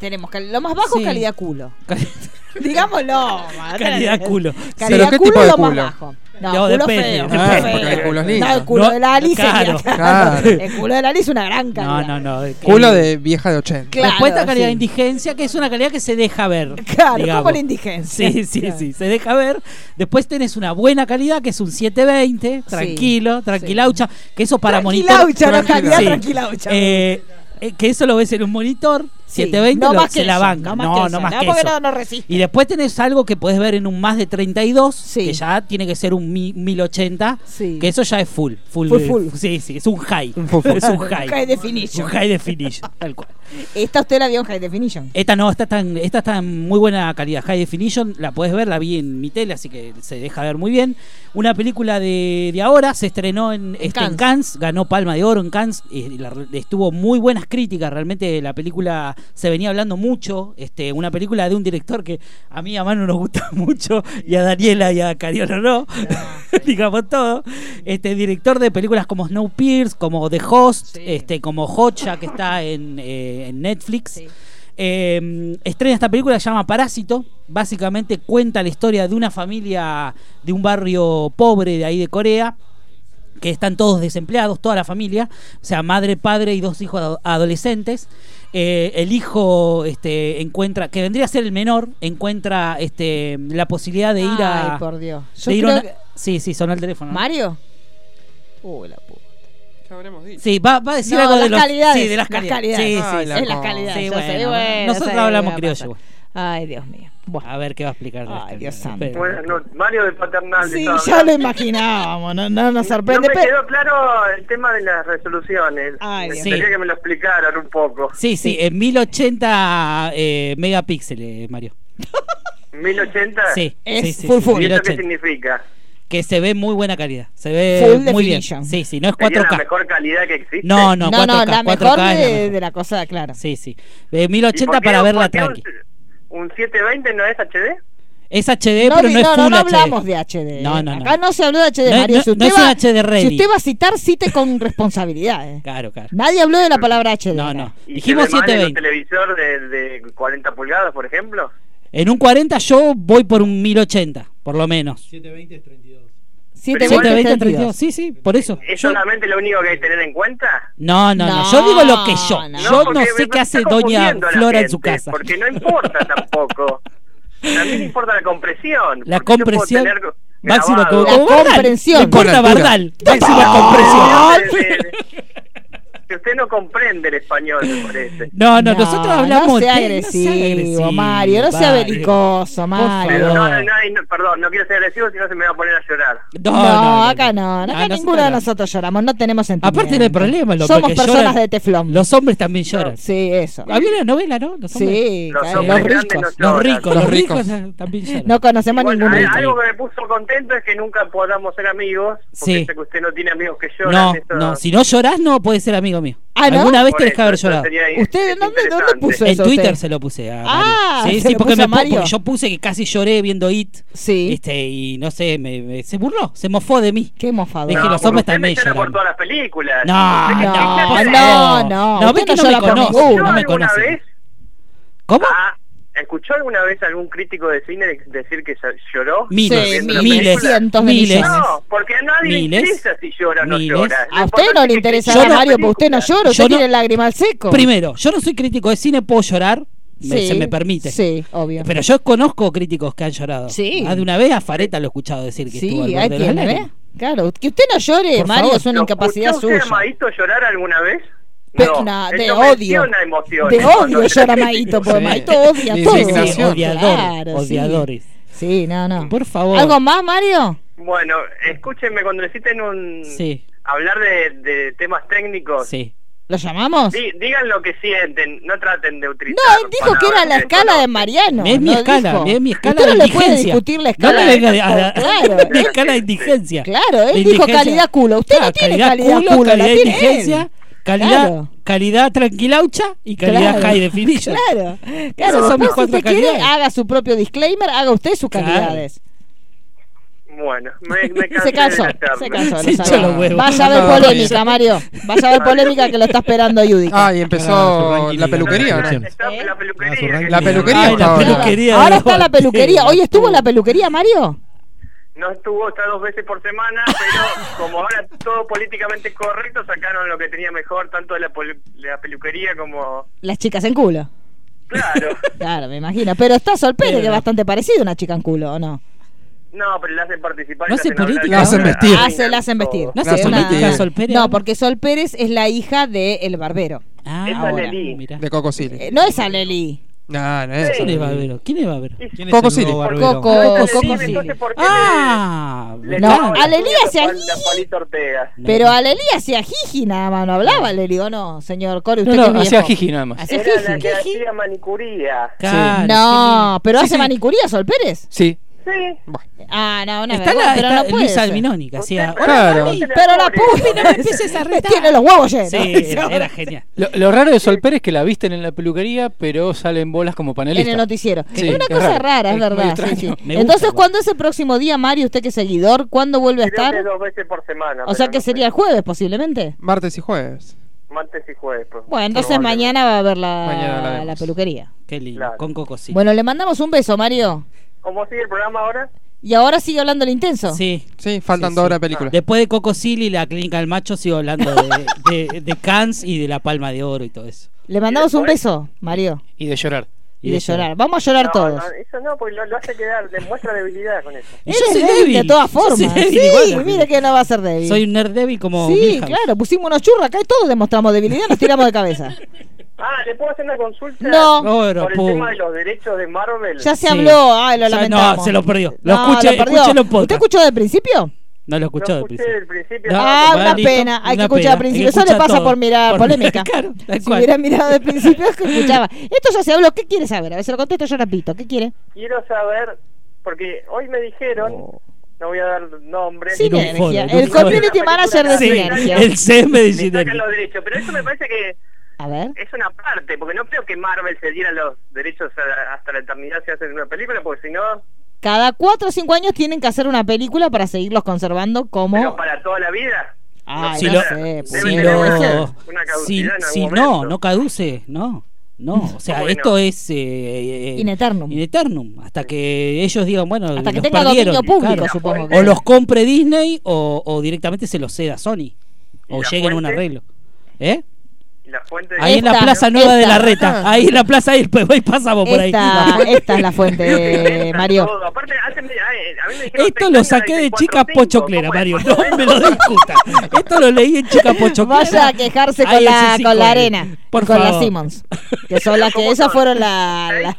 Tenemos cal- lo más bajo Sí. calidad culo. cal- Digámoslo. calidad culo. Calidad ¿Pero qué culo tipo de lo más culo? bajo. No, No, culo depende, feo. depende. culo feo. porque el culo es lindo. No, el culo No, de la Ali claro, sería. claro. El culo de la Ali es una gran calidad. No, no, no. Culo de vieja de 80. Claro, Después está calidad sí. de indigencia, que es una calidad que se deja ver. Claro, digamos. como la indigencia. Sí, sí, Claro. sí, se deja ver. Después tenés una buena calidad, que es un 720, tranquilo, tranquilaucha, que eso para monitor. Tranquilaucha, no calidad Sí. tranquilaucha. Eh, eh, que eso lo ves en un monitor, Sí, 720 no lo- más que se la eso, banca. no más No, que más que porque eso. no- resiste. Y después tenés algo que podés ver en un más de 32, Sí. que ya tiene que ser un mi- 1080, Sí. que eso ya es full. Full, Full, full. Sí, sí, es un high. Es un high. High definition. Un high definition, tal cual. Esta usted la vio en High Definition. Esta no, esta está, en, esta está en muy buena calidad, high definition, la puedes ver, la vi en mi tele, así que se deja ver muy bien. Una película de, de ahora, se estrenó en, este, en Cannes. Cannes, ganó Palma de Oro en Cannes, y la- estuvo muy buenas críticas, realmente la película se venía hablando mucho, este, una película de un director que a mí y a Manu nos gusta mucho, y a Daniela y a Cariolo no, digamos todo. Este director de películas como Snowpiercer, como The Host, Sí. este, como Hotcha, que está en, eh, en Netflix. Sí. Eh, estrena esta película, se llama Parásito. Básicamente cuenta la historia de una familia de un barrio pobre de ahí de Corea. Que están todos desempleados, toda la familia. O sea, madre, padre y dos hijos ado- adolescentes. Eh, el hijo este, encuentra, que vendría a ser el menor, encuentra este, la posibilidad de ir a. Ay, por Dios. Yo de creo una- que- Sí, sí, sonó el teléfono. ¿no? ¿Mario? Uy, la puta. ¿Qué habremos dicho? Sí, va, va a decir No, algo de las los calidades, Sí, de las las calidades. calidades. Sí, sí, Ay, sí. la es la cosa. calidad. Sí, yo bueno, sé, bueno, nosotros hablamos criollo. Ay, Dios mío. Bueno. A ver qué va a explicar. de Ay, esto. Dios santo. Noches. Mario de Paternal. Sí, estaba ya lo imaginábamos, no, no nos No sorprende. me pero- quedó claro el tema de las resoluciones. Ay, Me Sí. que me lo explicaran un poco. Sí, sí, en 1080 eh, megapíxeles, Mario. 1080. Sí, Es sí, sí, full full. ¿Y eso qué 1080. significa? Que se ve muy buena calidad. Se ve Full muy bien. definition. Sí, sí, no es ¿Sería la 4K. mejor calidad que existe? No, no, No, 4K. no, la 4K mejor es la de, mejor. de la cosa, claro. Sí, sí. Eh, ¿Y 1080 por qué- para verla tranqui. Un, un 720 no es HD? Es HD, No, pero vi- no es no, Full no, no HD. hablamos de HD. No, no, no. Acá no se habló de HD, No es- Mario. no- si, usted no es un va, HD ready. si usted va a citar, cite con responsabilidad. eh. Claro, claro. Nadie habló de la palabra HD. No, no. ¿Y Dijimos se ve mal en un 720. televisor de, de 40 pulgadas, por ejemplo? En un 40 yo voy por un 1080, por lo menos. 720 es 32. 720, 720, 32. 32. Sí, sí, por eso. ¿Es Yo- solamente lo único que hay que tener en cuenta? No, no, no, No, Yo digo lo que yo. no. Yo no sé qué hace Doña Flora en su casa. Porque no importa tampoco. También importa la compresión. La compresión. Máximo como, La comprensión. Bardal. Máxima compresión. Que usted no comprende el español, me parece. No, no, nosotros hablamos. No sea agresivo, agresivo, Mario. No sea belicoso, Mario. No, no, no, perdón, no quiero ser agresivo, si no se me va a poner a llorar. No, No, no, no, acá no. no. Acá Ah, nosotros ninguno de no. nosotros lloramos. No tenemos sentimiento. Aparte no hay problema, lo Somos personas lloran- de teflón. Los hombres también lloran. Sí, eso. Había una novela, ¿no? Los hombres. Sí, Los hombres los ricos. no Los ricos, Los los ricos, ricos. eh, también lloran. No conocemos Bueno, ninguno. hay- de algo que me puso contento es que nunca podamos ser amigos, porque Sí. sé que usted no tiene amigos que lloran. No, eso- no, si no llorás no puedes ser amigo mío. Ah, ¿no? Alguna vez que eso, haber llorado. ¿Usted dónde, dónde puso En eso Twitter usted? se lo puse a Ah, Mario. Sí, se sí, lo porque, puso a me, Mario. porque yo puse que casi lloré viendo It. Sí. Este, y no sé, me, me- se burló, se mofó de mí. Qué mofado. Dije, No, los porque hombres también me llora por lloran. todas las películas. No, Usted que no, está no, exagerado. no. No, usted ves que no no me llora por conoce. ninguno. no me ¿Alguna conoce. vez? ¿Cómo? Ah, ¿Escuchó alguna vez algún crítico de cine decir que ll- lloró? Miles, Sí, miles, cientos de miles. No, porque a nadie Miles. le interesa si llora o no Miles. llora. A usted no le interesa llora Mario, porque usted no llora, usted Yo no- tiene lágrima al seco. Primero, yo no soy crítico de cine, puedo llorar, me- Sí, se me permite. Sí, obvio. Pero yo conozco críticos que han llorado. Sí. Más de una vez a Fareta lo he escuchado decir que estuvo Sí, al ahí borde de lágrimas. Claro, que usted no llore, Por Mario, favor. es una ¿Lo incapacidad escuchó usted suya. a Maito llorar alguna vez? Pe- no, no, de odio. De odio llora la Maito, porque Sí. Maito odia todo. indignación. odiador, Claro, sí. odiadores. Sí, no, no. Por favor. ¿Algo más, Mario? Bueno, escúchenme, cuando necesiten un... Sí, hablar de, de temas técnicos, sí. ¿Lo llamamos? di- digan lo que sienten, no traten de utilizar No, él dijo que era la escala de. Mariano. es mi no escala, dijo. es mi escala Usted de no le puede indigencia. discutir la No escala. le venga a- a- Claro, la escala de indigencia. Claro, él De dijo indigencia. calidad culo. Usted Claro, no tiene calidad, culo, culo, la calidad de tiene indigencia, él. Calidad, Claro. calidad tranquilaucha y calidad Claro. high definition. Claro, claro. Esas son mis si usted quiere, calidades. haga su propio disclaimer, haga usted sus Claro. calidades. Bueno, me, me cansé Se cansó, de la se cansó. Lo huevos. Vaya a ver No, polémica, Mario. Vaya a ver polémica que lo está esperando Yudica. Ah, y empezó ranking la peluquería. ¿Eh? la Ah, peluquería. La que- peluquería ahora. está la peluquería. ¿Hoy estuvo en la peluquería, Mario? No estuvo hasta dos veces por semana, pero como ahora todo políticamente correcto, sacaron lo que tenía mejor, tanto de la, la peluquería como... Las chicas en culo. Claro. Claro, me imagino. Pero está Solpere, Pero que es bastante parecido a una chica en culo, ¿o no? No, pero la hacen participar. No hablar política. La hacen vestir. Ah, la hacen vestir. No sé, una Sol Pérez. No, porque Sol Pérez es la hija de El Barbero. Ah, Esa ahora, Lelí. mirá. De Coco Silly. Eh, no es Aleli. No, no es. ¿Quién es Barbero? ¿Quién es Barbero? ¿Quién es Coco el nuevo barbero? Coco, No, Coco entonces, Silly. entonces, ¿por qué Ah, le- le No, Alelí uñas hacia a Juan- allí. a Juanito Ortega? No. Pero Aleli hacía jiji nada más, no hablaba Aleli, ¿o no, señor Core? Usted No, que no, es hacía jiji nada más. Hacía Era la jiji. que hacía manicuría. Claro, No, pero Sí, hace sí. manicuría Sol Pérez. Sí. Sí. Ah, no, una Está, vergüenza, la, pero está no puede Luisa ser. Alminoni que hacía. Usted- Claro. Pero la puta No me empieces a retar. tiene los huevos llenos. Sí, era, era genial. Lo, lo raro de Sol Pérez es que la visten en la peluquería, pero salen bolas como En panelista. el noticiero. Sí, es una es cosa raro. rara, es verdad. sí, extraño. sí. Me gusta Entonces. ¿cuándo es el próximo día, Mario? Usted que es seguidor, ¿cuándo vuelve a Creo estar? que dos veces por semana. O sea que no sería el jueves, posiblemente. Martes y jueves. Martes y jueves. pues, Bueno, entonces mañana va a haber la, peluquería. Qué lindo. Claro. Con Coco sí. Bueno, le mandamos un beso, Mario. ¿Cómo sigue el programa ahora? Y ahora sigue hablando el intenso. Sí. Sí, faltan Sí, dos sí. horas de película. Después de Coco Silly y la clínica del macho, sigo hablando de, de, de Cannes y de la palma de oro y todo eso. Le mandamos un beso, Mario. Y de llorar. Y, de llorar. Vamos a llorar No, todos. no, eso no, porque lo, lo hace quedar, demuestra debilidad con eso. Y yo es soy débil débil. de todas Yo formas. soy débil sí, igual. mire que no va a ser débil. Soy un nerd débil como sí, Milhouse. claro, pusimos unos churros acá y todos demostramos debilidad, nos tiramos de cabeza. Ah, ¿le puedo hacer una consulta? No. No, pero, Por el pum. tema de los derechos de Marvel. Ya se Sí. habló, ay, lo Ya, lamentamos. no, se lo perdió. Lo No, escuché, perdió. escúchelo en podcast. ¿Usted escuchó del principio? No lo escuchó Lo de escuché principio. del principio. No, ah, bueno, una listo, pena. Hay que una escuchar al principio. Hay que Eso le escuchar pasa todo. por mirar Por- polémica. Claro, tal si cual. hubiera mirado del principio es que escuchaba. Esto ya se habló. ¿Qué quiere saber? A ver, se lo contesto yo rapidito. ¿Qué quiere? Quiero saber, porque hoy me dijeron, no voy a dar nombres. Oh. Sinergia. En un el community manager de Sí, Sinergia. el CM de Me sacan Sinergia. los derechos, pero eso me parece que A ver. es una parte, porque no creo que Marvel se diera los derechos a- hasta la eternidad si hacen una película, porque si no, Cada cuatro o cinco años tienen que hacer una película para seguirlos conservando como. pero para toda la vida. Ay, Si no lo- sé. Si lo, si, caducidad en algún si momento. no, no caduce, no. No, o sea, ¿Cómo que esto no? es eh, eh, In eternum. in eternum, hasta que ellos digan, bueno, Hasta que los tenga perdieron, dominio público, claro. supongo. O los compre Disney o, o directamente se los ceda Sony. ¿Y O lleguen a un arreglo. ¿Eh? ¿Y la fuente de... Ahí en la Esta, Plaza Nueva de la esta. Reta. Ahí en la plaza ahí, pues, ahí pasamos por ahí. Esta, esta es la fuente, Mario. todo. Aparte, hacen- eh, a mí me dijeron Esto lo saqué de Chica. Pochoclera. Mario. No me lo discuta. Esto lo leí en Chica Pochoclera. Vaya a quejarse con la, C5N. con la arena, Por con favor. la Simmons, que son las que ¿Cómo esas fueron la, la-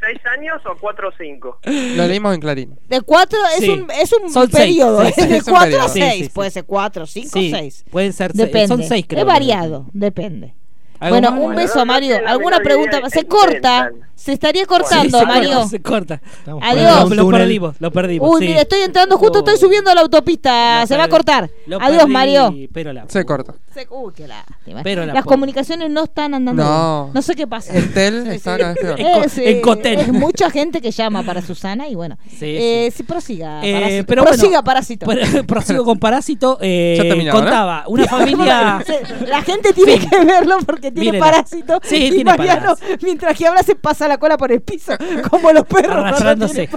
¿Seis años o cuatro o cinco? Lo leímos en Clarín. de cuatro es Sí. un es un Son seis, periodo, sí, es de un cuatro a periodo. Sí, seis, sí, sí. puede ser cuatro, cinco, Sí, seis, pueden ser seis. depende, Son seis, creo. es variado, depende. ¿Algo Bueno, un Bueno, beso, no, Mario. ¿Alguna pregunta? Se corta, se estaría Sí, cortando, se Mario. corta, Se corta. Estamos Adiós. Lo perdimos, lo perdimos. Uy, sí. estoy entrando, justo estoy subiendo a la autopista, Lo se va a cortar. Adiós, perdí, Mario. Pero la Se corta. Se- Uy, qué lástima. Pero la Las comunicaciones no están andando. No. bien. No sé qué pasa. El tel está. En Eh, en Cotel. Es mucha gente que llama para Susana y bueno. Sí, eh, sí, prosiga. Eh, Parásito. pero prosiga, bueno, Parásito. Pero- Prosigo con Parásito. eh, Ya terminaba, ¿no? contaba una familia. La gente tiene que verlo porque tiene Mírela. parásito. Sí, y tiene Mariano, parásito. mientras que habla, se pasa la cola por el piso, como los perros Arrastrándose.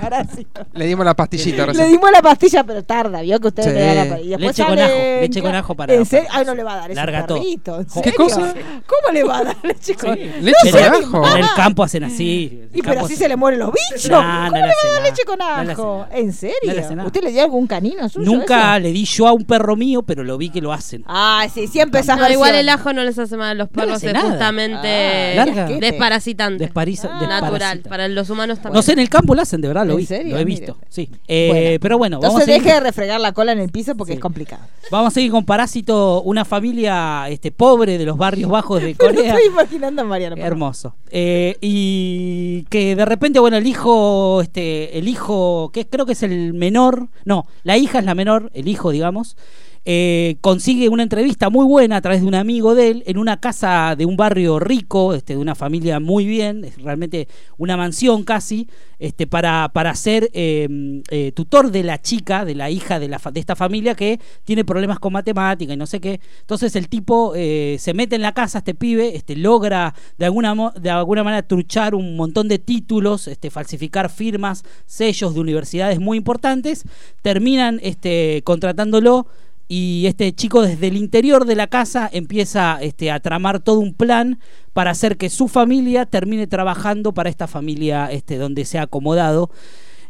Le dimos la pastillita Le dimos la pastilla, pero tarda, vio que usted Sí. le da la pastilla. Leche con ajo, leche con ajo para- ¿En serio? Ay, no le va a dar ese Larga todo. perrito. ¿en ¿Qué cosa? ¿Cómo le va a dar leche con Leche No con ajo. En el campo hacen así. Y pero así se le mueren los bichos. ¿Cómo le va a dar leche con ajo? ¿En serio? ¿Usted le dio algún canino suyo? Nunca le di yo a un perro mío, pero lo vi que lo hacen. Ah, sí, siempre esas igual el ajo no les hace mal a los perros, hace nada. justamente Ah, larga. desparasitante. Despariza- Ah. natural, para los humanos también. No sé, en el campo lo hacen, de verdad, lo ¿En vi. serio? Lo he Mire. visto. Sí. Eh, Bueno. pero bueno, vamos a, Entonces deje de refregar la cola en el piso porque Sí. es complicado. vamos a seguir con Parásito, una familia este, pobre de los barrios bajos de Corea. estoy imaginando a Mariano. Hermoso. Eh, y que de repente, bueno, el hijo, este, el hijo, que creo que es el menor, no, la hija es la menor, el hijo, digamos, eh, consigue una entrevista muy buena a través de un amigo de él en una casa de un barrio rico, este, de una familia muy bien, es realmente una mansión casi, este, para, para ser eh, eh, tutor de la chica, de la hija de, la, de esta familia que tiene problemas con matemática y no sé qué. Entonces el tipo eh, se mete en la casa, este pibe, este, logra de alguna, de alguna manera truchar un montón de títulos, este, falsificar firmas, sellos de universidades muy importantes, terminan este, contratándolo y este chico desde el interior de la casa empieza este, a tramar todo un plan para hacer que su familia termine trabajando para esta familia este, donde se ha acomodado.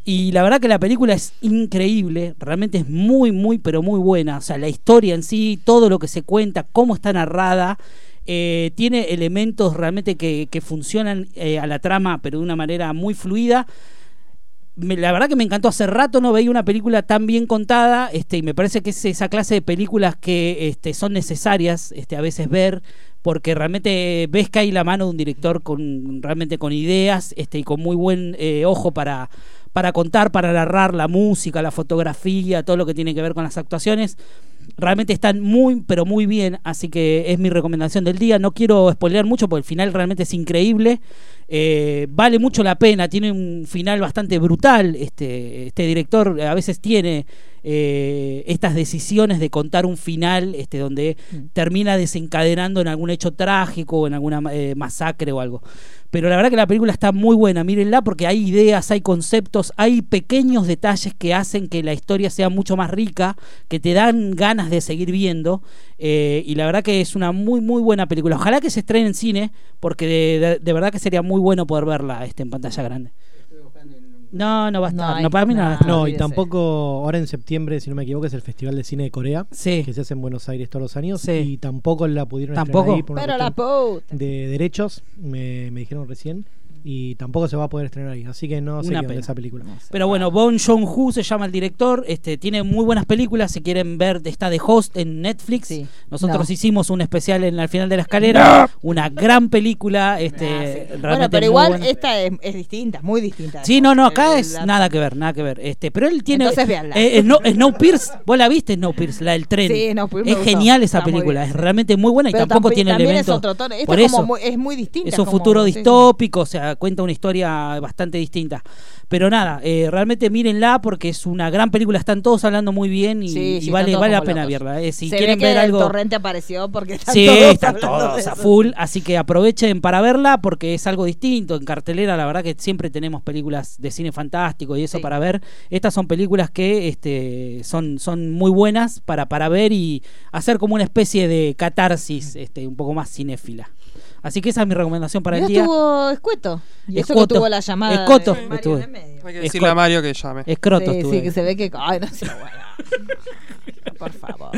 Y la verdad que la película es increíble, realmente es muy, muy, pero muy buena. O sea, la historia en sí, todo lo que se cuenta, cómo está narrada, eh, tiene elementos realmente que, que funcionan eh, a la trama, pero de una manera muy fluida me- la verdad que me encantó. Hace rato no veía una película tan bien contada, este, y me parece que es esa clase de películas que este, son necesarias este, a veces ver, porque realmente ves que hay la mano de un director con realmente con ideas este, y con muy buen eh, ojo para, para contar, para narrar la música, la fotografía, todo lo que tiene que ver con las actuaciones. Realmente están muy, pero muy bien, así que es mi recomendación del día. No quiero spoilear mucho porque el final realmente es increíble. Eh, vale mucho la pena, tiene un final bastante brutal. Este, este director a veces tiene eh, estas decisiones de contar un final este, donde termina desencadenando en algún hecho trágico o en alguna eh, masacre o algo. Pero la verdad que la película está muy buena, mírenla porque hay ideas, hay conceptos, hay pequeños detalles que hacen que la historia sea mucho más rica, que te dan ganas de seguir viendo. eh, y la verdad que es una muy, muy buena película. Ojalá que se estrene en cine, porque de, verdad que sería muy bueno poder verla este, en pantalla grande. No, no va a estar. No, hay- para mí no, va a estar. No, y tampoco ahora en septiembre, si no me equivoco, es el Festival de Cine de Corea, Sí. que se hace en Buenos Aires todos los años, Sí. y tampoco la pudieron ¿Tampoco? estrenar ahí por una Pero la de derechos, me, me dijeron recién, y tampoco se va a poder estrenar ahí, así que no sé qué esa película. Pero bueno, Bon Joon-ho se llama el director, este tiene muy buenas películas, si quieren ver, está de host en Netflix. Sí. Nosotros No. hicimos un especial en al final de la escalera, una gran película, este Ah, sí. Bueno, pero igual buena. esta es, es distinta, muy distinta. Sí, no, no, acá es la- nada que ver, nada que ver. Este, pero él tiene Entonces véanla. eh, no, Snowpiercer, vos la viste Snowpiercer, la del tren. Sí, es gustó. genial esa Está película, es realmente muy buena y Pero tampoco tamp- tiene elementos. es otro tono. Por es, eso como muy, es muy distinta. es un como- futuro sí. distópico, o sea, cuenta una historia bastante distinta. Pero nada, eh, realmente mírenla porque es una gran película, están todos hablando muy bien y, Sí, y sí, están vale, vale la pena verla. eh. Si Se quieren ve que ver el algo... torrente apareció porque están Sí, todos están todos a full, así que aprovechen para verla porque es algo distinto. En cartelera, la verdad que siempre tenemos películas de cine cine fantástico y eso para ver. Estas son películas que este, son, son muy buenas para, para ver y hacer como una especie de catarsis este, un poco más cinéfila. Así que esa es mi recomendación para el día. estuvo escueto. Y eso que Escuoto. tuvo la llamada. Escoto. de Mario Estuvo. en el medio. Hay que decirle a Mario que llame. Escroto Sí, sí, que se ve que. Ay, no sé, bueno. Por favor.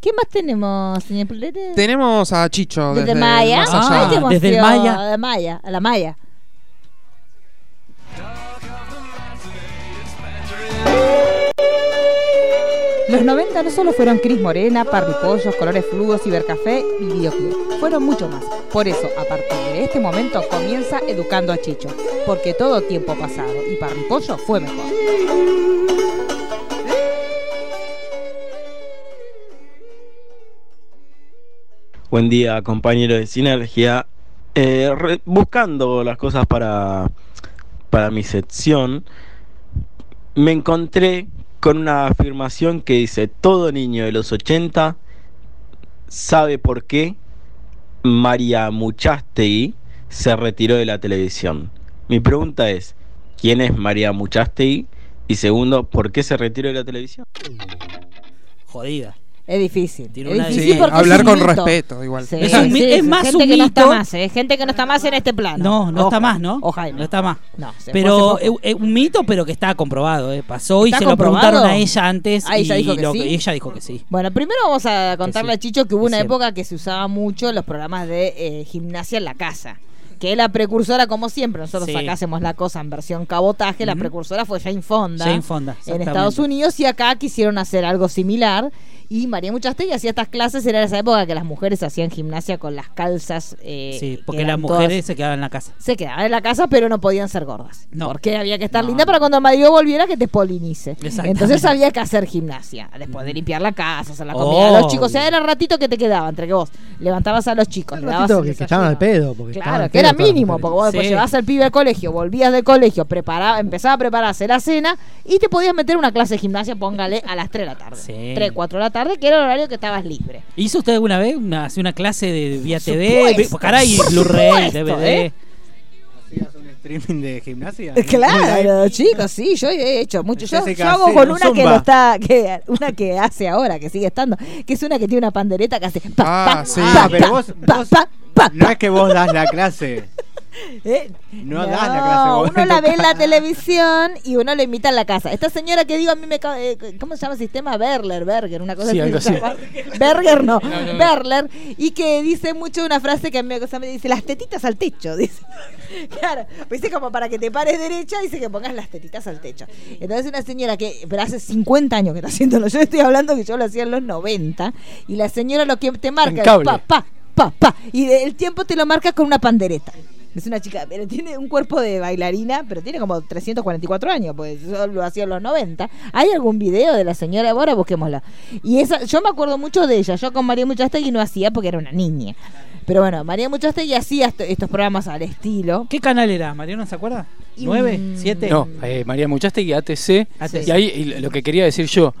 ¿Qué más tenemos, señor Pulete? Tenemos a Chicho Desde desde Maya. más allá. Ay, qué desde el emoción. Maya. De Maya, a la Maya. Los 90 no solo fueron Cris Morena, Parripollos, Colores Fluos, Cibercafé y Videoclub. Fueron mucho más. Por eso, a partir de este momento, comienza Educando a Chicho. Porque todo tiempo pasado y Parripollo fue mejor. Buen día, compañeros de Sinergia. Eh, buscando las cosas para, para mi sección, me encontré con una afirmación que dice, todo niño de los 80 sabe por qué María Muchastegui se retiró de la televisión. Mi pregunta es, ¿quién es María Muchastegui? Y segundo, ¿por qué se retiró de la televisión? Jodida. Es difícil. Tiene Es una- difícil Sí, porque hablar es un con mito. respeto, igual. Sí, Es un mi- es más gente un que no está mito. más, ¿eh? gente que no está más en este plano. No, no está Ojo, más, ¿no? Ojo. No está más. No, se fue Pero hace es es un mito, pero que está comprobado. ¿eh? Pasó y ¿Está se lo comprobado? preguntaron a ella antes. Ah, ella y dijo que lo sí. ella dijo que sí. Bueno, primero vamos a contarle sí, a Chicho que hubo una época que se usaba mucho los programas de eh, gimnasia en la casa. Que es la precursora, como siempre, nosotros Sí. acá hacemos la cosa en versión cabotaje, la Ujú. precursora fue Jane Fonda, Jane Fonda, en exactamente. Estados Unidos y acá quisieron hacer algo similar y María Muchastegui hacía estas clases, era esa época que las mujeres hacían gimnasia con las calzas. eh, Sí, que porque las mujeres todas- se quedaban en la casa. se quedaban en la casa, pero no podían ser gordas. No. Porque había que estar No, linda para cuando el marido volviera que te polinice. Entonces había que hacer gimnasia. Después de limpiar la casa, hacer la comida. Oh. los chicos, o sea, era ratito que te quedaba entre que vos levantabas a los chicos, le dabas ratito el que, que estaban al pedo. Porque Claro, al que pedo era mínimo, porque vos después llevabas al pibe al colegio, volvías del colegio, preparaba, empezaba a prepararse la cena y te podías meter una clase de gimnasia, póngale, a las 3 de la tarde. Sí. 3, 4 de la tarde, que era el horario que estabas libre. ¿Hizo usted alguna vez una, una clase de vía TV? supuesto, por Blu-ray, DVD. ¿eh? ¿Hacías un streaming de gimnasia? Claro, chicos, sí, yo he hecho mucho. Yo, hago con un una que lo está, que, una que hace ahora, que sigue estando, que es una que tiene una pandereta que hace pa, Ah, pa, sí. pa, Ah, pero pa, vos- pa, vos- pa, pa, No es que vos das la clase. ¿Eh? No das la clase vos uno en la ve en la televisión y uno lo imita en la casa. Esta señora que digo a mí me eh, ¿cómo se llama el sistema? Berler, Berger, una cosa Sí, así. algo se así. llama. Berger no, No, no, no. Berler y que dice mucho una frase que a mí me dice las tetitas al techo, dice. Claro, pues dice como para que te pares derecha, dice que pongas las tetitas al techo. Entonces una señora que, pero hace 50 años que está haciéndolo, yo estoy hablando que yo lo hacía en los 90, y la señora lo que te marca es cable. pa, pa, pa, y el tiempo te lo marca con una pandereta. Es una chica, pero tiene un cuerpo de bailarina, pero tiene como 344 años, pues eso lo hacía en los 90. ¿Hay algún video de la señora? Ahora busquémosla. Y esa, yo me acuerdo mucho de ella. Yo con María Muchastegui no hacía porque era una niña. Pero bueno, María Muchastegui hacía est- estos programas al estilo. ¿Qué canal era? ¿Mariano se acuerda? ¿Nueve? mm, ¿Siete? No, eh, María Muchastegui, ATC. ATC. Y ahí y lo que quería decir yo,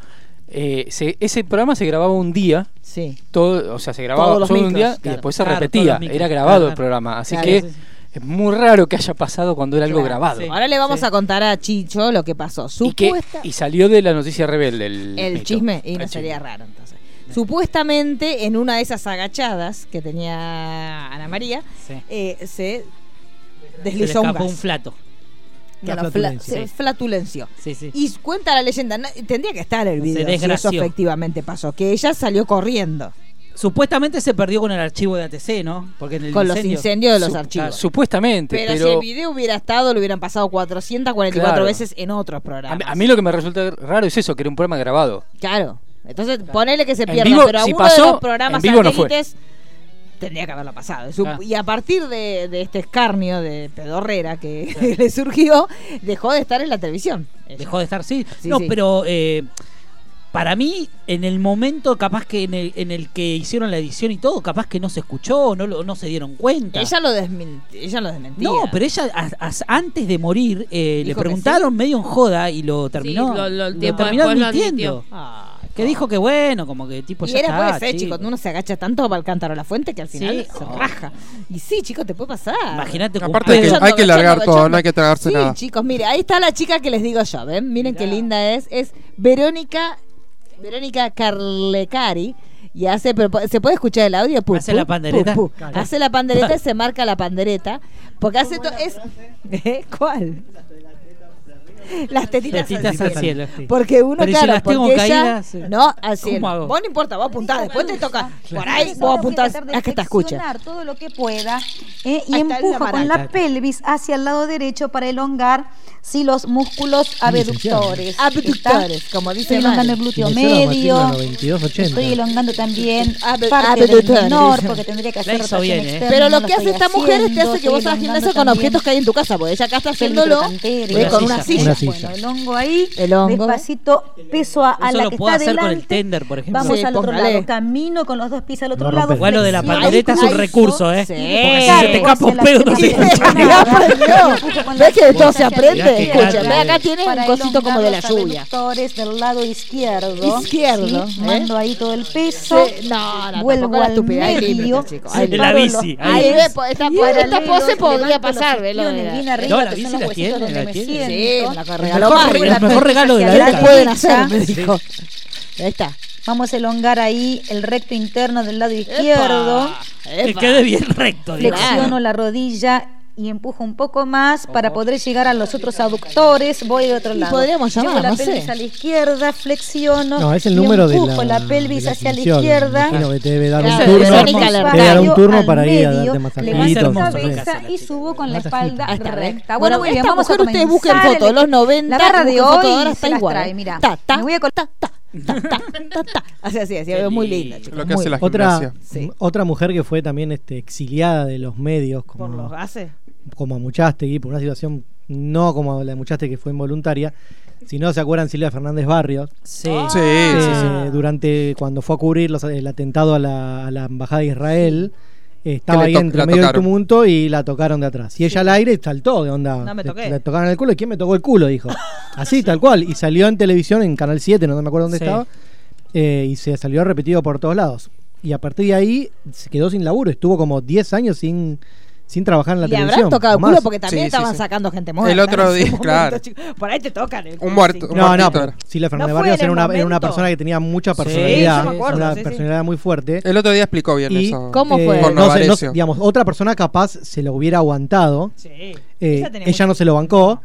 eh, se- ese programa se grababa un día, Sí. todo, o sea, se grababa solo un día y después se Claro, repetía. Era grabado Claro, el programa, así claro, que sí, sí. es muy raro que haya pasado cuando era algo Claro, grabado. sí. Ahora le vamos Sí. a contar a Chicho lo que pasó. Y, que, Supuesta... y salió de la noticia rebelde el, el mito. chisme y no El sería chisme. raro entonces. Supuestamente en una de esas agachadas que tenía Ana María Sí. eh, se Se le deslizó un escapó gas. un flato. Flatulencia. se Sí. flatulenció. Sí, sí. Y cuenta la leyenda, no- tendría que estar el video si eso efectivamente pasó, que ella salió corriendo Supuestamente se perdió con el archivo de ATC, ¿no? Porque en el con los incendio- incendios de los Su- archivos. Supuestamente, pero, pero, si el video hubiera estado, lo hubieran pasado 444 Claro. veces en otros programas. a mí lo que me resulta raro es eso, que era un programa grabado. Claro. Entonces, ponele que se pierda, vivo, pero a si uno de pasó, los programas en vivo no fue. Tendría que haberlo pasado. Su- Ah. Y a partir de, de este escarnio de pedorrera que le surgió, dejó de estar en la televisión. ella. Dejó de estar, sí. Sí, no, sí. pero eh, para mí, en el momento capaz que en el, en el que hicieron la edición y todo, capaz que no se escuchó, no, lo- no se dieron cuenta. Ella lo, ella lo desmentía. no, pero ella a- a- antes de morir eh, le preguntaron medio en joda y lo terminó, lo- lo- terminó lo admitiendo. Que dijo que bueno, como que tipo Y ya era está, puede ser, chico. chicos, uno se agacha tanto va al cántaro a la fuente que al final Sí. se raja. Y sí, chicos, te puede pasar. Imagínate Aparte que hay que largar agachando, todo, no hay que tragarse Sí, nada. chicos, mire, ahí está la chica que les digo yo, ¿ven? Miren qué linda es. Es Verónica, Verónica Carlecari. Y hace, pero ¿se puede escuchar el audio? Pu, ¿Hace pu, la pandereta? pu, pu. Claro. Hace la pandereta y se marca la pandereta. Porque hace todo. Es... ¿Eh? ¿Cuál? Las tetitas, Tetitas al cielo. Porque uno, Pero ¿y si claro, las tengo porque ella- caídas? Sí. No, al ¿Cómo cielo. hago? Vos no importa, vos apuntás, después te toca. Por ahí vos ahora voy a apuntás. Es que te escucha. todo lo que pueda eh, y empuja con la pelvis hacia el lado derecho para elongar sí, los músculos abductores. Abductores, como dice Estoy elongando el glúteo medio. matrícula 9280. Estoy elongando también Ab- parte del menor porque tendría que hacer rotación bien, ¿eh? externa, Pero no lo que hace esta mujer es que hace que vos hagas gimnasia con también objetos que hay en tu casa, porque ella acá está haciéndolo eh, con una silla. Silla. Bueno, el hongo ahí, El hongo. despacito, peso a, a Eso la lo que puedo está hacer con el delante. tender, por ejemplo. Vamos Sí, al otro lado, camino con los dos pies al otro No lado. lo de la pandereta es un recurso, ¿eh? Sí. Porque si se te escapa un pedo, la no. Empujo con ¿Ves que todo se aprende? la Escucha, ve acá tiene para un cosito como de la los lluvia. abductores del lado izquierdo. Izquierdo, ¿eh? Mando ahí todo el peso. No, no, Vuelvo la al medio. la bici. Ahí esta, pose podría los pasar, ve lo isquiones de bien la- arriba, No, la bici los la tiene, la tiene. Sí, siento. Me El regaló mejor, el mejor regalo de la Hacia la ¿Qué década. pueden hacer? Me dijo. Ahí está. Vamos a elongar ahí el recto interno del lado izquierdo. Que Epa. quede bien recto. digamos. Flexiono la rodilla y empujo un poco más para poder llegar a los otros aductores. Voy al otro Y lado. podríamos Llevo llamar, la no pelvis sé. a la izquierda, flexiono. No, es el y número de empujo la, la pelvis de la hacia la izquierda. Imagino que te debe dar Claro, un turno. Te debe dar un turno para ir a darte hace cabeza y subo con la Masajito. espalda recta. Bueno, Bueno, esta vamos a mujer ustedes busquen fotos de los 90. La barra de hoy está igual. trae, mira. Ta, ta, Me voy a col- ta, ta, ta, ta, ta, ta. Así, así, así, muy linda, chicos. Lo que hace la. Otra. Sí. otra mujer que fue también este, exiliada de los medios, Por como, los gases. Como a Muchastegui, por una situación no como la de Muchastegui que fue involuntaria, si no se acuerdan Silvia Fernández Barrios, Sí. Sí, eh, sí, sí. durante cuando fue a cubrir los- el atentado a la, a la embajada de Israel, eh, estaba ahí entre medio del tumulto y la tocaron de atrás. Y ella al aire saltó de onda. No me le- toqué. Le, tocaron el culo. ¿Y quién me tocó el culo? Dijo. Así, tal cual. Y salió en televisión, en Canal 7, no me acuerdo dónde Sí. estaba. eh, y se salió repetido por todos lados. Y a partir de ahí se quedó sin laburo. Estuvo como 10 años sin, sin trabajar en la Le televisión. habrán tocado el culo porque también Sí, estaban sí. sacando gente muerta. El otro día, momento, claro. chicos. Por ahí te tocan el culo. Un muerto. un No, no, pero. Silvia Fernández No Barrios era una, era una persona que tenía mucha Sí, personalidad. yo me acuerdo, una sí, sí. personalidad muy fuerte. El otro día explicó bien Y- eso. ¿Cómo Eh, fue? Por no sé, no digamos, otra persona capaz se lo hubiera aguantado. Sí. Eh, Ella no se lo bancó,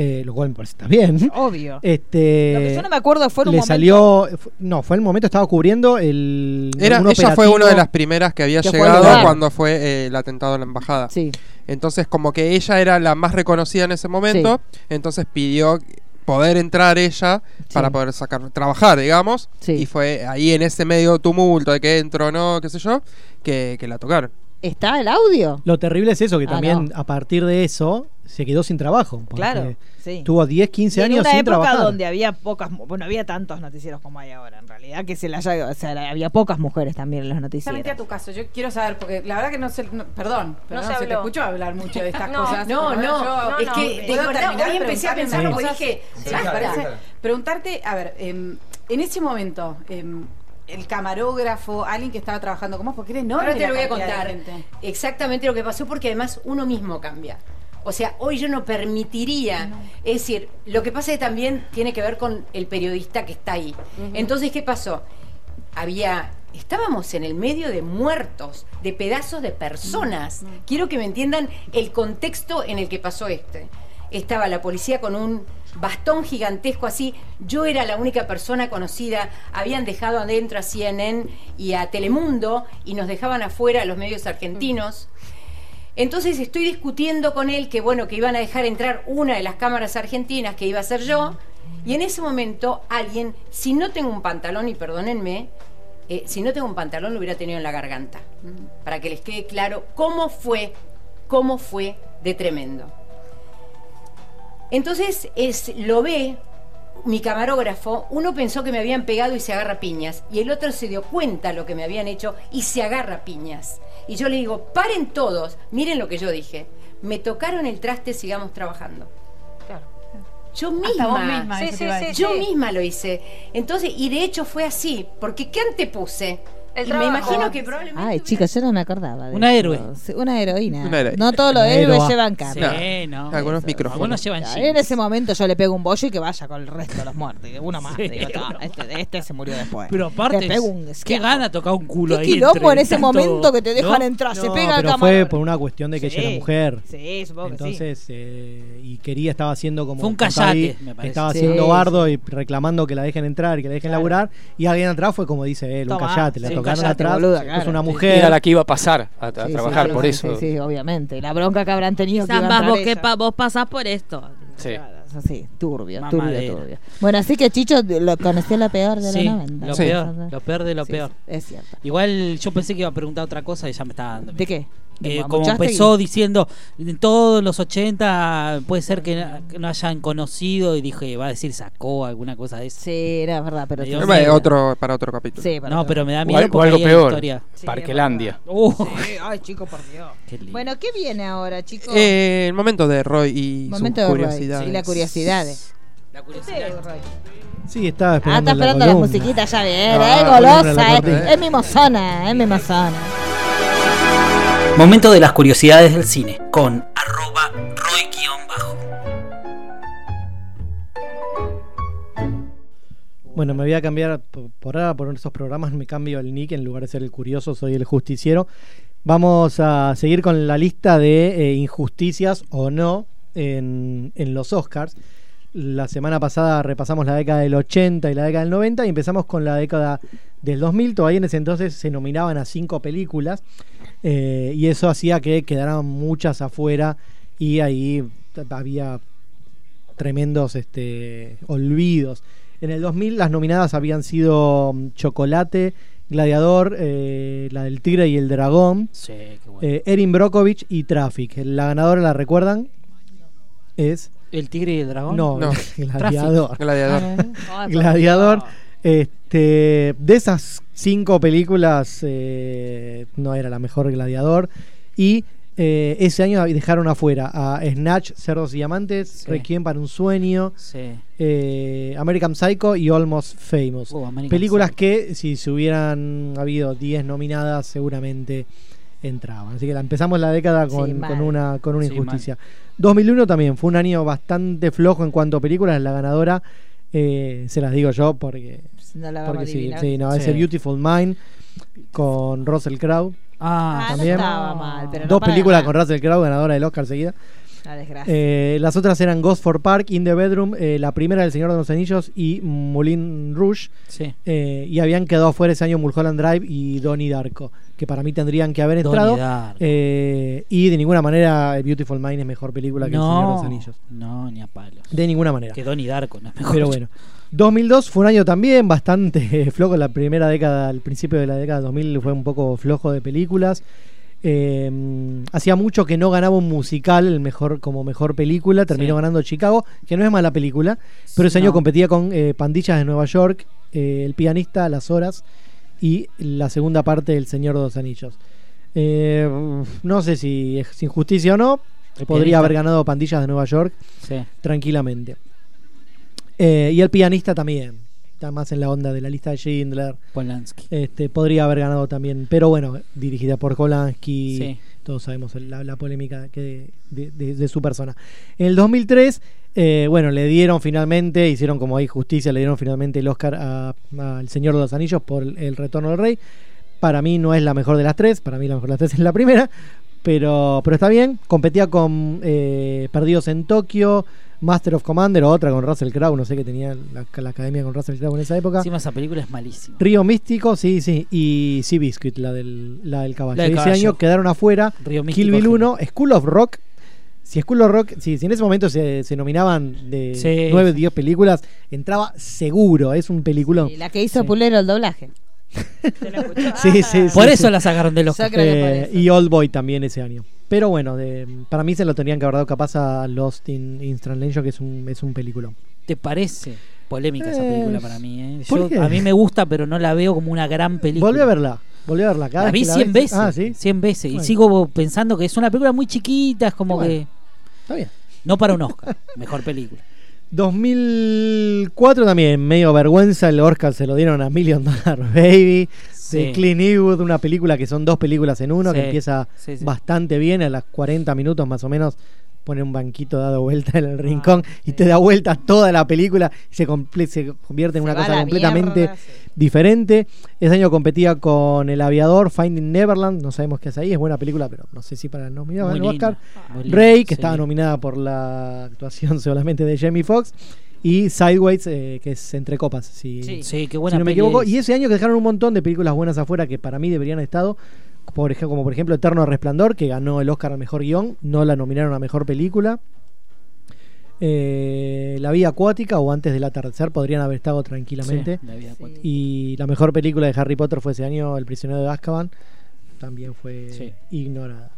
eh, lo cual me parece está bien. Obvio. Este, Lo que yo no me acuerdo fue en un le momento- salió, no, fue el momento estaba cubriendo el Era, un ella fue una de las primeras que había Que llegado cuando fue eh, el atentado a la embajada. Sí. Entonces, como que ella era la más reconocida en ese momento, entonces pidió poder entrar ella para poder sacar, trabajar, digamos. Sí. Y fue ahí en ese medio tumulto de que entro o no, qué sé yo, que, que la tocaron. ¿Está el audio? Lo terrible es eso, que Ah, también no. a partir de eso se quedó sin trabajo. Claro, sí. Tuvo 10, 15 Y en años una sin época trabajar. donde había pocas, bueno, había tantos noticieros como hay ahora, en realidad, que se la haya, o sea, había pocas mujeres también en los Precisamente a noticieros. tu caso, yo quiero saber, porque la verdad que no sé, no- perdón, pero No no, se se, te escuchó hablar mucho de estas No, cosas. no, no, yo- es que de ¿puedo verdad, terminar hoy empecé a pensar una como cosa? dije, Sí, basta. parece- Preguntarte, a ver, em, en ese momento, em, el camarógrafo, alguien que estaba trabajando con vos, porque era enorme Ahora te lo voy a contar exactamente lo que pasó porque además uno mismo cambia. O sea, hoy yo no permitiría, es decir, lo que pasa es que también tiene que ver con el periodista que está ahí. Entonces, ¿qué pasó? Había, estábamos en el medio de muertos, de pedazos de personas. Quiero que me entiendan el contexto en el que pasó este. Estaba la policía con un bastón gigantesco así. Yo era la única persona conocida. Habían dejado adentro a CNN y a Telemundo y nos dejaban afuera a los medios argentinos. Entonces estoy discutiendo con él que bueno, que iban a dejar entrar una de las cámaras argentinas, que iba a ser yo, y en ese momento alguien, si no tengo un pantalón, y perdónenme, eh, si no tengo un pantalón lo hubiera tenido en la garganta, para que les quede claro cómo fue, cómo fue de tremendo. Entonces es, lo ve mi camarógrafo, uno pensó que me habían pegado y se agarra a piñas, y el otro se dio cuenta lo que me habían hecho y se agarra a piñas. Y yo le digo, paren todos, miren lo que yo dije, me tocaron el traste, sigamos trabajando. Yo Hasta vos misma, misma, iba a decir. yo Sí. misma lo hice. Entonces, y de hecho fue así, porque ¿qué antepuse? El Y me imagino que probablemente Ay, chicos, yo no me acordaba. de Una eso. héroe. Sí, Una heroína. Una No todos los Una héroes héroa. llevan carne. Sí, no. Algunos micrófonos. Algunos llevan. En ese momento yo le pego un bollo y que vaya con el resto de los muertos. Uno más. Sí, digo, "Ta, uno este, este se murió después. Pero aparte, Le pego un qué gana tocar un culo Qué ahí. quilombo en ese tanto- momento que te dejan ¿no? entrar. se pega el pero fue camarón. por una cuestión de que ella Sí. era mujer. Sí, supongo que sí. Entonces, eh, y quería, estaba haciendo como. Fue un callate, ahí, me parece. Estaba haciendo bardo y reclamando que la dejen entrar y que la dejen laburar. Y alguien atrás fue como dice él, un Toma, callate. La un tocaron callate, atrás. boluda, es claro. una Sí, mujer. Era la que iba a pasar a, a Sí, sí, trabajar, por sí, eso. Sí, sí, obviamente. La bronca que habrán tenido que iba a Zambas, vos, que pa- vos pasás por esto. Sí. Turbio, Mamadera. turbio, turbio. Bueno, así que Chicho lo conoció la peor de Sí, los 90. lo Sí. peor, lo peor de lo Sí, peor. Es cierto. Igual yo pensé que iba a preguntar otra cosa y ya me está dando. ¿De qué? ¿De Que como empezó diciendo en todos los 80 puede ser que, no hayan conocido y dije va a decir sacó alguna cosa de eso. Sí, era verdad, pero... Sí, Eh, miedo. otro, para otro capítulo. Sí, para No, todo. pero me da miedo o porque algo ahí hay peor. historia. Sí, Parquelandia. Uh, Sí, ay, chico, por Dios. qué lindo. Bueno, ¿qué viene ahora, chicos? Eh, el momento de Roy y Momento sus de Roy, curiosidades. sí, la curiosidades. La Sí, curiosidad. Roy. Sí, estaba Ah, esperando. está esperando la, columna. musiquita, ya viene, Ah, eh, la golosa, la eh. Es mimosona, es mimosona. Momento de las curiosidades del cine con arroba Roy-bajo. Bueno, me voy a cambiar por ahora, por esos programas me cambio el nick, en lugar de ser el curioso, soy el justiciero. Vamos a seguir con la lista de eh, injusticias o no en, en los Oscars. La semana pasada repasamos la década del 80 y la década del 90 y empezamos con la década del 2000. Todavía en ese entonces se nominaban a cinco películas eh, y eso hacía que quedaran muchas afuera y ahí había tremendos este, olvidos. En el 2000 las nominadas habían sido mm, Chocolate, Gladiador, eh, la del Tigre y el Dragón, Sí, qué bueno. eh, Erin Brockovich y Traffic. La ganadora, ¿la recuerdan? Es... ¿El tigre y el dragón? No, No. Gladiador. Gladiador. Gladiador. Este, de esas cinco películas, eh, no era la mejor Gladiador. Y eh, ese año dejaron afuera a Snatch, Cerdos y Diamantes, Sí. Requiem para un sueño, Sí. eh, American Psycho y Almost Famous. Uh, Películas Psycho. que si se hubieran habido 10 nominadas seguramente entraban. Así que la empezamos la década con, con una, con una injusticia. 2001 también fue un año bastante flojo en cuanto a películas. La ganadora, eh, se las digo yo porque, No la porque a sí, sí, no, Sí. ese Beautiful Mind con Russell Crowe. Ah, Ah, no estaba mal, pero Dos películas con Russell Crowe, ganadora del Oscar seguida. La desgracia. Eh, las otras eran Ghost for Park, In the Bedroom, eh, la primera del Señor de los Anillos y Moulin Rouge. sí. Eh, y habían quedado fuera ese año Mulholland Drive y Donnie Darko, que para mí tendrían que haber Donnie entrado. Darko. Eh, y de ninguna manera Beautiful Mind es mejor película que El Señor de los Anillos. no, ni a palos. De ninguna manera. Que Donnie Darko no es mejor. Pero bueno. 2002 fue un año también bastante flojo. La primera década, al principio de la década 2000 fue un poco flojo de películas. Eh, hacía mucho que no ganaba un musical el mejor como mejor película. Terminó Sí. ganando Chicago, que no es mala película. Pero ese año competía con eh, Pandillas de Nueva York, eh, El pianista, Las horas y la segunda parte del Señor de los Anillos. No sé si es injusticia o no. El Podría pianista. haber ganado Pandillas de Nueva York Sí. tranquilamente. Y el pianista también. Está más en la onda de la lista de Schindler. Polanski. Este, podría haber ganado también. Pero bueno, dirigida por Polanski. Sí. Todos sabemos la, la polémica que de, de- de su persona. En el 2003, eh, bueno, le dieron finalmente, hicieron como hay justicia, le dieron finalmente el Oscar a- a El Señor de los Anillos por el, el Retorno del Rey. Para mí no es la mejor de las tres, para mí la mejor de las tres es la primera, pero, pero está bien. Competía con eh, Perdidos en Tokio, Master of Commander, o otra con Russell Crowe, no sé qué tenía la, la academia con Russell Crowe en esa época. Encima esa película es malísima. Río Místico, sí, sí, y Sea Biscuit, la del, la del caballo. La del Ese caballo. año quedaron afuera Río Místico Kill Bill es 1, School of Rock. Si School of Rock, si, si en ese momento se, se nominaban de Sí. 9 o 10 películas, entraba seguro, es un peliculón. Y la que hizo Sí. Pulero el doblaje. Sí, sí, Por sí, eso sí. la sacaron que por Eh, y Old Boy también ese año. Pero bueno, de- para mí se lo tenían que haber dado capaz a Lost in, in Translation, que es un, es un peliculón. ¿Te parece? Polémica esa película para mí. ¿eh? ¿por Yo- a mí me gusta, pero no la veo como una gran película. Volví a verla, volví a verla. Cada La vi que 100 ves- veces. Ah, sí. 100 veces. Y sigo pensando que es una película muy chiquita, es como Bueno. que. Está bien. No para un Oscar. Mejor película. 2004 también, medio vergüenza, el Oscar se lo dieron a Million Dollar Baby. Sí. De Clint Eastwood, una película que son dos películas en uno, que empieza bastante bien, a las 40 minutos más o menos pone un banquito dado vuelta en Ah, el rincón y te da vuelta toda la película y se, se convierte en Se una cosa completamente mierda, diferente. Ese año competía con El Aviador, Finding Neverland, no sabemos qué es ahí, es buena película, pero no sé si para nominar al Oscar. linda, Ray, que estaba nominada por la actuación solamente de Jamie Foxx. Y Sideways, eh, que es Entre Copas, si, Sí. Sí, qué buena si no me equivoco. es. Y ese año que dejaron un montón de películas buenas afuera que para mí deberían haber estado. Por ejemplo, como por ejemplo Eterno Resplandor, que ganó el Oscar al mejor guion, no la nominaron a mejor película. Eh, la Vía Acuática o Antes del Atardecer podrían haber estado tranquilamente. Sí, La Vida Acuática. Y la mejor película de Harry Potter fue ese año El prisionero de Azkaban. También fue Sí. ignorada.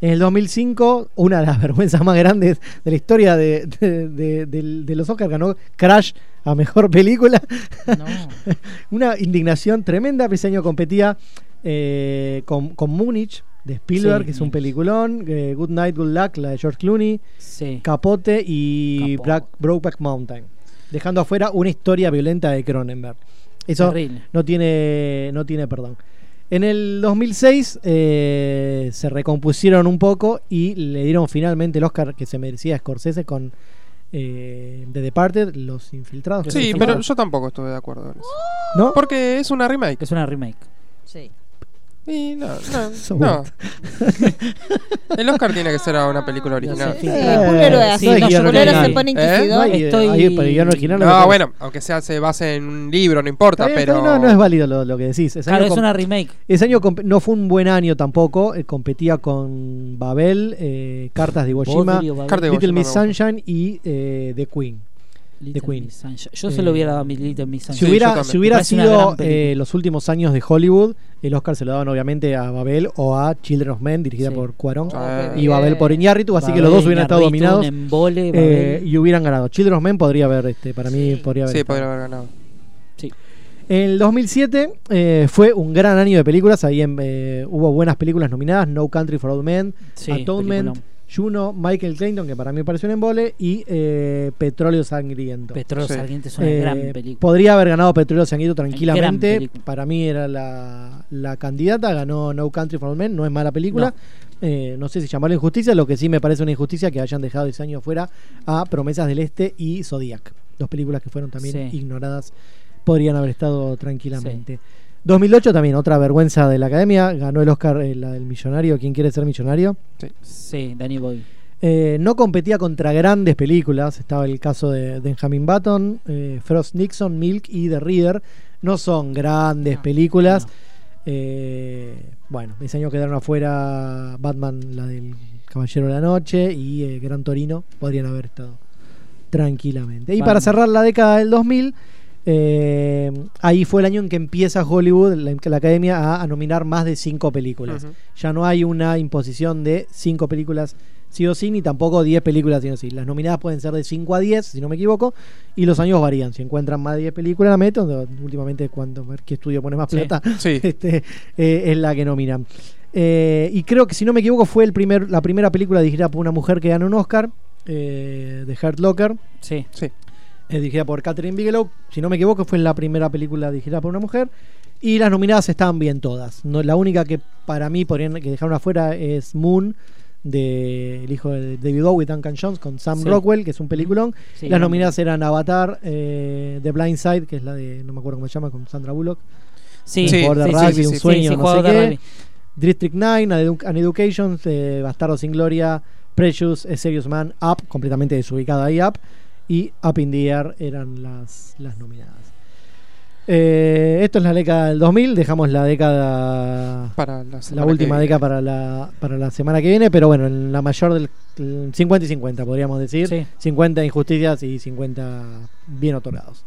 En el 2005, una de las vergüenzas más grandes de la historia de, de- de- del- de los Oscars ganó Crash a mejor película. una indignación tremenda. Ese año competía eh, con, con Múnich de Spielberg, Sí, que es un peliculón. eh, Good Night, Good Luck, la de George Clooney. Sí. Capote y Capo. Black, Brokeback Mountain. Dejando afuera una historia violenta de Cronenberg. Eso Terrible. no tiene, no tiene perdón. En el 2006 eh, se recompusieron un poco y le dieron finalmente el Oscar que se merecía a Scorsese con eh, The Departed, Los Infiltrados. Sí, pero yo tampoco estuve de acuerdo en eso. ¿No? Porque es una remake. Es una remake. Sí. Y no, no, So no. El Oscar tiene que ser a una película original. Sí, así, no, no, se no. pone inquisidor. Ahí, Estoy- ahí, pero el guion original No, que- bueno, aunque sea se base en un libro, no importa, bien, pero. no, no es válido lo, lo que decís. Ese Claro, año es una remake. Ese año no fue un buen año tampoco. eh, competía con Babel, eh, Cartas de Iwo Jima, Little Miss. Sunshine y eh, The Queen. Little Queen. Miss Sunshine. Yo se lo hubiera dado a mi Little Miss Si Sunshine. yo hubiera, si hubiera sido eh, los últimos años de Hollywood, el Oscar se lo daban obviamente a Babel o a Children of Men, dirigida Sí. por Cuarón, Ah. y Babel por Iñárritu, así que los dos hubieran estado dominados embole, eh, y hubieran ganado. Children of Men podría haber, este, para mí, podría haber. Sí, estado. podría haber ganado. Sí. En el 2007 eh, fue un gran año de películas. Ahí en, eh, hubo buenas películas nominadas: No Country for Old Men, Sí, Atonement, peliculón. Juno, Michael Clayton, que para mí pareció un embole, y eh, Petróleo Sangriento. Petróleo Sí. Sangriento es una Eh, gran película. Podría haber ganado Petróleo Sangriento tranquilamente. Para mí era la, la candidata. Ganó No Country for Old Men. No es mala película. Eh, no sé si llamarlo injusticia. Lo que sí me parece una injusticia que hayan dejado ese año fuera a Promesas del Este y Zodiac. Dos películas que fueron también Sí. ignoradas. Podrían haber estado tranquilamente. 2008 también, otra vergüenza de la academia. Ganó el Oscar eh, la del millonario. ¿Quién quiere ser millonario? Sí, Danny Boy. Eh, no competía contra grandes películas. Estaba el caso de Benjamin Button, eh, Frost Nixon, Milk y The Reader. No son grandes películas. Eh, bueno, ese año quedaron afuera Batman, la del Caballero de la Noche y eh, Gran Torino. Podrían haber estado tranquilamente. Y para cerrar la década del 2000, eh, ahí fue el año en que empieza Hollywood, la, la academia, a, a nominar más de cinco películas. Ya no hay una imposición de cinco películas sí o sí, ni tampoco 10 películas sí o sí. Las nominadas pueden ser de 5 a 10, si no me equivoco, y los años varían. Si encuentran más de 10 películas, la meto. no, Últimamente, cuando ver qué estudio pone más plata, sí. este, eh, es la que nominan. Eh, y creo que, si no me equivoco, fue el primer, la primera película dirigida por una mujer que ganó un Oscar, eh, de Hurt Locker. Sí. Sí. Eh, dirigida por Catherine Bigelow. Si no me equivoco, fue la primera película dirigida por una mujer. Y las nominadas estaban bien todas. No, la única que para mí podrían que dejaron afuera es Moon, de el hijo de David Bowie, Duncan Jones, con Sam Sí. Rockwell, que es un peliculón. Sí, las no, nominadas eran Avatar, eh, The Blind Side, que es la de, no me acuerdo cómo se llama, con Sandra Bullock. Sí, sí, de rugby, un sueño, sí, no sé qué. District 9, An, Edu- An Education, eh, Bastardo sin Gloria, Precious, A Serious Man, Up, completamente desubicada ahí, Up, y Up in the Air eran las, las nominadas. Eh, esto es la década del 2000, dejamos la década Para la última década para la, para la semana que viene, pero bueno, en la mayor del el 50 y 50 podríamos decir. Sí. 50 injusticias y 50 bien otorgados.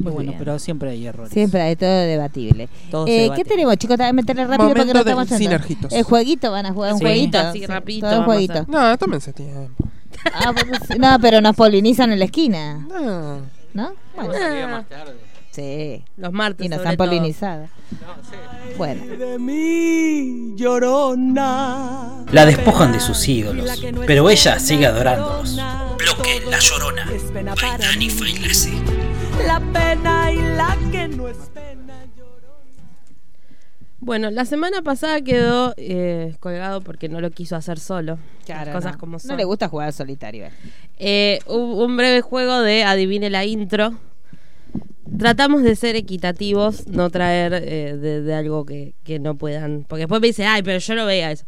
Muy bueno, bien. pero siempre hay errores. Siempre hay todo debatible. Todo Eh, debate. ¿Qué tenemos, chicos? También meterle rápido porque Momento no estamos. El jueguito, van a jugar un Sí, jueguito. así Sí, rapidito todo un jueguito. No, tómense tiempo. Ah, pues, no, pero nos polinizan en la esquina. No. ¿No? Bueno. Sí. Los martes. Y nos sobre han polinizado. Bueno. De mí, llorona. La despojan de sus ídolos, pero ella sigue adorándolos. Bloque La Llorona. La pena y la que no es pena. Bueno, la semana pasada quedó eh, colgado porque no lo quiso hacer solo. Claro, Las cosas no. como son. No le gusta jugar solitario. eh. Eh, hubo un breve juego de adivine la intro. Tratamos de ser equitativos, no traer eh, de, de algo que, que no puedan. Porque después me dice, ay, pero yo no veía eso.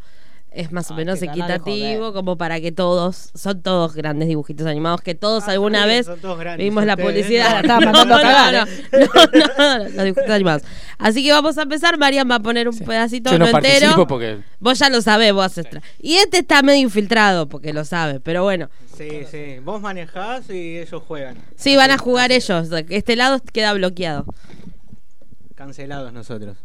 Es más o menos equitativo, como para que todos, son todos grandes dibujitos animados, que todos Ah, alguna vez son todos grandes vimos la ustedes. publicidad. No, no, no, no, no, los dibujitos animados. Así que vamos a empezar. Marian va a poner un pedacito Yo no entero. porque- Vos ya lo sabés, vos extra. Y este está medio infiltrado porque lo sabe, pero bueno. Sí, sí. Vos manejás y ellos juegan. Sí, van a jugar ellos. Este lado queda bloqueado. Cancelados nosotros.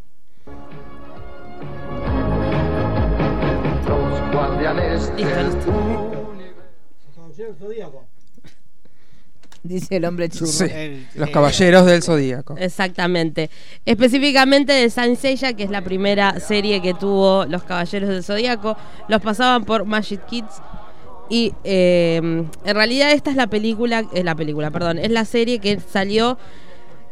Dice el hombre churro. Sí, los caballeros del zodíaco. Exactamente. Específicamente de Saint Seiya, que es la primera serie que tuvo Los Caballeros del Zodíaco. Los pasaban por Magic Kids. Y eh, en realidad esta es la película, es la película, perdón, es la serie que salió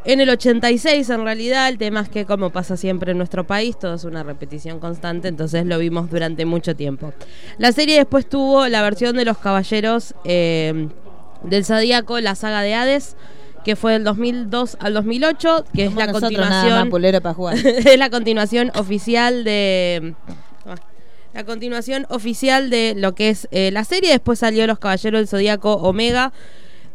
en el 86 en realidad. El tema es que como pasa siempre en nuestro país, todo es una repetición constante, entonces lo vimos durante mucho tiempo. La serie después tuvo la versión de Los Caballeros eh, del Zodíaco, la saga de Hades. Que fue del 2002 al 2008, que es la nada continuación. más, jugar. es la continuación oficial de. ah, La continuación oficial de lo que es eh, la serie. Después salió Los Caballeros del Zodíaco Omega.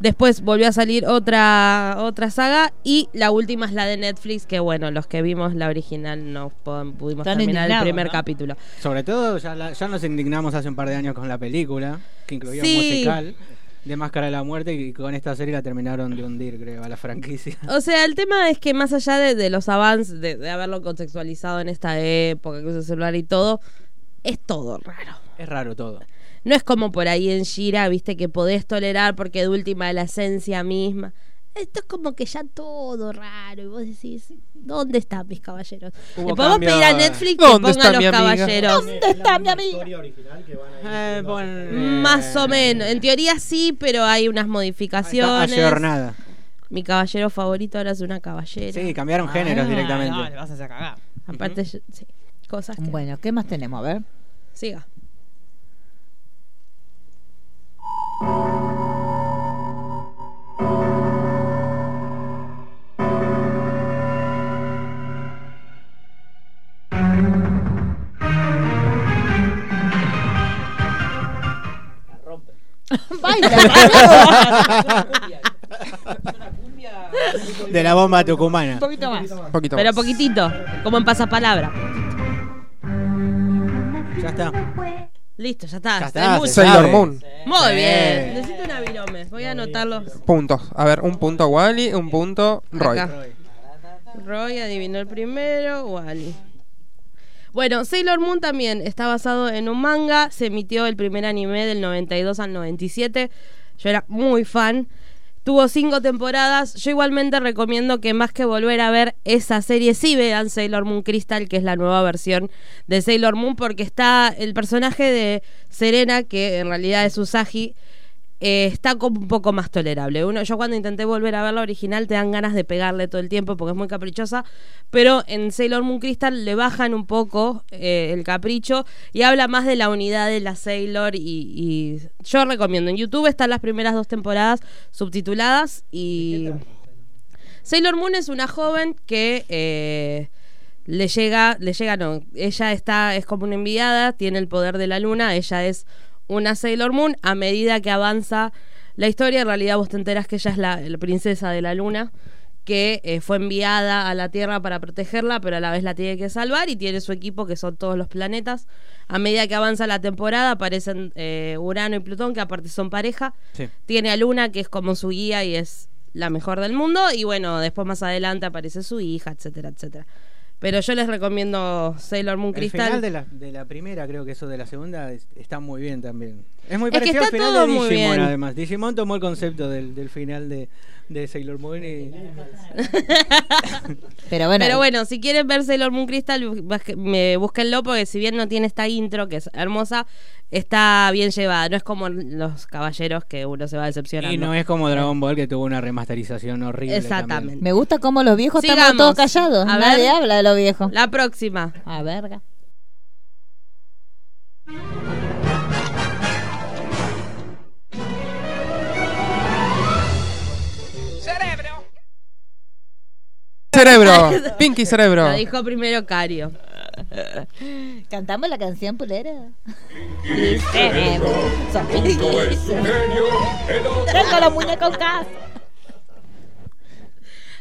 Después volvió a salir otra, otra saga. Y la última es la de Netflix. Que bueno, los que vimos la original no pudimos Están terminar el primer ¿no? capítulo. Sobre todo, ya, la- ya nos indignamos hace un par de años con la película, que incluía Sí. un musical de Máscara de la Muerte, y con esta serie la terminaron de hundir, creo, a la franquicia. O sea, el tema es que más allá de, de los avances, de, de haberlo contextualizado en esta época, que usa celular y todo, es todo raro. Es raro todo. No es como por ahí en Shira, viste, que podés tolerar porque de última es la esencia misma. Esto es como que ya todo raro. Y vos decís, ¿dónde están mis caballeros? Le podemos pedir a Netflix que ¿Dónde ponga está los caballeros. ¿Dónde está mi amiga? Eh, pon- Más o menos. En teoría sí, pero hay unas modificaciones. ayornada. Mi caballero favorito ahora es una caballera. Sí, cambiaron géneros Ah, directamente. no, le vas a hacer cagar. Aparte, yo- sí. Cosas que. Bueno, ¿qué más tenemos? A ver. Siga. De la bomba tucumana. Un poquito más. poquito Pero más. poquitito, como en pasapalabra. Ya está. Listo, ya está. Ya Está se Sailor. Moon. Muy Sí. bien. Necesito una virome. Voy a anotarlo. Puntos. A ver, un punto Wally, un punto Roy. Acá. Roy adivinó el primero. Wally. Bueno, Sailor Moon también está basado en un manga. Se emitió el primer anime del 92 al 97. Yo era muy fan. Tuvo cinco temporadas. Yo igualmente recomiendo que más que volver a ver esa serie, sí vean Sailor Moon Crystal, que es la nueva versión de Sailor Moon, porque está el personaje de Serena, que en realidad es Usagi, eh, está como un poco más tolerable. Uno, yo cuando intenté volver a ver la original te dan ganas de pegarle todo el tiempo porque es muy caprichosa, pero en Sailor Moon Crystal le bajan un poco eh, el capricho y habla más de la unidad de la Sailor y, y yo recomiendo. En YouTube están las primeras dos temporadas subtituladas y... Sailor Moon es una joven que eh, le llega, le llega, no, ella está, es como una enviada, tiene el poder de la luna, ella es una Sailor Moon. A medida que avanza la historia, en realidad vos te enteras que ella es la, la princesa de la luna, que eh, fue enviada a la Tierra para protegerla, pero a la vez la tiene que salvar y tiene su equipo, que son todos los planetas. A medida que avanza la temporada, aparecen eh, Urano y Plutón, que aparte son pareja. Sí. Tiene a Luna, que es como su guía y es la mejor del mundo. Y bueno, después más adelante aparece su hija, etcétera, etcétera. Pero yo les recomiendo Sailor Moon El Crystal. final de la, de la primera, creo que eso de la segunda, es- está muy bien también. Es muy Es que parecido al final todo de Digimon, bien. además. Digimon tomó el concepto del, del final de, de Sailor Moon y... Pero bueno, Pero bueno, si quieren ver Sailor Moon Crystal, me búsquenlo porque si bien no tiene esta intro que es hermosa, está bien llevada. No es como los caballeros que uno se va decepcionando. Y no es como Dragon Ball que tuvo una remasterización horrible. Exactamente. me gusta cómo los viejos Sigamos. estamos todos callados. A Nadie ver. habla de los viejos. La próxima. A verga. Cerebro. Pinky Cerebro. Lo dijo primero Cario. ¿Cantamos la canción pulera? Mi cerebro, son pinky. Tengo los muñecos gas.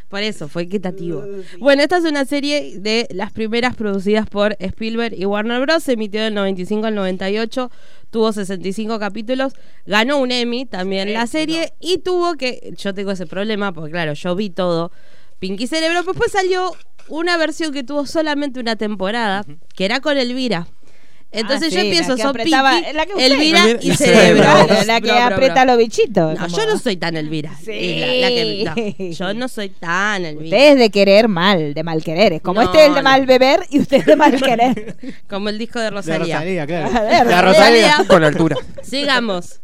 Por eso, fue equitativo. Bueno, esta es una serie de las primeras producidas por Spielberg y Warner Bros. Se emitió del 95 al 98, tuvo 65 capítulos, ganó un Emmy también la serie y tuvo que, yo tengo ese problema porque claro, yo vi todo, Pinky Cerebro, pero después salió una versión que tuvo solamente una temporada, que era con Elvira. Entonces Ah, yo sí, empiezo, son apretaba- Pinky, la que Elvira y y Cerebro. Cerebro, la que Bro, bro, aprieta bro. los bichitos, No, como- yo no soy tan Elvira. Sí. La- la que- no, yo no soy tan Elvira. Usted es de querer mal, de mal querer. Es como No, este es el de no. mal beber y usted es de mal querer. Como el disco de Rosalía. Rosalía, claro. Ver. Rosalía. Con altura. Sigamos.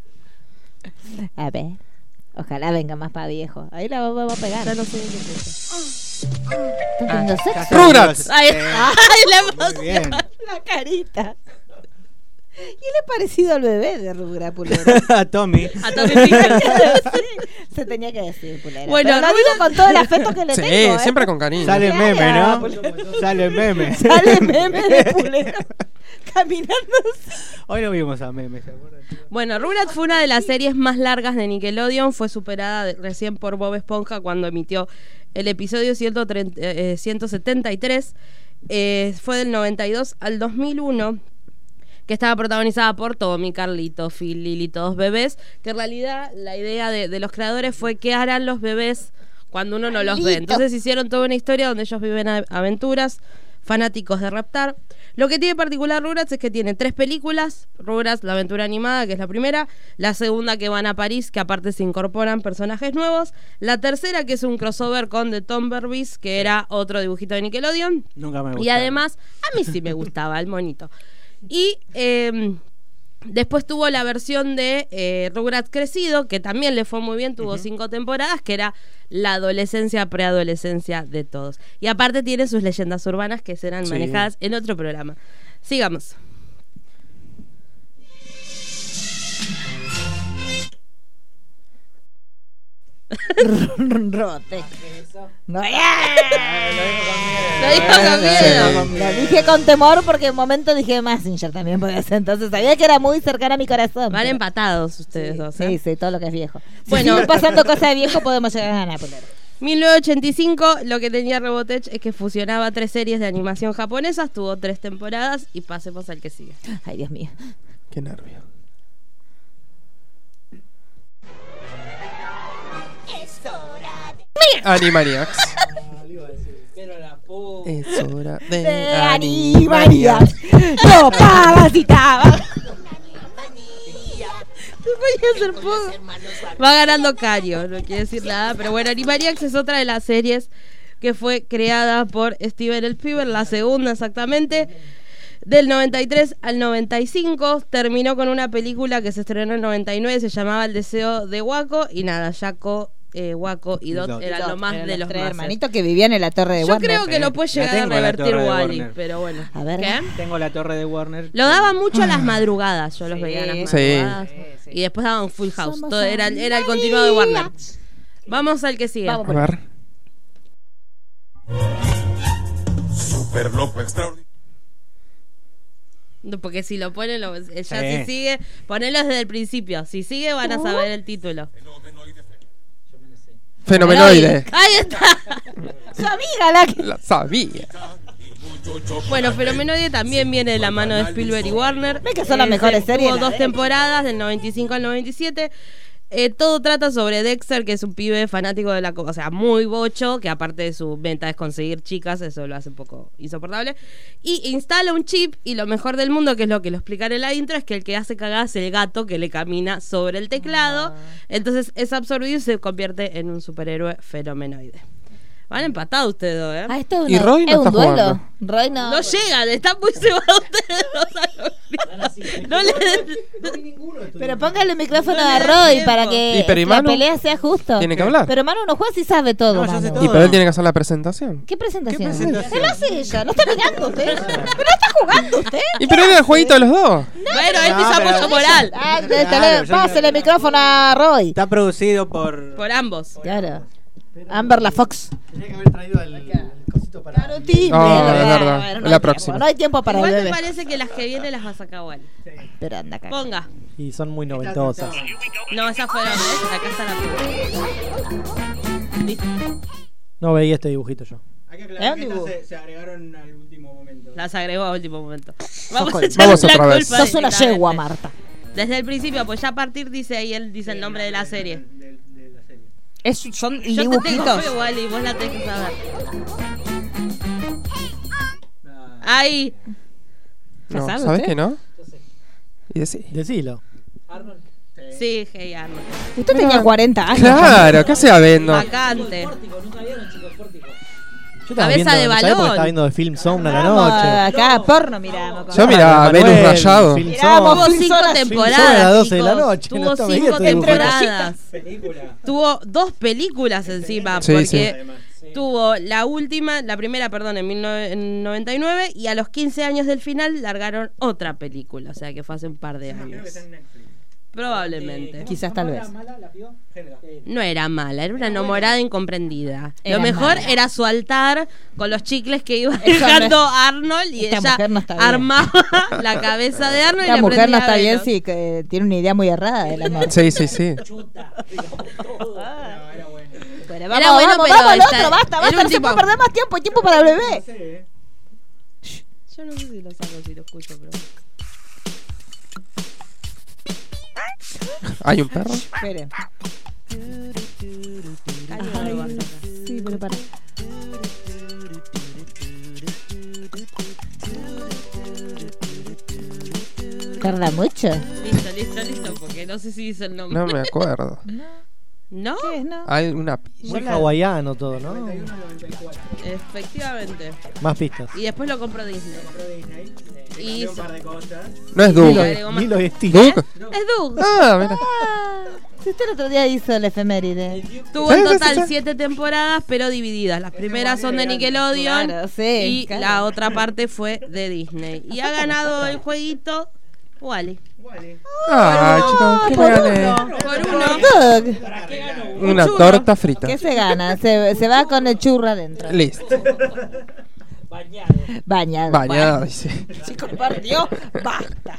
A ver. Ojalá venga más para viejo. Ahí la vamos a pegar. Ya no sé qué es eso. ¿Están teniendo sexo? Rugrats. Ay, Eh, ay, la bien. La carita. ¿Y le ha parecido al bebé de Rugra Pulera? A Tommy. A Tommy. Sí, se tenía que decir Pulera. Bueno, Pero lo digo con todo el afecto que le Sí, tengo. ¿eh? siempre con cariño. Sale ¿Qué meme, ¿no? Pulera? Sale meme. Sale meme de Pulera. Caminando. Hoy lo vimos a meme, ¿se acuerdan? Bueno, Rugrats fue una de las series más largas de Nickelodeon. Fue superada recién por Bob Esponja cuando emitió el episodio 130, eh, 173. Eh, fue del 92 al 2001. Que estaba protagonizada por Tommy, Carlito, Phil, Lily, todos bebés. Que en realidad la idea de, de los creadores fue qué harán los bebés cuando uno no los ve. Entonces hicieron toda una historia donde ellos viven aventuras, fanáticos de raptar. Lo que tiene particular Rugrats es que tiene tres películas. Rugrats, la aventura animada, que es la primera. La segunda que van a París, que aparte se incorporan personajes nuevos. La tercera que es un crossover con The Tomberries, que era otro dibujito de Nickelodeon. Nunca me gustó. Y además, a mí sí me gustaba el monito. Y eh, después tuvo la versión de eh, Rugrats Crecido, que también le fue muy bien, tuvo cinco temporadas, que era la adolescencia, preadolescencia de todos. Y aparte tiene sus leyendas urbanas que serán Sí. manejadas en otro programa. Sigamos. Rote. No, Lo dijo con miedo. Lo dije con temor porque en un momento dije Messenger también podía ser. Entonces sabía que era muy cercana a mi corazón. Van pero- empatados ustedes dos. ¿eh? Sí, sí, todo lo que es viejo. Bueno. Bueno, pasando cosas de viejo podemos llegar a. Pulero. 1985, lo que tenía Robotech es que fusionaba tres series de animación japonesas, tuvo tres temporadas y pasemos al que sigue. Ay, Dios mío. Qué nervio. Animaniacs. Es hora de, De Animaniacs. No parasitaba. Va ganando Cario, no quiere decir nada, pero bueno, Animaniacs es otra de las series que fue creada por Steven Spielberg, la segunda exactamente. Del 93 al 95 terminó con una película que se estrenó en el 99, se llamaba El deseo de Waco y nada, Jaco, eh, Waco y Dot Dot. eran lo más Eran de los los tres más. hermanitos que vivían en la torre de Yo Warner. creo que lo puede llegar a revertir Wally, pero bueno. A ver. ¿Qué? Tengo la torre de Warner. Lo daba mucho a las madrugadas, yo los Sí. veía a las Sí. madrugadas. Y después daban Full House. Somos Todo era, era el continuado de Warner. Vamos al que sigue. Vamos A ver. Super loco extraordinario. No, Porque si lo ponen, lo- eh, ya Sí. si sigue, ponelo desde el principio. Si sigue, van a saber el título. Fenomenoide. Ahí está. Su amiga, la que. La sabía. Bueno, Fenomenoide también viene de la mano de Spielberg y Warner. Ve que son las Eh, mejores se- series, Tuvo dos temporadas, del 95 al 97. Eh, todo trata sobre Dexter, que es un pibe fanático de la... O sea, muy bocho, que aparte de su meta es conseguir chicas, eso lo hace un poco insoportable. Y instala un chip y lo mejor del mundo, que es lo que lo explicaré en la intro, es que el que hace cagadas es el gato que le camina sobre el teclado. Entonces es absorbido y se convierte en un superhéroe fenomenoide. Van empatados ustedes dos, ¿eh? Ah, esto es Y una- Roy no es un duelo. Roy no. No llegan, están muy cebados ustedes dos. No le- Pero póngale el micrófono a Roy para ¿Y que pero y la pelea sea justa. Tiene que hablar. Pero Manu no juega si sabe todo. No. Y pero él tiene que hacer la presentación. ¿Qué presentación? ¿Qué presentación? Él hace ella, no está mirando usted. pero no está jugando usted. Y pero era el jueguito de los dos. Bueno, él No, pisa pero- mucho moral. Ah, pásale el micrófono a Roy. Está producido por. Por ambos. Claro. Amber la Fox. Tenía que haber traído el, para. Claro, timbre. Es verdad. Bueno, no La hay tiempo, próxima. No hay tiempo para Igual el me parece que las que vienen las va a igual. Pero anda acá. Ponga. Y son muy noventosas. No, esa fue la vez. Acá está la. Listo. No veía este dibujito yo. Hay que ¿Eh? que estas se, se agregaron al último momento. Las agregó a último momento. Vamos Vamos a Vamos otra vez. Sos una yegua, Marta. Desde el principio, pues ya a partir dice ahí él dice el nombre de la serie. Es, son Yo te tengo dibujitos. fe, Wally, vos la tenés que saber. Ahí. No, sabe ¿sabes usted? que no? Y decí. Decilo. Arnold. Sí, hey Arnold. Usted tenía 40 años. Claro, ¿qué hacía viendo? Vacante. Yo Cabeza viendo, de balón. estaba viendo de Film Zone a la noche. acá porno miramos. Yo miraba Venus Rayado. Zone. Tuvo cinco temporadas. A las 12 de la noche, no Tuvo cinco temporadas. Tuvo dos películas encima. Sí, porque sí. Tuvo la última, la primera, perdón, en 1999. Y a los 15 años del final largaron otra película. O sea que fue hace un par de Creo que años. está en Netflix. Probablemente. Eh, Quizás ¿cómo tal vez. llama ¿Mala la pidió? Eh, No era mala, era una enamorada incomprendida. Era Lo mejor mala. era su altar con los chicles que iba no dejando es- Arnold y Esta ella mujer no está bien. armaba la cabeza de Arnold y Esta le mujer no está bien si que tiene una idea muy errada del amor. Sí, sí, sí. chuta. Todo. No, era bueno. Bueno, Era vamos, bueno, vamos, pero vamos al otro, basta, basta, no se último. puede perder más tiempo, hay tiempo para el No bebé. sé. Yo no sé si lo saco si lo escucho, pero. ¿Hay un perro? Espere. Ay, sí, pero para. Tarda mucho. Listo, listo, listo, porque no sé si dice el nombre. No me acuerdo. ¿No? ¿Qué es, no? Hay una Muy hawaiano todo, ¿no? Efectivamente. Más pistas. Y después lo compró Disney. Le Y cambió un par de cosas. No es Doug. agregó más. Milo y estilo. ¿Doug? Es Doug. Ah, mira. Ah, si usted el otro día hizo el efeméride. Tuvo en sí, total siete temporadas, pero divididas. Las primeras son de Nickelodeon Claro, sí, y claro. la otra parte fue de Disney. Y ha ganado el jueguito Wally. Ah, chicos, ¿qué me gané? Por uno. Doug, Una churro. torta frita. ¿Qué se gana? Se, se va con el churro adentro. Listo. Bañado. Bañado. Bañada, Bueno. dice. Chicos, por Dios, basta.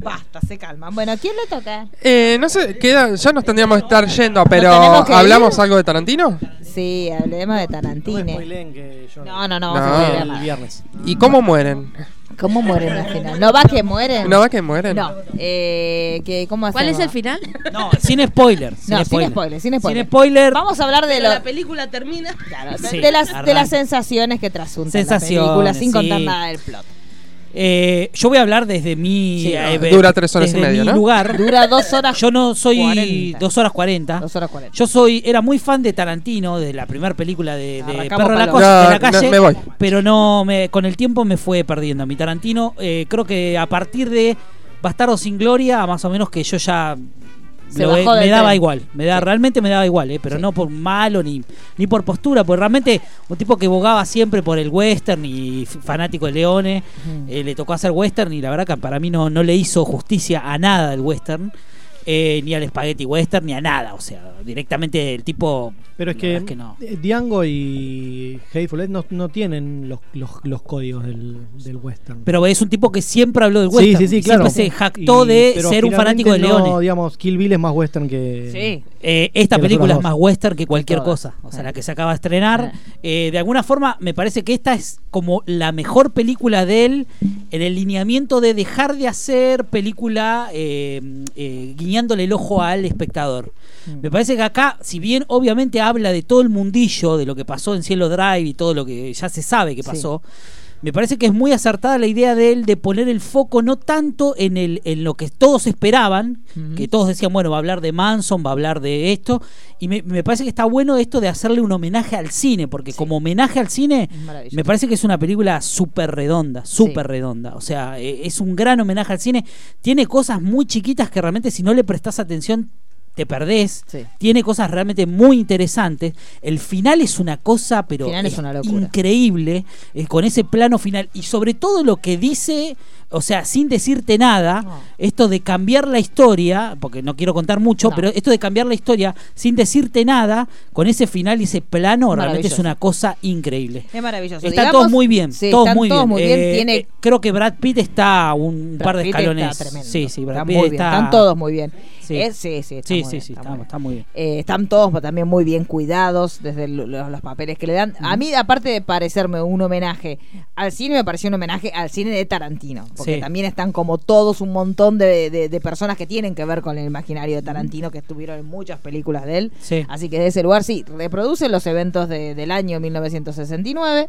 Basta, se calman. Bueno, ¿quién le toca? Eh, no sé, queda, ya nos tendríamos que estar yendo, pero que ir? ¿hablamos algo de Tarantino? Sí, hablemos de Tarantino. No, no, no, No. vamos a el viernes. ¿Y cómo mueren? ¿Cómo mueren al final? ¿No va que mueren? ¿No va que mueren? No. Eh, que, ¿Cómo ¿Cuál es hacemos? el final? No, sin spoiler. Sin No, sin spoiler. sin spoiler. Sin spoiler. Vamos a hablar de, lo- la película termina. claro, de, Sí, de las, de las sensaciones que trasuntan la Sensaciones, película sin contar sí. nada del plot. Eh, yo voy a hablar desde mi. Sí, eh, dura tres horas y media, mi ¿no? lugar. Dura dos horas. Yo no soy 40. dos horas cuarenta. Dos horas cuarenta. Yo soy, era muy fan de Tarantino, de la primera película de, de Perro de la. Cosa- de No, la calle. no, me voy. Pero no, me, con el tiempo me fue perdiendo. Mi Tarantino, eh, creo que a partir de Bastardo sin Gloria, más o menos que yo ya Se lo- bajó me daba tren. igual. Me da, Sí. Realmente me daba igual, eh, pero Sí. no por malo ni, ni por postura, porque realmente un tipo que bogaba siempre por el western y fanático de Leone, eh, le tocó hacer western y la verdad que para mí no, no le hizo justicia a nada del western. Eh, ni al spaghetti western, ni a nada. O sea, directamente el tipo. Pero es que, verdad es que no. eh, Django y Hateful Eight no, no tienen los, los, los códigos del, del western. Pero es un tipo que siempre habló del sí, western. sí, sí, y claro. Siempre se jactó Y- de ser un fanático de no, Leone. digamos, Kill Bill es más western que. Sí. Eh, esta que película es más western que cualquier cosa. O sea, Ah. la que se acaba de estrenar. Ah. Eh, de alguna forma, me parece que esta es como la mejor película de él en el lineamiento de dejar de hacer película eh, eh, guiñándole el ojo al espectador. Me parece que acá, si bien obviamente habla de todo el mundillo, de lo que pasó en Cielo Drive y todo lo que ya se sabe que pasó, me parece que es muy acertada la idea de él de poner el foco no tanto en, el, en lo que todos esperaban, que todos decían, bueno, va a hablar de Manson, va a hablar de esto, y me, me parece que está bueno esto de hacerle un homenaje al cine, porque como homenaje al cine, me parece que es una película súper redonda, súper redonda, o sea, eh, es un gran homenaje al cine, tiene cosas muy chiquitas que realmente si no le prestas atención te perdés, tiene cosas realmente muy interesantes. El final es una cosa, pero es una increíble, eh, con ese plano final. Y sobre todo lo que dice, o sea, sin decirte nada, esto de cambiar la historia, porque no quiero contar mucho, pero esto de cambiar la historia sin decirte nada, con ese final y ese plano, realmente es una cosa increíble. Es maravilloso. Está Digamos- todo muy bien, Sí, todo muy todos bien. muy bien. Eh, Tiene- eh, creo que Brad Pitt está un Brad par de Pitt escalones. está tremendo. Sí, sí, Brad Está Pitt muy bien, está- están todos muy bien. Sí. Eh, sí, sí, está Sí, muy sí, bien, sí, está está, muy bien. está muy bien. Eh, están todos también muy bien cuidados desde lo- lo- los papeles que le dan. A mí, aparte de parecerme un homenaje al cine, me pareció un homenaje al cine de Tarantino. Porque Sí. también están como todos un montón de, de- de personas que tienen que ver con el imaginario de Tarantino, que estuvieron en muchas películas de él. Sí. Así que de ese lugar sí, reproduce los eventos de- del año 1969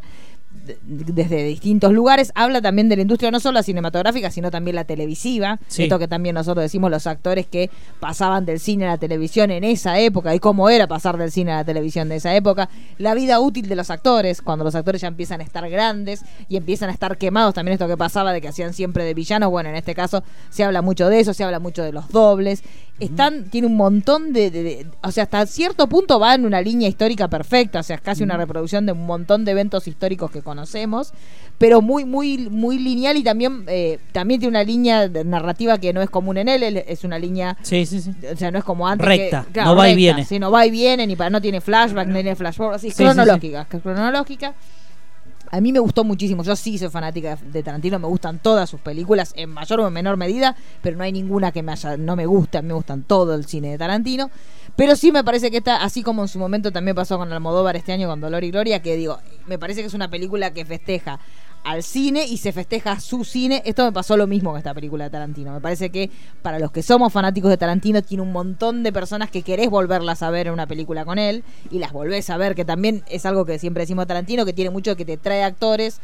de- desde distintos lugares. Habla también de la industria, no solo la cinematográfica, sino también la televisiva. Sí. Esto que también nosotros decimos los actores que pasaban del cine a la televisión en esa época y cómo era pasar del cine a la televisión de esa época. La vida útil de los actores, cuando los actores ya empiezan a estar grandes y empiezan a estar quemados. También esto que pasaba de que hacían siempre de villanos. Bueno, en este caso se habla mucho de eso, se habla mucho de los dobles. Están, tiene un montón de, de- de- O sea, hasta cierto punto va en una línea histórica perfecta. O sea, es casi una reproducción de un montón de eventos históricos que conocemos. Pero muy, muy, muy lineal y también, eh, también tiene una línea de narrativa que no es común en él. es una línea. Sí, sí, sí. O sea, no es como antes. Recta, que- no va y viene. Sí, no va y viene, ni para, no tiene flashback, no tiene flashback. Así, Sí, sí, cronológica. cronológica. A mí me gustó muchísimo. Yo sí soy fanática de de Tarantino. Me gustan todas sus películas en mayor o en menor medida, pero no hay ninguna que me haya, no me guste. A mí me gustan todo el cine de Tarantino. Pero sí me parece que está, así como en su momento también pasó con Almodóvar este año con Dolor y Gloria, que digo, me parece que es una película que festeja al cine y se festeja su cine. Esto me pasó lo mismo con esta película de Tarantino. Me parece que para los que somos fanáticos de Tarantino, tiene un montón de personas que querés volverlas a ver en una película con él y las volvés a ver, que también es algo que siempre decimos de Tarantino, que tiene mucho que te trae actores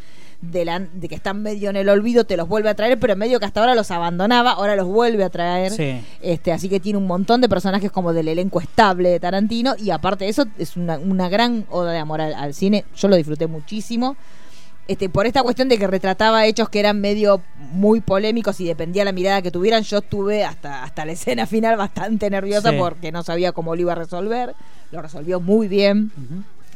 de, la, de que están medio en el olvido, te los vuelve a traer, pero medio que hasta ahora los abandonaba, ahora los vuelve a traer. Sí. Este, así que tiene un montón de personajes como del elenco estable de Tarantino y aparte de eso es una, una gran oda de amor al, al cine. Yo lo disfruté muchísimo. Este, por esta cuestión de que retrataba hechos que eran medio muy polémicos y dependía la mirada que tuvieran, yo estuve hasta, hasta la escena final bastante nerviosa Sí. porque no sabía cómo lo iba a resolver. Lo resolvió muy bien.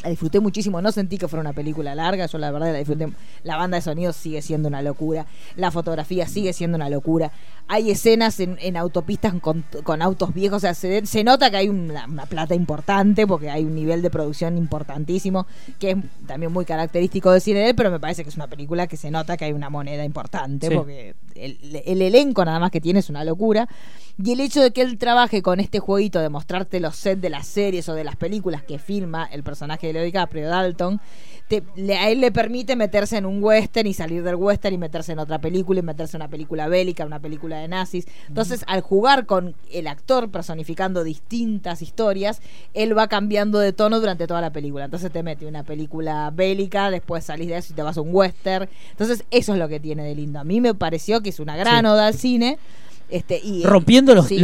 La disfruté muchísimo, no sentí que fuera una película larga, yo la verdad la disfruté. La banda de sonido sigue siendo una locura, la fotografía sigue siendo una locura. Hay escenas en, en autopistas con, con autos viejos, o sea, se, se nota que hay una, una plata importante porque hay un nivel de producción importantísimo que es también muy característico del cine de él, pero me parece que es una película que se nota que hay una moneda importante Sí. porque el, el elenco nada más que tiene es una locura. Y el hecho de que él trabaje con este jueguito de mostrarte los sets de las series o de las películas que filma el personaje de Leo DiCaprio, Dalton, te- le- a él le permite meterse en un western y salir del western y meterse en otra película y meterse en una película bélica, una película de nazis. Entonces, al jugar con el actor personificando distintas historias, él va cambiando de tono durante toda la película. Entonces te mete una película bélica, después salís de eso y te vas a un western. Entonces, eso es lo que tiene de lindo. A mí me pareció que es una gran Sí. oda al cine. Este, y, rompiendo los, sí.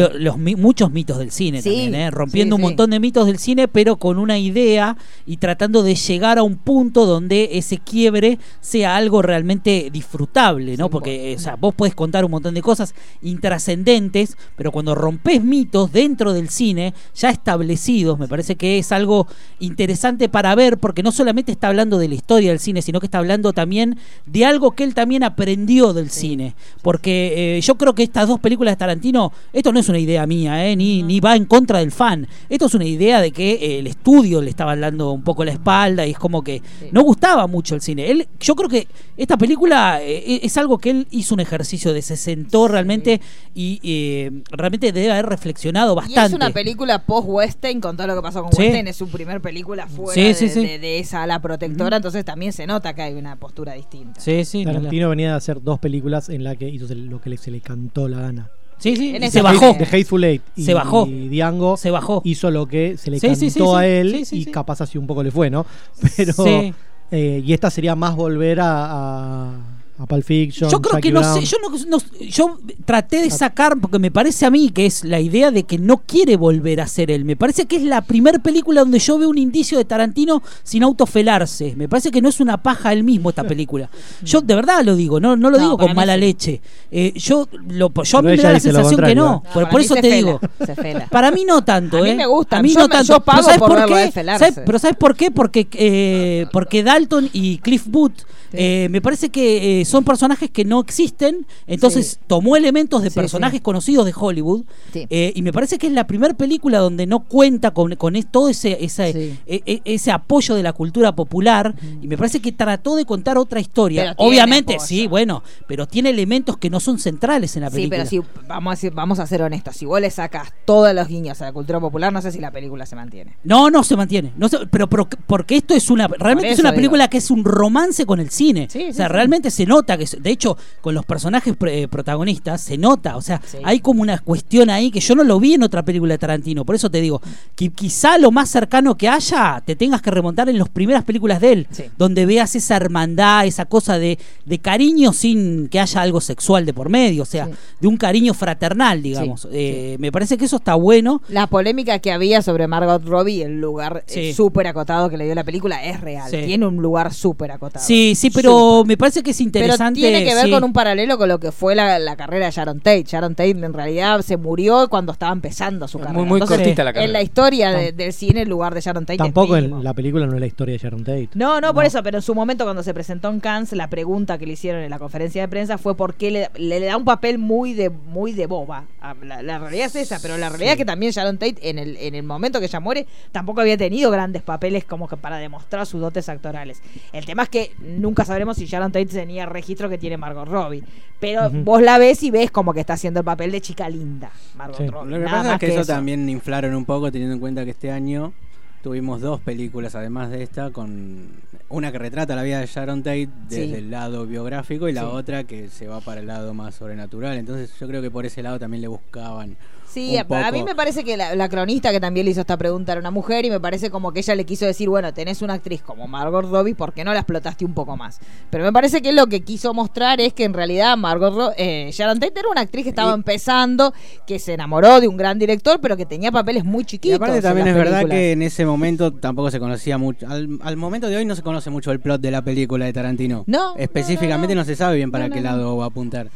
muchos mitos del cine Sí, también, ¿eh? rompiendo sí, un montón de mitos del cine, pero con una idea y tratando de llegar a un punto donde ese quiebre sea algo realmente disfrutable, ¿no? Porque, eh, o sea, vos podés contar un montón de cosas intrascendentes, pero cuando rompes mitos dentro del cine ya establecidos, me parece que es algo interesante para ver, porque no solamente está hablando de la historia del cine, sino que está hablando también de algo que él también aprendió del cine, porque eh, yo creo que estas dos películas películas de Tarantino, esto no es una idea mía, ¿eh? ni, ni va en contra del fan. Esto es una idea de que eh, el estudio le estaban dando un poco la espalda y es como que no gustaba mucho el cine. Él, yo creo que esta película eh, es algo que él hizo un ejercicio de se sentó realmente y eh, realmente debe haber reflexionado Y bastante. es una película post-western con todo lo que pasó con Sí. Western. Es su primer película fuera Sí, sí, de, sí. de- de esa ala protectora. Entonces también se nota que hay una postura distinta. Sí, sí. Tarantino venía de hacer dos películas en las que hizo lo que se le cantó la gana. Sí, sí, En y se bajó. De Hateful Eight. Y Se bajó. Diango se bajó. hizo lo que se le Sí, cantó sí, sí, a él y capaz así un poco le fue, ¿no? Pero Sí. eh, y esta sería más volver a, a, a Pulp Fiction. Yo creo Jackie que no Brown. sé, yo no, no- yo traté de sacar, porque me parece a mí que es la idea de que no quiere volver a ser él. Me parece que es la primera película donde yo veo un indicio de Tarantino sin autofelarse. Me parece que no es una paja él mismo esta película. Yo de verdad lo digo, no, no lo No, digo con mí mala sí. leche. Eh, yo lo, yo a mí me da la sensación que no. No, por, mí eso te fela, digo. se fela. Para mí no tanto, A mí ¿eh? me gustan, A mí yo no me- tanto. yo pago pero ¿sabes por qué? desfelarse. ¿Sabes- pero ¿sabes por qué? Porque, eh, porque Dalton y Cliff Booth eh, me parece que eh, son personajes que no existen. Entonces tomó elementos de Sí, personajes sí. conocidos de Hollywood. Sí. eh, y me parece que es la primera película donde no cuenta con, con todo ese, Sí. e- ese apoyo de la cultura popular. Y me parece que trató de contar otra historia. Pero Obviamente, sí, bueno, pero tiene elementos que no son centrales en la Sí, película. pero si vamos a, ser, vamos a ser honestos, si vos le sacas todos los guiños a la cultura popular, no sé si la película se mantiene. No, no se mantiene. No se- pero, pero- porque esto es una. Realmente es una digo. película que es un romance con el cine. Sí, o sí, sea, sí. realmente se nota que. es- De hecho, con los personajes eh, protagonistas se nota. O sea, Sí. hay como una cuestión ahí que yo no lo vi en otra película de Tarantino. Por eso te digo, que quizá lo más cercano que haya te tengas que remontar en las primeras películas de él. Sí. Donde veas esa hermandad, esa cosa de, de cariño sin que haya algo sexual de por medio. O sea, Sí. de un cariño fraternal, digamos. Eh, Me parece que eso está bueno. La polémica que había sobre Margot Robbie, el lugar eh, súper acotado que le dio la película, es real. Tiene un lugar súper acotado. Sí, sí, pero me parece que es interesante. Pero tiene que ver sí. con un paralelo con lo que fue la, la carrera de Sharon Tate. Sharon Tate en realidad se murió cuando estaba empezando su carrera. muy Entonces, cortita la En carrera. la historia de- del cine, el lugar de Sharon Tate Tampoco en la película no es la historia de Sharon Tate. No, no, por eso, pero en su momento cuando se presentó en Cannes, la pregunta que le hicieron en la conferencia de prensa fue por qué le, le- le da un papel muy de muy de boba. Ah, La, la realidad es esa, pero la realidad es que también Sharon Tate en el, en el momento que ella muere tampoco había tenido grandes papeles como que para demostrar sus dotes actorales. El tema es que nunca sabremos si Sharon Tate tenía registro que tiene Margot Robbie, pero vos la ves y ves como que está haciendo el papel de chica linda, Margot Sí. Robbie. Lo que Nada pasa es que, que eso, eso. también inflaron un poco teniendo en cuenta que este año tuvimos dos películas además de esta con una que retrata la vida de Sharon Tate desde Sí. el lado biográfico y la Sí. otra que se va para el lado más sobrenatural. Entonces yo creo que por ese lado también le buscaban Sí, a, a mí me parece que la, la cronista que también le hizo esta pregunta era una mujer y me parece como que ella le quiso decir, bueno, tenés una actriz como Margot Robbie, ¿por qué no la explotaste un poco más? Pero me parece que lo que quiso mostrar es que en realidad Margot Ro- eh, Sharon Tate era una actriz que estaba empezando, que se enamoró de un gran director, pero que tenía papeles muy Y chiquitos. aparte en también es verdad que en ese momento tampoco se conocía mucho. Al, al momento de hoy no se conoce mucho el plot de la película de Tarantino. No, Específicamente no, se sabe bien para No, qué no, lado va a apuntar.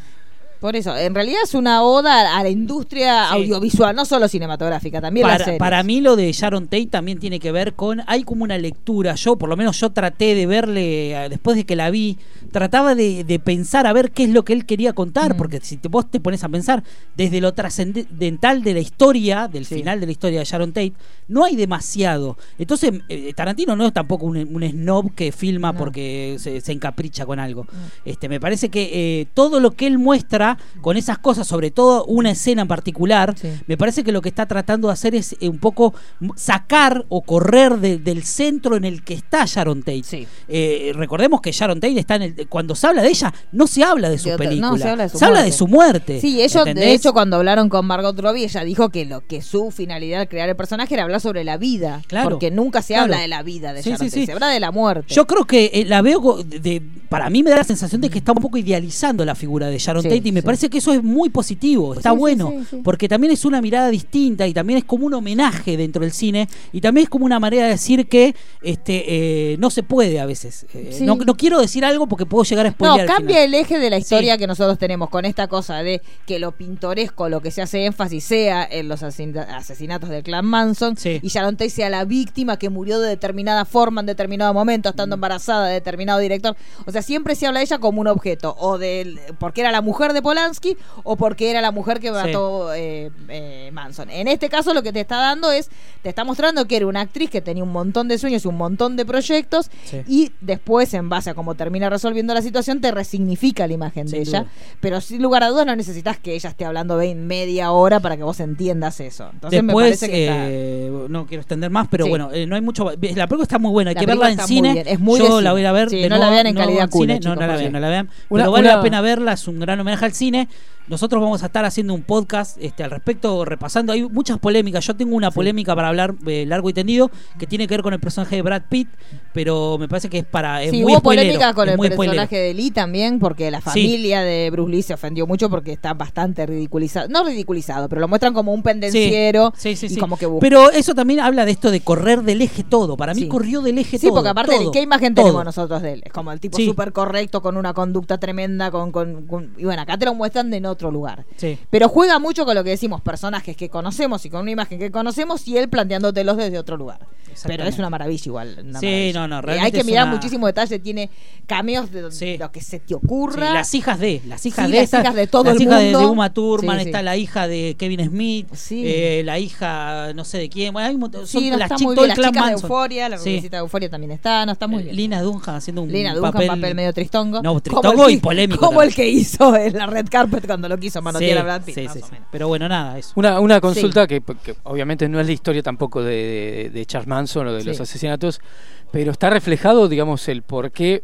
Por eso, en realidad es una oda a la industria audiovisual, no solo cinematográfica, también para, mí lo de Sharon Tate también tiene que ver con hay como una lectura yo por lo menos yo traté de verle eh, después de que la vi trataba de, de pensar a ver qué es lo que él quería Mm. contar porque si te, vos te pones a pensar desde lo trascendental de la historia del final de la historia de Sharon Tate no hay demasiado. Entonces eh, Tarantino no es tampoco un, un snob que filma porque se, se encapricha con algo. Este me parece que eh, todo lo que él muestra con esas cosas sobre todo una escena en particular me parece que lo que está tratando de hacer es eh, un poco sacar o correr de- del centro en el que está Sharon Tate. Eh, recordemos que Sharon Tate está en el, cuando se habla de ella, no se habla de su De otra- no, película, se habla de su muerte. muerte. Sí, ellos, de hecho, cuando hablaron con Margot Robbie, ella dijo que lo que su finalidad al crear el personaje era hablar sobre la vida. Claro, Porque nunca se claro. habla de la vida de Sí, Sharon Tate, se habla de la muerte. Yo creo que eh, la veo de, de- para mí me da la sensación de que está un poco idealizando la figura de Sharon Tate y me sí. parece que eso es muy positivo, está bueno, porque también es una mirada distinta y también es como un homenaje dentro del cine y también es como una manera de decir que este eh, no se puede a veces. Eh, no, no quiero decir algo porque puedo llegar a No, spoilear. al cambia el eje de la historia que nosotros tenemos con esta cosa de que lo pintoresco, lo que se hace énfasis sea en los asesina- asesinatos del clan Manson y Sharon Tate sea la víctima que murió de determinada forma en determinado momento, Mm. estando embarazada de determinado director. O sea, siempre se habla de ella como un objeto o del porque era la mujer de Polanski o porque era la mujer que mató eh, eh, Manson. En este caso lo que te está dando es, te está mostrando que era una actriz que tenía un montón de sueños y un montón de proyectos Sí. y después en base a cómo termina resolviendo la situación te resignifica la imagen de ella. Pero sin lugar a dudas no necesitas que ella esté hablando de media hora para que vos entiendas eso. Entonces me Después, parece que está- eh, no quiero extender más, pero Sí. bueno, no hay mucho. La película está muy buena, hay La que verla en cine. bien, es muy Yo la voy a ver. No la vean en calidad culo, cine, chicos, no, la vean, no la vean. Una- pero vale una- la pena verla, es un gran homenaje al cine. Nosotros vamos a estar haciendo un podcast este, al respecto, repasando. Hay muchas polémicas. Yo tengo una polémica para hablar eh, largo y tendido que tiene que ver con el personaje de Brad Pitt, pero me parece que es para. Es Sí, muy hubo spoilero, polémica con el spoilero. personaje de Lee también, porque la Sí. familia de Bruce Lee se ofendió mucho porque está bastante ridiculizado. No ridiculizado, pero lo muestran como un pendenciero Sí, sí, y sí. como que busca. Pero eso también habla de esto de correr del eje todo. Para mí Sí. corrió del eje Sí, todo. porque aparte, todo, ¿qué imagen todo. tenemos nosotros de él? Es como el tipo Sí. súper correcto, con una conducta tremenda, con, con- con- Y bueno, acá te lo muestran de en otro lugar. Sí. Pero juega mucho con lo que decimos, personajes que conocemos y con una imagen que conocemos y él planteándotelos desde otro lugar. Pero es una maravilla igual. una Sí, maravilla. no, no, Eh, Hay realmente que mirar una- muchísimo detalle, tiene cameos de Sí. lo que se te Sí, ocurra. las hijas de, las hijas de las estas- hijas de todo las el hijas de- mundo. de, Uma Thurman, está la hija de Kevin Smith, eh, la hija no sé de quién, bueno, hay un montón, son no, las chicas, el Las chicas de. Euforia, la visita de Euforia también está, no está muy bien. Lina Dunham haciendo un Lina Dunham, papel, papel, medio tristongo. No, tristongo el y polémico Como el que hizo en la red carpet cuando lo quiso manotear Sí, a Brad Pitt. sí, más sí, o sí. menos. Pero bueno, nada, eso. Una, una consulta que, que obviamente no es la historia tampoco de, de- de Charles Manson o de los asesinatos, pero está reflejado, digamos, el por qué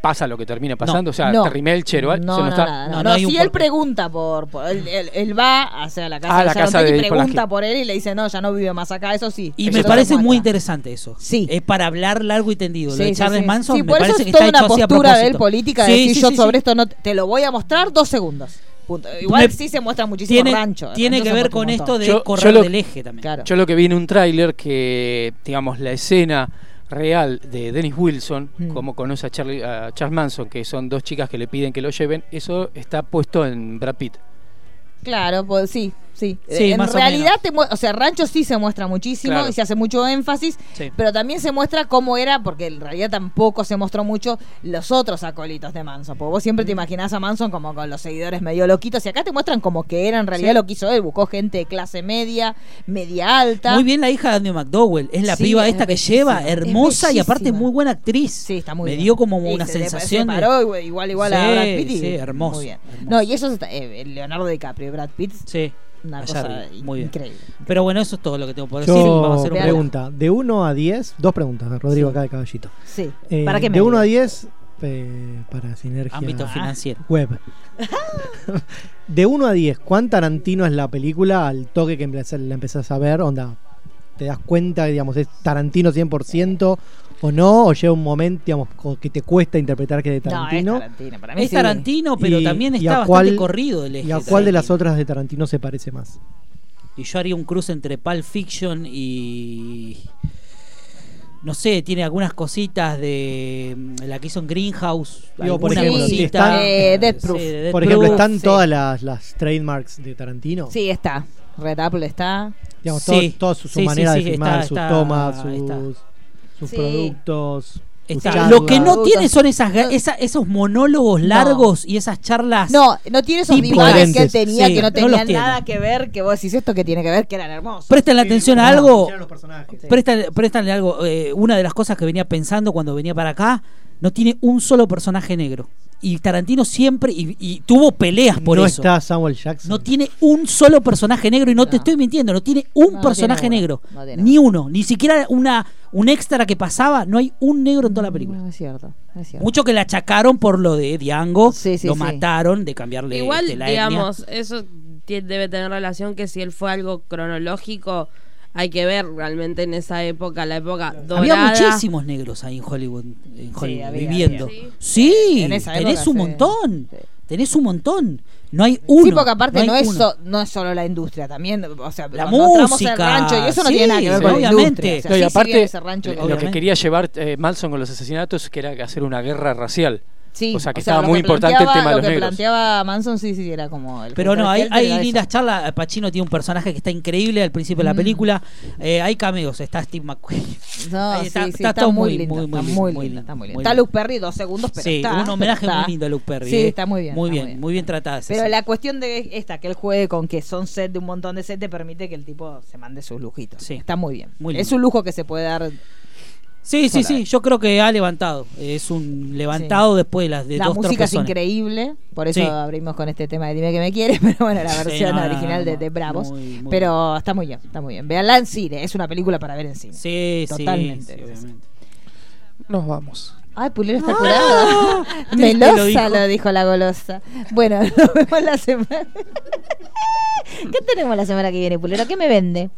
pasa lo que termina pasando. o sea, no. Terry Melcher o algo, No, no, está. nada, no, no, no, no si él pregunta por, por- él, él- él va hacia la casa Ah, de la casa de y pregunta Polanski. por él y le dice, no, ya no vive más acá, eso sí. Y Eso me parece muy interesante eso. Sí. Es para hablar largo y tendido. Sí, lo de Charles sí. Manson Sí, me por eso parece es que toda está una hecho así a postura de él política de decir yo sobre esto no te lo voy a mostrar dos segundos. Punto. Igual Me- sí se muestra muchísimo tiene, rancho. tiene que ver con esto de Yo- correr yo lo- del eje también. Claro. Yo lo que vi en un tráiler que, digamos, la escena real de Dennis Wilson, Mm. como conoce a, Charlie, a Charles Manson, que son dos chicas que le piden que lo lleven, eso está puesto en Brad Pitt. Claro, pues sí, sí. Sí, en más o realidad, te o sea, Rancho sí se muestra muchísimo Claro. y se hace mucho énfasis, Sí. pero también se muestra cómo era, porque en realidad tampoco se mostró mucho los otros acólitos de Manson. Porque vos siempre te imaginás a Manson como con los seguidores medio loquitos y acá te muestran como que era en realidad Sí. lo que hizo él. Buscó gente de clase media, media alta. Muy bien la hija de Andrew McDowell. Es la piba es esta que lleva, hermosa y aparte muy buena actriz. Sí, está muy Me bien. dio como una se- se sensación. de- paró igual, igual, igual a Brad Pitt. y- sí, hermoso, Muy bien. hermoso. No, y eso está, eh, Leonardo DiCaprio y Brad Pitt. Sí. Una cosa arriba, muy bien. increíble. Pero bueno, eso es todo lo que tengo por decir. Yo, Vamos a hacer un pregunta, de 1 a 10, dos preguntas, Rodrigo acá de caballito. Sí. Eh, ¿Para qué De 1 medio? a 10, eh, para sinergia. Ámbito financiero. Web. de 1 a 10, ¿cuán Tarantino es la película al toque que la empezás a ver? Onda, ¿te das cuenta, digamos, es Tarantino 100% o no? ¿O llega un momento, digamos, que te cuesta interpretar que es de No, es Tarantino? Tarantino. Para mí Es sí. Tarantino, pero Y- también está a bastante cuál- corrido del eje. ¿Y a cuál de las otras de Tarantino se parece más? Y yo haría un cruce entre Pulp Fiction y. No sé, tiene algunas cositas de la que hizo en Greenhouse. Digo, por ejemplo, están- Eh, Death Proof. Sí, de Death Por ejemplo, Proof, ¿están sí. todas las, las trademarks de Tarantino? Sí, está. Red Apple está. Digamos, Sí. todo, todo su, su Sí, sí, manera sí, de filmar, está- sus está- tomas, sus, está. Sus Sí. productos. Está-. Lo que no tiene son esas, esa- esos monólogos largos y esas charlas. No, no tiene esos Típicas. divanes que él tenía Sí, que no no tenían nada que ver, que vos decís esto que tiene que ver, que eran hermosos. Presten atención a algo. préstanle algo. eh, una de las cosas que venía pensando cuando venía para acá, no tiene un solo personaje negro. Y Tarantino siempre, y, y tuvo peleas por no eso. está Samuel Jackson. No tiene un solo personaje negro y no, te No. estoy mintiendo, no tiene un No, no personaje tiene negro. no ni uno, ni siquiera una un extra que pasaba, no hay un negro en toda la película. No, es cierto, es cierto. Mucho que le achacaron por lo de Diango, Sí, sí, lo sí. mataron de cambiarle Igual, este, la etnia. digamos, eso debe tener relación que si él fue algo cronológico, hay que ver realmente en esa época, la época dorada. Había muchísimos negros ahí en Hollywood, en Hollywood había, viviendo. había. Sí, En esa tenés época, un sí. montón. Sí. Tenés un montón. No hay uno. sí, porque aparte no, es uno. so- no es solo la industria, también, o sea, La música, en rancho y eso no sí, tiene nada que ver con la obviamente. industria. O sea, No, y sí, sí aparte, ese rancho lo que- que quería llevar eh, Manson con los asesinatos que era hacer una guerra racial. Sí, o sea que o sea, estaba muy que importante el tema de Lo los que negros. planteaba Manson sí, sí, era como... El Pero no, hay, hay lindas eso. charlas. Pacino tiene un personaje que está increíble al principio de la Mm. película. Eh, hay cameos, está Steve McQueen. No, Ahí sí, está- sí, está está, todo muy, muy, lindo, muy, está muy muy lindo, lindo, está muy lindo. muy Está lindo. Luke Perry dos segundos, pero sí, está, un homenaje está. muy lindo a Luke Perry. Sí, eh. está muy bien. Muy está bien, muy bien. muy bien tratada. esa Pero escena. la cuestión de esta, que él juegue con que son set de un montón de set, te permite que el tipo se mande sus lujitos. Sí. Está muy bien. Muy es lindo. un lujo que se puede dar. Sí, sí, sí, yo creo que ha levantado. Es un levantado después de las de la dos música es increíble, por eso Sí. abrimos con este tema de Dime que me quieres, pero bueno, la versión no, original no, de, no. de Bravos. Muy, muy pero está muy bien, está muy bien. Veanla en cine, es una película para ver en cine. Sí, sí, Totalmente. sí, obviamente. Nos vamos. Ay, Pulero está Ah, curado. triste Melosa lo dijo. lo dijo la golosa. Bueno, nos vemos la semana. ¿Qué tenemos la semana que viene, Pulero? ¿Qué me vende?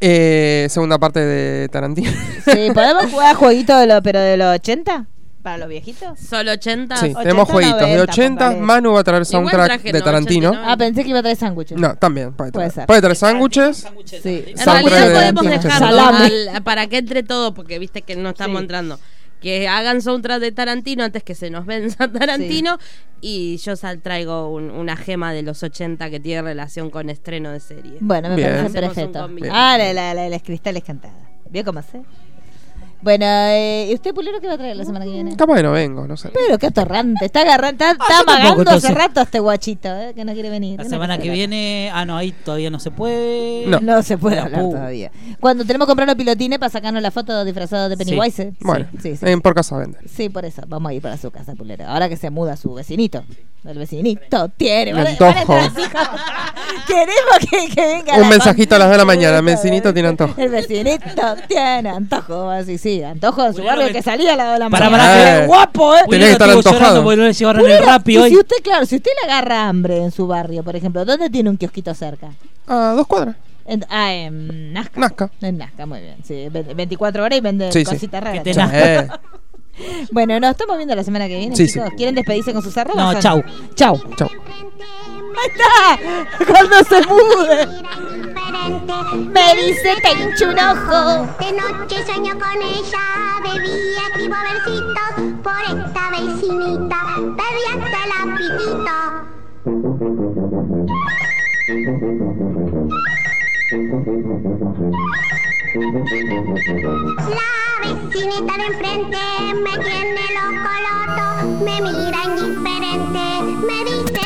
Eh, segunda parte de Tarantino. Sí, ¿podemos jugar jueguito de lo, pero de los 80? ¿Para los viejitos? Solo 80. Sí, tenemos jueguitos de 80. Manu va a traer soundtrack traje, de ¿no? Tarantino. Ah, pensé que iba a traer sándwiches. No, también puede Puede traer. ser. Puede traer sándwiches. Sí. En realidad de podemos dejarlo al- para que entre todo, porque viste que no estamos Sí. entrando. Que hagan soundtrack de Tarantino antes que se nos venza Tarantino. Y yo sal traigo un- una gema de los 80 que tiene relación con estreno de serie. Bueno, me Bien. parece perfecto. Ah, la, la, la, las cristales cantadas. ¿Vio cómo sé? Bueno, eh, ¿y usted, Pulero, qué va a traer la semana que viene? Capaz que no vengo, no sé. Pero qué atorrante, está agarrando, está, está Ah, amagando hace rato este guachito, eh, que no quiere venir. La semana que viene. Ah, no, ahí todavía no se puede. No, se puede La hablar todavía. Cuando tenemos que comprar unos pilotines para sacarnos la foto disfrazado de Pennywise. ¿eh? Bueno, sí, sí. en por casa vender. Sí, por eso. Vamos a ir para su casa, Pulero. Ahora que se muda su vecinito. El vecinito tiene. A- a así como- Queremos que, que venga Un la mensajito a las 2 de la mañana. consulta, Vecinito tiene antojo. El vecinito tiene antojo. Así, sí. Antojo en su barrio que salía a las 2 de la Para, mañana. para, Eh. que- guapo, ¿eh? Tenés que estar antojado. porque no le llevaron el hoy. si usted, claro, si usted le agarra hambre en su barrio, por ejemplo, ¿dónde tiene un kiosquito cerca? A dos cuadras. En, ah, en Nazca. Nazca. En Nazca, muy bien. Sí, ve- 24 horas y vende Sí, sí. cositas raras. Que te Chau. Eh, Bueno, nos estamos viendo la semana que viene, Sí, chicos. sí. ¿Quieren despedirse con sus arrobas? No, chau. Chau. chau. ¡Ahí está! Cuando se mude. Me dice te hincho un ojo. De noche sueño con ella, bebía escribo versitos por esta vecinita, bebí hasta el apetito. La vecinita de enfrente me tiene loco loco, me mira indiferente, me dice